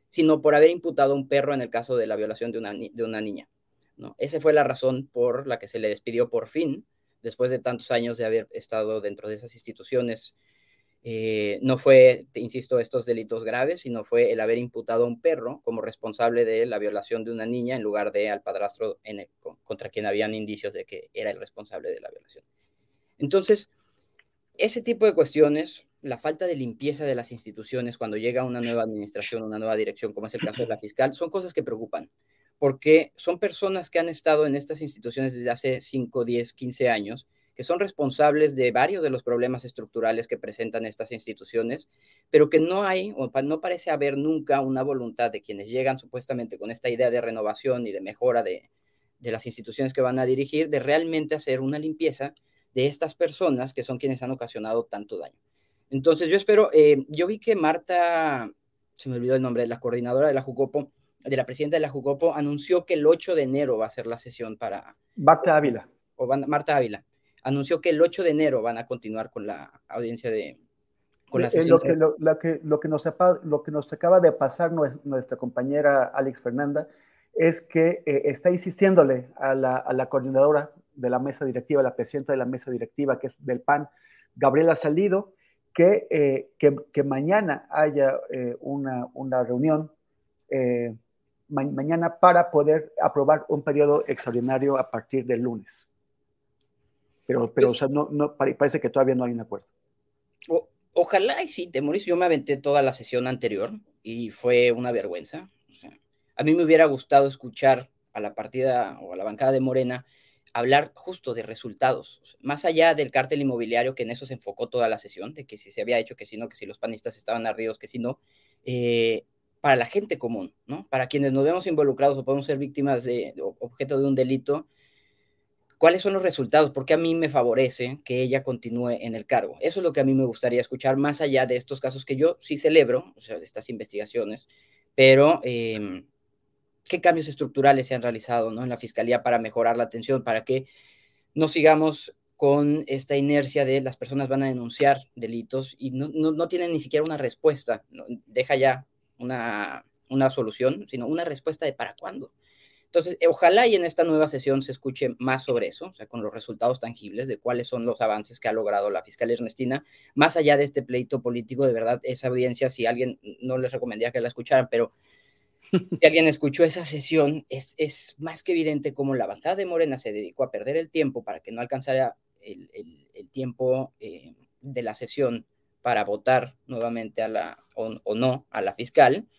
sino por haber imputado a un perro en el caso de la violación de una, de una niña. ¿no? Esa fue la razón por la que se le despidió por fin, después de tantos años de haber estado dentro de esas instituciones eh, no fue, insisto, estos delitos graves, sino fue el haber imputado a un perro como responsable de la violación de una niña en lugar de al padrastro en contra quien habían indicios de que era el responsable de la violación. Entonces, ese tipo de cuestiones, la falta de limpieza de las instituciones cuando llega una nueva administración, una nueva dirección, como es el caso de la fiscal, son cosas que preocupan, porque son personas que han estado en estas instituciones desde hace 5, 10, 15 años que son responsables de varios de los problemas estructurales que presentan estas instituciones, pero que no hay o no parece haber nunca una voluntad de quienes llegan supuestamente con esta idea de renovación y de mejora de, de las instituciones que van a dirigir, de realmente hacer una limpieza de estas personas que son quienes han ocasionado tanto daño. Entonces yo espero, eh, yo vi que Marta, se me olvidó el nombre, la coordinadora de la Jucopo, de la presidenta de la Jucopo, anunció que el 8 de enero va a ser la sesión para... Marta Ávila. O Marta Ávila anunció que el 8 de enero van a continuar con la audiencia de... Con la sesión lo, que, lo, que, lo, que nos, lo que nos acaba de pasar nuestra compañera Alex Fernanda es que eh, está insistiéndole a la, a la, coordinadora de la mesa directiva, la presidenta de la mesa directiva, que es del PAN, Gabriela Salido, que, eh, que, que, mañana haya eh, una, una, reunión, ma mañana para poder aprobar un periodo extraordinario a partir del lunes. Pero, pero o sea, no, no, parece que todavía no hay un acuerdo. O, ojalá y sí, Temoris, yo me aventé toda la sesión anterior y fue una vergüenza. O sea, a mí me hubiera gustado escuchar a la partida o a la bancada de Morena hablar justo de resultados, más allá del cártel inmobiliario, que en eso se enfocó toda la sesión, de que si se había hecho, que si no, que si los panistas estaban ardidos, que si no, eh, para la gente común, ¿no? Para quienes nos vemos involucrados o podemos ser víctimas de objeto de un delito, ¿Cuáles son los resultados? Porque a mí me favorece que ella continúe en el cargo. Eso es lo que a mí me gustaría escuchar, más allá de estos casos que yo sí celebro, o sea, de estas investigaciones, pero eh, ¿qué cambios estructurales se han realizado ¿no? en la Fiscalía para mejorar la atención, para que no sigamos con esta inercia de las personas van a denunciar delitos y no, no, no tienen ni siquiera una respuesta, deja ya una, una solución, sino una respuesta de para cuándo. Entonces, ojalá y en esta nueva sesión se escuche más sobre eso, o sea, con los resultados tangibles de cuáles son los avances que ha logrado la fiscal Ernestina, más allá de este pleito político, de verdad, esa audiencia, si alguien, no les recomendaría que la escucharan, pero si alguien escuchó esa sesión, es, es más que evidente cómo la bancada de Morena se dedicó a perder el tiempo para que no alcanzara el, el, el tiempo eh, de la sesión para votar nuevamente a la, o, o no a la fiscal,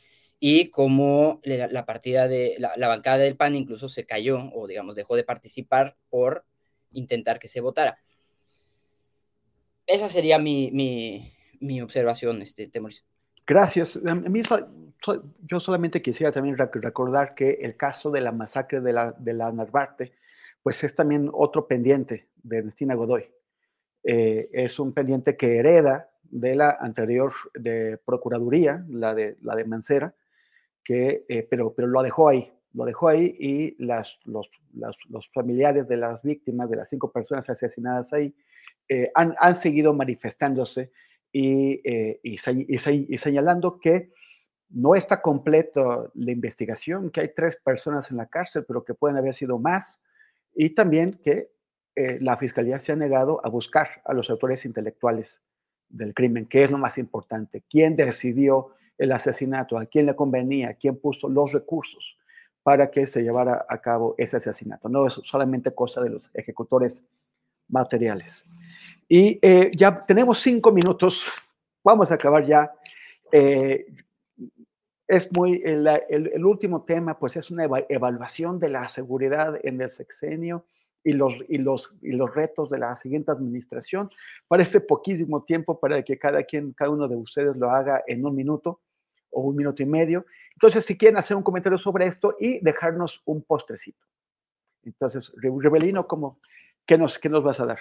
y como la, la partida de la, la, bancada del PAN incluso se cayó o digamos dejó de participar por intentar que se votara. Esa sería mi, mi, mi observación, este, Temoris. Gracias. A mí, yo solamente quisiera también recordar que el caso de la masacre de la, de la Narvarte, pues es también otro pendiente de Ernestina Godoy. Eh, es un pendiente que hereda de la anterior de Procuraduría, la de, la de Mancera, que, eh, pero, pero lo dejó ahí, lo dejó ahí y las, los, las, los, familiares de las víctimas, de las cinco personas asesinadas ahí, eh, han, han, seguido manifestándose y, eh, y, y, señalando que no está completa la investigación, que hay tres personas en la cárcel, pero que pueden haber sido más, y también que eh, la fiscalía se ha negado a buscar a los autores intelectuales del crimen, que es lo más importante. ¿Quién decidió el asesinato, a quién le convenía, quién puso los recursos para que se llevara a cabo ese asesinato. No es solamente cosa de los ejecutores materiales. Y eh, ya tenemos cinco minutos vamos a acabar ya. Eh, es muy, el, el, último tema, pues es una evaluación de la seguridad en el sexenio y los, y los, y los retos de la siguiente administración. Parece poquísimo tiempo para que cada quien, cada uno de ustedes lo haga en un minuto o un minuto y medio. Entonces, si quieren hacer un comentario sobre esto y dejarnos un postrecito. Entonces, Rebelino, ¿cómo, qué, nos, ¿qué nos vas a dar?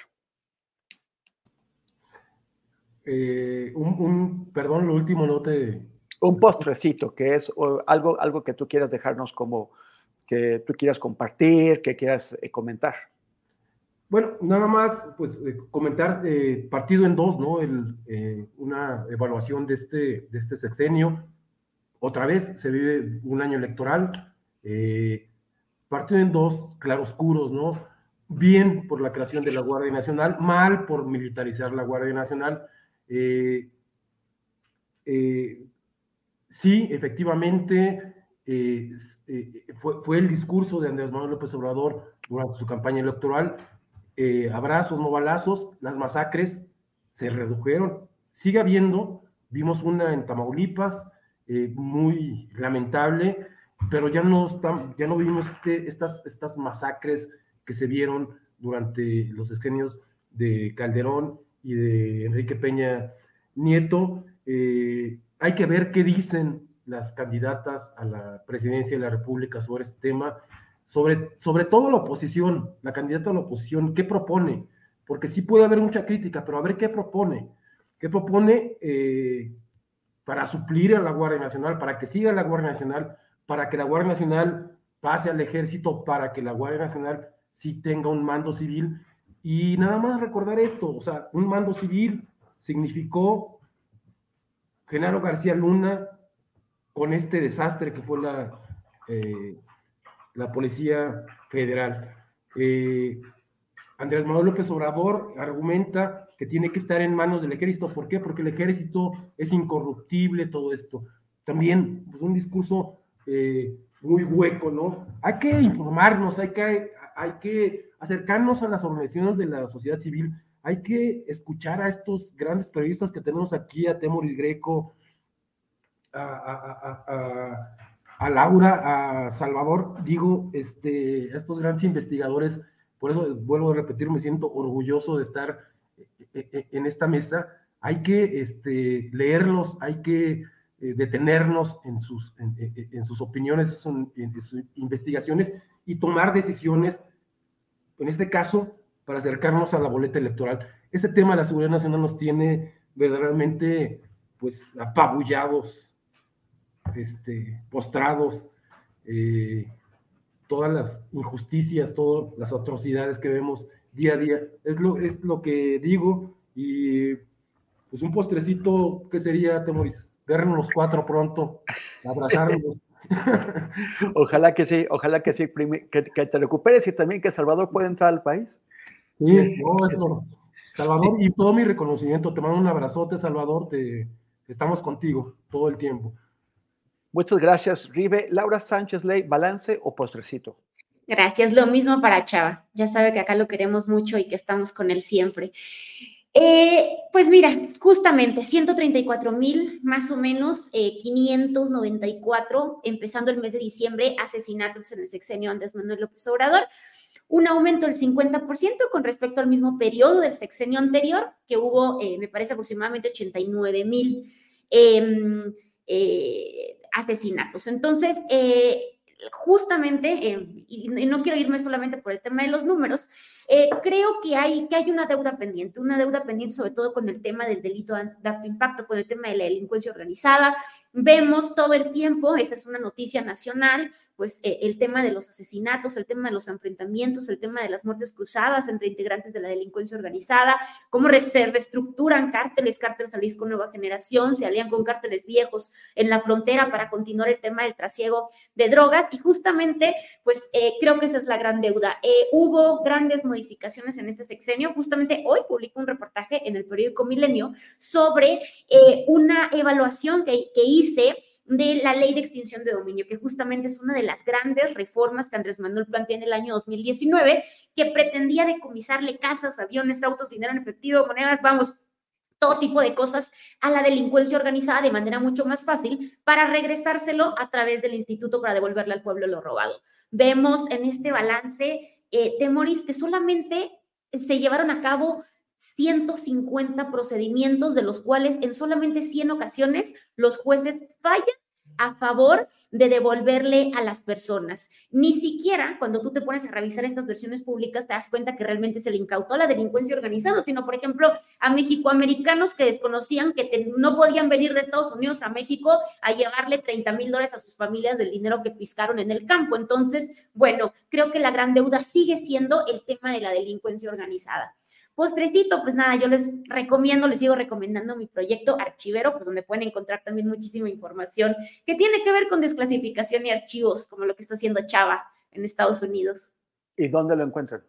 Eh, un, perdón, lo último no te... Un postrecito, que es algo, algo que tú quieras dejarnos como que tú quieras compartir, que quieras eh, comentar. Bueno, nada más, pues eh, comentar partido en dos, ¿no? El, una evaluación de este, de este sexenio. Otra vez se vive un año electoral. partido en dos claroscuros, ¿no? Bien por la creación de la Guardia Nacional, mal por militarizar la Guardia Nacional eh, eh, sí, efectivamente, eh, fue, el discurso de Andrés Manuel López Obrador durante su campaña electoral. Abrazos, no balazos, las masacres se redujeron. Sigue habiendo, vimos una en Tamaulipas, muy lamentable, pero ya no, ya no vimos este, estas, estas masacres que se vieron durante los escenios de Calderón y de Enrique Peña Nieto. Eh, hay que ver qué dicen las candidatas a la presidencia de la República sobre este tema, sobre, sobre todo la oposición, la candidata a la oposición, qué propone, porque sí puede haber mucha crítica, pero a ver qué propone, qué propone eh, para suplir a la Guardia Nacional, para que siga la Guardia Nacional, para que la Guardia Nacional pase al ejército, para que la Guardia Nacional sí tenga un mando civil y nada más recordar esto, o sea, un mando civil significó Genaro García Luna con este desastre que fue la, eh, la Policía Federal. Eh, Andrés Manuel López Obrador argumenta que tiene que estar en manos del ejército. ¿Por qué? Porque el ejército es incorruptible, todo esto. También, pues un discurso eh, muy hueco, ¿no? Hay que informarnos, hay que, hay que acercarnos a las organizaciones de la sociedad civil, hay que escuchar a estos grandes periodistas que tenemos aquí, a Temoris Greco, a, Laura, a Salvador, digo, este, estos grandes investigadores, por eso vuelvo a repetir, me siento orgulloso de estar eh, eh, en esta mesa, hay que este, leerlos, hay que eh, detenernos en sus, en, sus opiniones, en sus investigaciones y tomar decisiones en este caso, para acercarnos a la boleta electoral. Ese tema de la seguridad nacional nos tiene verdaderamente, pues, apabullados, este, postrados, eh, todas las injusticias, todas las atrocidades que vemos día a día. Es lo, es lo que digo y pues un postrecito, ¿qué sería, Temoris? Vernos los cuatro pronto, abrazarnos. ojalá que sí, ojalá que sí, que, te recuperes y también que Salvador pueda entrar al país. Sí, no, Salvador, y todo mi reconocimiento, te mando un abrazote, Salvador, te, estamos contigo todo el tiempo. Muchas gracias, Rive. Laura Sánchez Ley, balance o postrecito. Gracias, lo mismo para Chava. Ya sabe que acá lo queremos mucho y que estamos con él siempre. Eh, pues mira, justamente 134 mil, más o menos 594, eh, empezando el mes de diciembre, asesinatos en el sexenio Andrés Manuel López Obrador. Un aumento del 50% con respecto al mismo periodo del sexenio anterior, que hubo, eh, me parece, aproximadamente 89 mil em, asesinatos. Entonces, justamente, y, no quiero irme solamente por el tema de los números, eh, creo que hay, que hay una deuda pendiente, una deuda pendiente sobre todo con el tema del delito de acto impacto, con el tema de la delincuencia organizada. Vemos todo el tiempo, esa es una noticia nacional, pues eh, el tema de los asesinatos, el tema de los enfrentamientos, el tema de las muertes cruzadas entre integrantes de la delincuencia organizada, cómo se reestructuran cárteles, cártel Jalisco Nueva Generación, se alían con cárteles viejos en la frontera para continuar el tema del trasiego de drogas y justamente, pues eh, creo que esa es la gran deuda. hubo grandes modificaciones en este sexenio. Justamente hoy publico un reportaje en el periódico Milenio sobre eh, una evaluación que, que hice de la ley de extinción de dominio, que justamente es una de las grandes reformas que Andrés Manuel plantea en el año 2019, que pretendía decomisarle casas, aviones, autos, dinero en efectivo, monedas, vamos, todo tipo de cosas a la delincuencia organizada de manera mucho más fácil para regresárselo a través del instituto para devolverle al pueblo lo robado. Vemos en este balance, eh, que solamente se llevaron a cabo 150 procedimientos, de los cuales en solamente 100 ocasiones los jueces fallan a favor de devolverle a las personas. Ni siquiera cuando tú te pones a revisar estas versiones públicas te das cuenta que realmente se le incautó a la delincuencia organizada, sino, por ejemplo, a mexicoamericanos que desconocían que no podían venir de Estados Unidos a México a llevarle 30 mil dólares a sus familias del dinero que piscaron en el campo. Entonces, bueno, creo que la gran deuda sigue siendo el tema de la delincuencia organizada. Postrecito, pues nada, yo les recomiendo, les sigo recomendando mi proyecto Archivero, pues donde pueden encontrar también muchísima información que tiene que ver con desclasificación y archivos, como lo que está haciendo Chava en Estados Unidos. ¿Y dónde lo encuentran?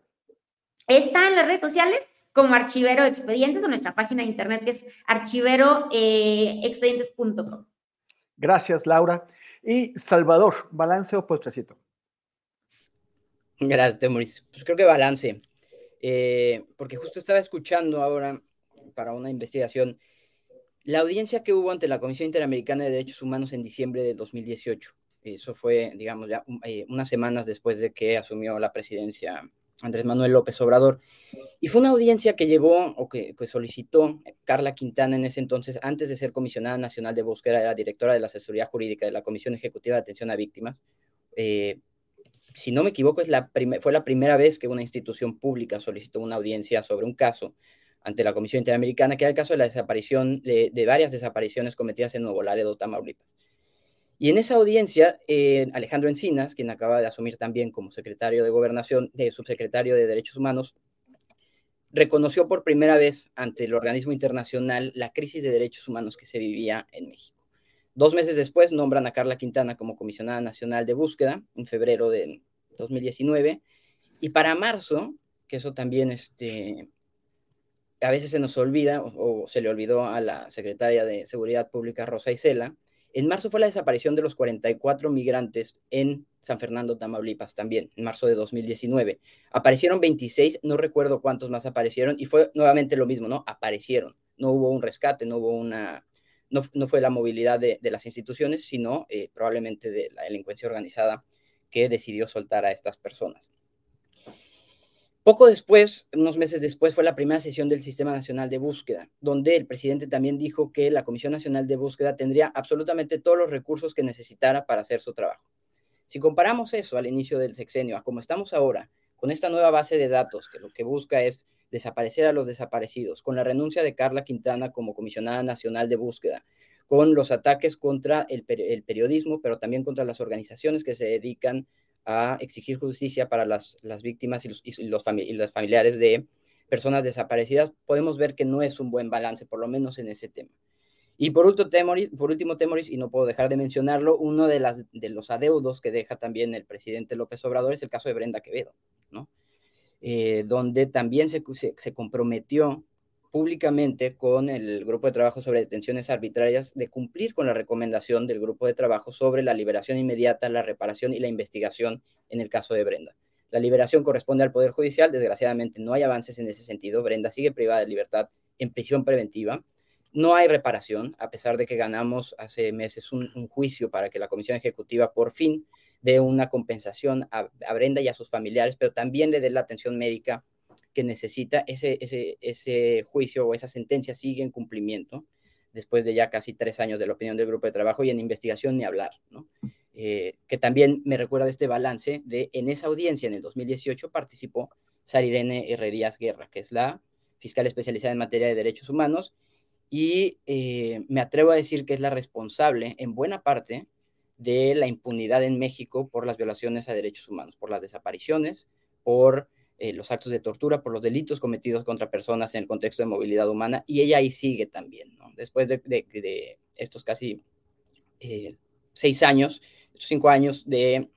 Está en las redes sociales como Archivero Expedientes o nuestra página de internet que es archiveroexpedientes.com. Eh, Gracias, Laura. Y Salvador, ¿balance o postrecito? Gracias, Mauricio. Pues creo que balance. Eh, porque justo estaba escuchando ahora para una investigación la audiencia que hubo ante la Comisión Interamericana de Derechos Humanos en diciembre de 2018. Eso fue, digamos, ya eh, unas semanas después de que asumió la presidencia Andrés Manuel López Obrador. Y fue una audiencia que llevó o que, solicitó Carla Quintana en ese entonces, antes de ser comisionada nacional de búsqueda, era directora de la asesoría jurídica de la Comisión Ejecutiva de Atención a Víctimas. Eh, si no me equivoco, es la fue la primera vez que una institución pública solicitó una audiencia sobre un caso ante la Comisión Interamericana, que era el caso de la desaparición de, varias desapariciones cometidas en Nuevo Laredo, Tamaulipas. Y en esa audiencia, eh, Alejandro Encinas, quien acaba de asumir también como secretario de Gobernación, de subsecretario de Derechos Humanos, reconoció por primera vez ante el organismo internacional la crisis de derechos humanos que se vivía en México. Dos meses después nombran a Carla Quintana como comisionada nacional de búsqueda en febrero de 2019 y para marzo, que eso también este, a veces se nos olvida o, se le olvidó a la secretaria de Seguridad Pública Rosa Isela, en marzo fue la desaparición de los 44 migrantes en San Fernando, Tamaulipas, también, en marzo de 2019. Aparecieron 26, no recuerdo cuántos más aparecieron, y fue nuevamente lo mismo, ¿no? Aparecieron. No hubo un rescate, no hubo una no, fue la movilidad de, las instituciones, sino eh, probablemente de la delincuencia organizada que decidió soltar a estas personas. Poco después, unos meses después, fue la primera sesión del Sistema Nacional de Búsqueda, donde el presidente también dijo que la Comisión Nacional de Búsqueda tendría absolutamente todos los recursos que necesitara para hacer su trabajo. Si comparamos eso al inicio del sexenio a como estamos ahora, con esta nueva base de datos que lo que busca es desaparecer a los desaparecidos, con la renuncia de Carla Quintana como comisionada nacional de búsqueda, con los ataques contra el, periodismo, pero también contra las organizaciones que se dedican a exigir justicia para las, víctimas y los, y los familiares de personas desaparecidas, podemos ver que no es un buen balance, por lo menos en ese tema. Y por último, Temoris, por último, Temoris, y no puedo dejar de mencionarlo, uno de, las, de los adeudos que deja también el presidente López Obrador es el caso de Brenda Quevedo, ¿no? Eh, donde también se, se, comprometió públicamente con el Grupo de Trabajo sobre Detenciones Arbitrarias de cumplir con la recomendación del Grupo de Trabajo sobre la liberación inmediata, la reparación y la investigación en el caso de Brenda. La liberación corresponde al Poder Judicial, desgraciadamente no hay avances en ese sentido, Brenda sigue privada de libertad en prisión preventiva, no hay reparación, a pesar de que ganamos hace meses un, un juicio para que la Comisión Ejecutiva por fin de una compensación a, Brenda y a sus familiares, pero también le dé la atención médica que necesita. Ese, ese, ese juicio o esa sentencia sigue en cumplimiento después de ya casi tres años de la opinión del grupo de trabajo y en investigación ni hablar, ¿no? Eh, que también me recuerda este balance de en esa audiencia en el 2018 participó Sarirene Herrerías Guerra, que es la fiscal especializada en materia de derechos humanos, y eh, me atrevo a decir que es la responsable en buena parte de la impunidad en México por las violaciones a derechos humanos, por las desapariciones, por eh, los actos de tortura, por los delitos cometidos contra personas en el contexto de movilidad humana, y ella ahí sigue también, ¿no? Después de, estos casi eh, seis años, cinco años de,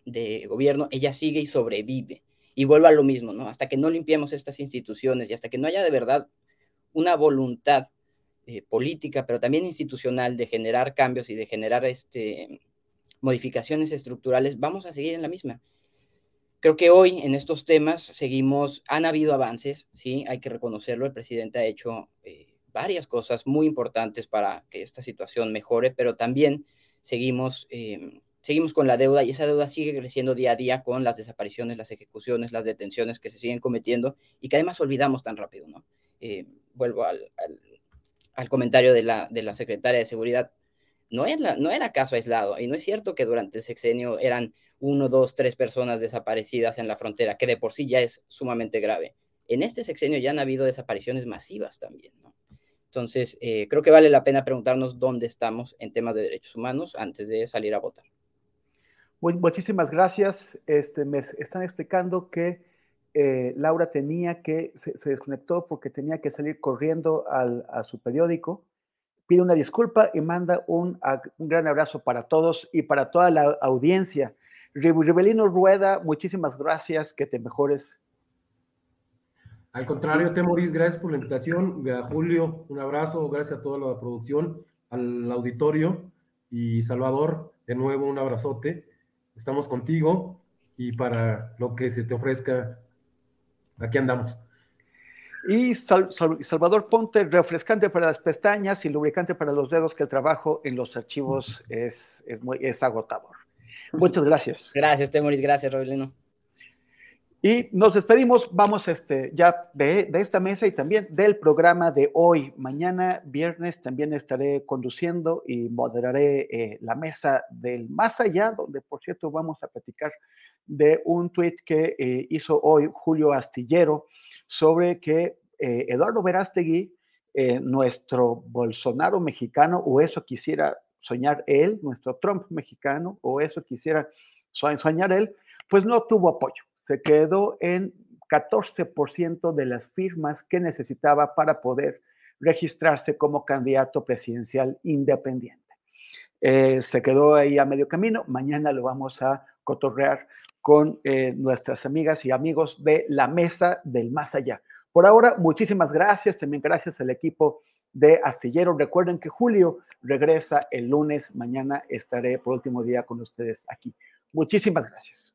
gobierno, ella sigue y sobrevive. Y vuelve a lo mismo, ¿no? Hasta que no limpiemos estas instituciones y hasta que no haya de verdad una voluntad eh, política, pero también institucional de generar cambios y de generar este, modificaciones estructurales, vamos a seguir en la misma. Creo que hoy en estos temas seguimos, han habido avances, sí, hay que reconocerlo, el presidente ha hecho eh, varias cosas muy importantes para que esta situación mejore, pero también seguimos, em, seguimos con la deuda y esa deuda sigue creciendo día a día con las desapariciones, las ejecuciones, las detenciones que se siguen cometiendo y que además olvidamos tan rápido, ¿no? Eh, vuelvo al, al, comentario de la, de la secretaria de Seguridad. No era, no era caso aislado y no es cierto que durante el sexenio eran uno, dos, tres personas desaparecidas en la frontera, que de por sí ya es sumamente grave. En este sexenio ya han habido desapariciones masivas también, ¿no? Entonces, eh, creo que vale la pena preguntarnos dónde estamos en temas de derechos humanos antes de salir a votar. muchísimas gracias. Este, me están explicando que eh, Laura tenía que, se, desconectó porque tenía que salir corriendo al, a su periódico. Pide una disculpa y manda un, un, gran abrazo para todos y para toda la audiencia. Ribelino Rueda, muchísimas gracias, que te mejores. Al contrario, Temoris, gracias por la invitación. A Julio, un abrazo, gracias a toda la producción, al auditorio y Salvador, de nuevo un abrazote. Estamos contigo y para lo que se te ofrezca, aquí andamos. Y Salvador Ponte, refrescante para las pestañas y lubricante para los dedos, que el trabajo en los archivos es, es, muy, es agotador. Muchas gracias. Gracias, Temoris. Gracias, Robelino. Y nos despedimos, vamos este, ya de, de, esta mesa y también del programa de hoy. Mañana, viernes, también estaré conduciendo y moderaré eh, la mesa del más allá, donde por cierto vamos a platicar de un tuit que eh, hizo hoy Julio Astillero sobre que eh, Eduardo Verástegui, nuestro Bolsonaro mexicano, o eso quisiera soñar él, nuestro Trump mexicano, o eso quisiera soñar él, pues no tuvo apoyo. Se quedó en 14% de las firmas que necesitaba para poder registrarse como candidato presidencial independiente. Eh, se quedó ahí a medio camino. Mañana lo vamos a cotorrear con eh, nuestras amigas y amigos de la Mesa del Más Allá. Por ahora, muchísimas gracias. También gracias al equipo de Astillero. Recuerden que Julio regresa el lunes. Mañana estaré por último día con ustedes aquí. Muchísimas gracias.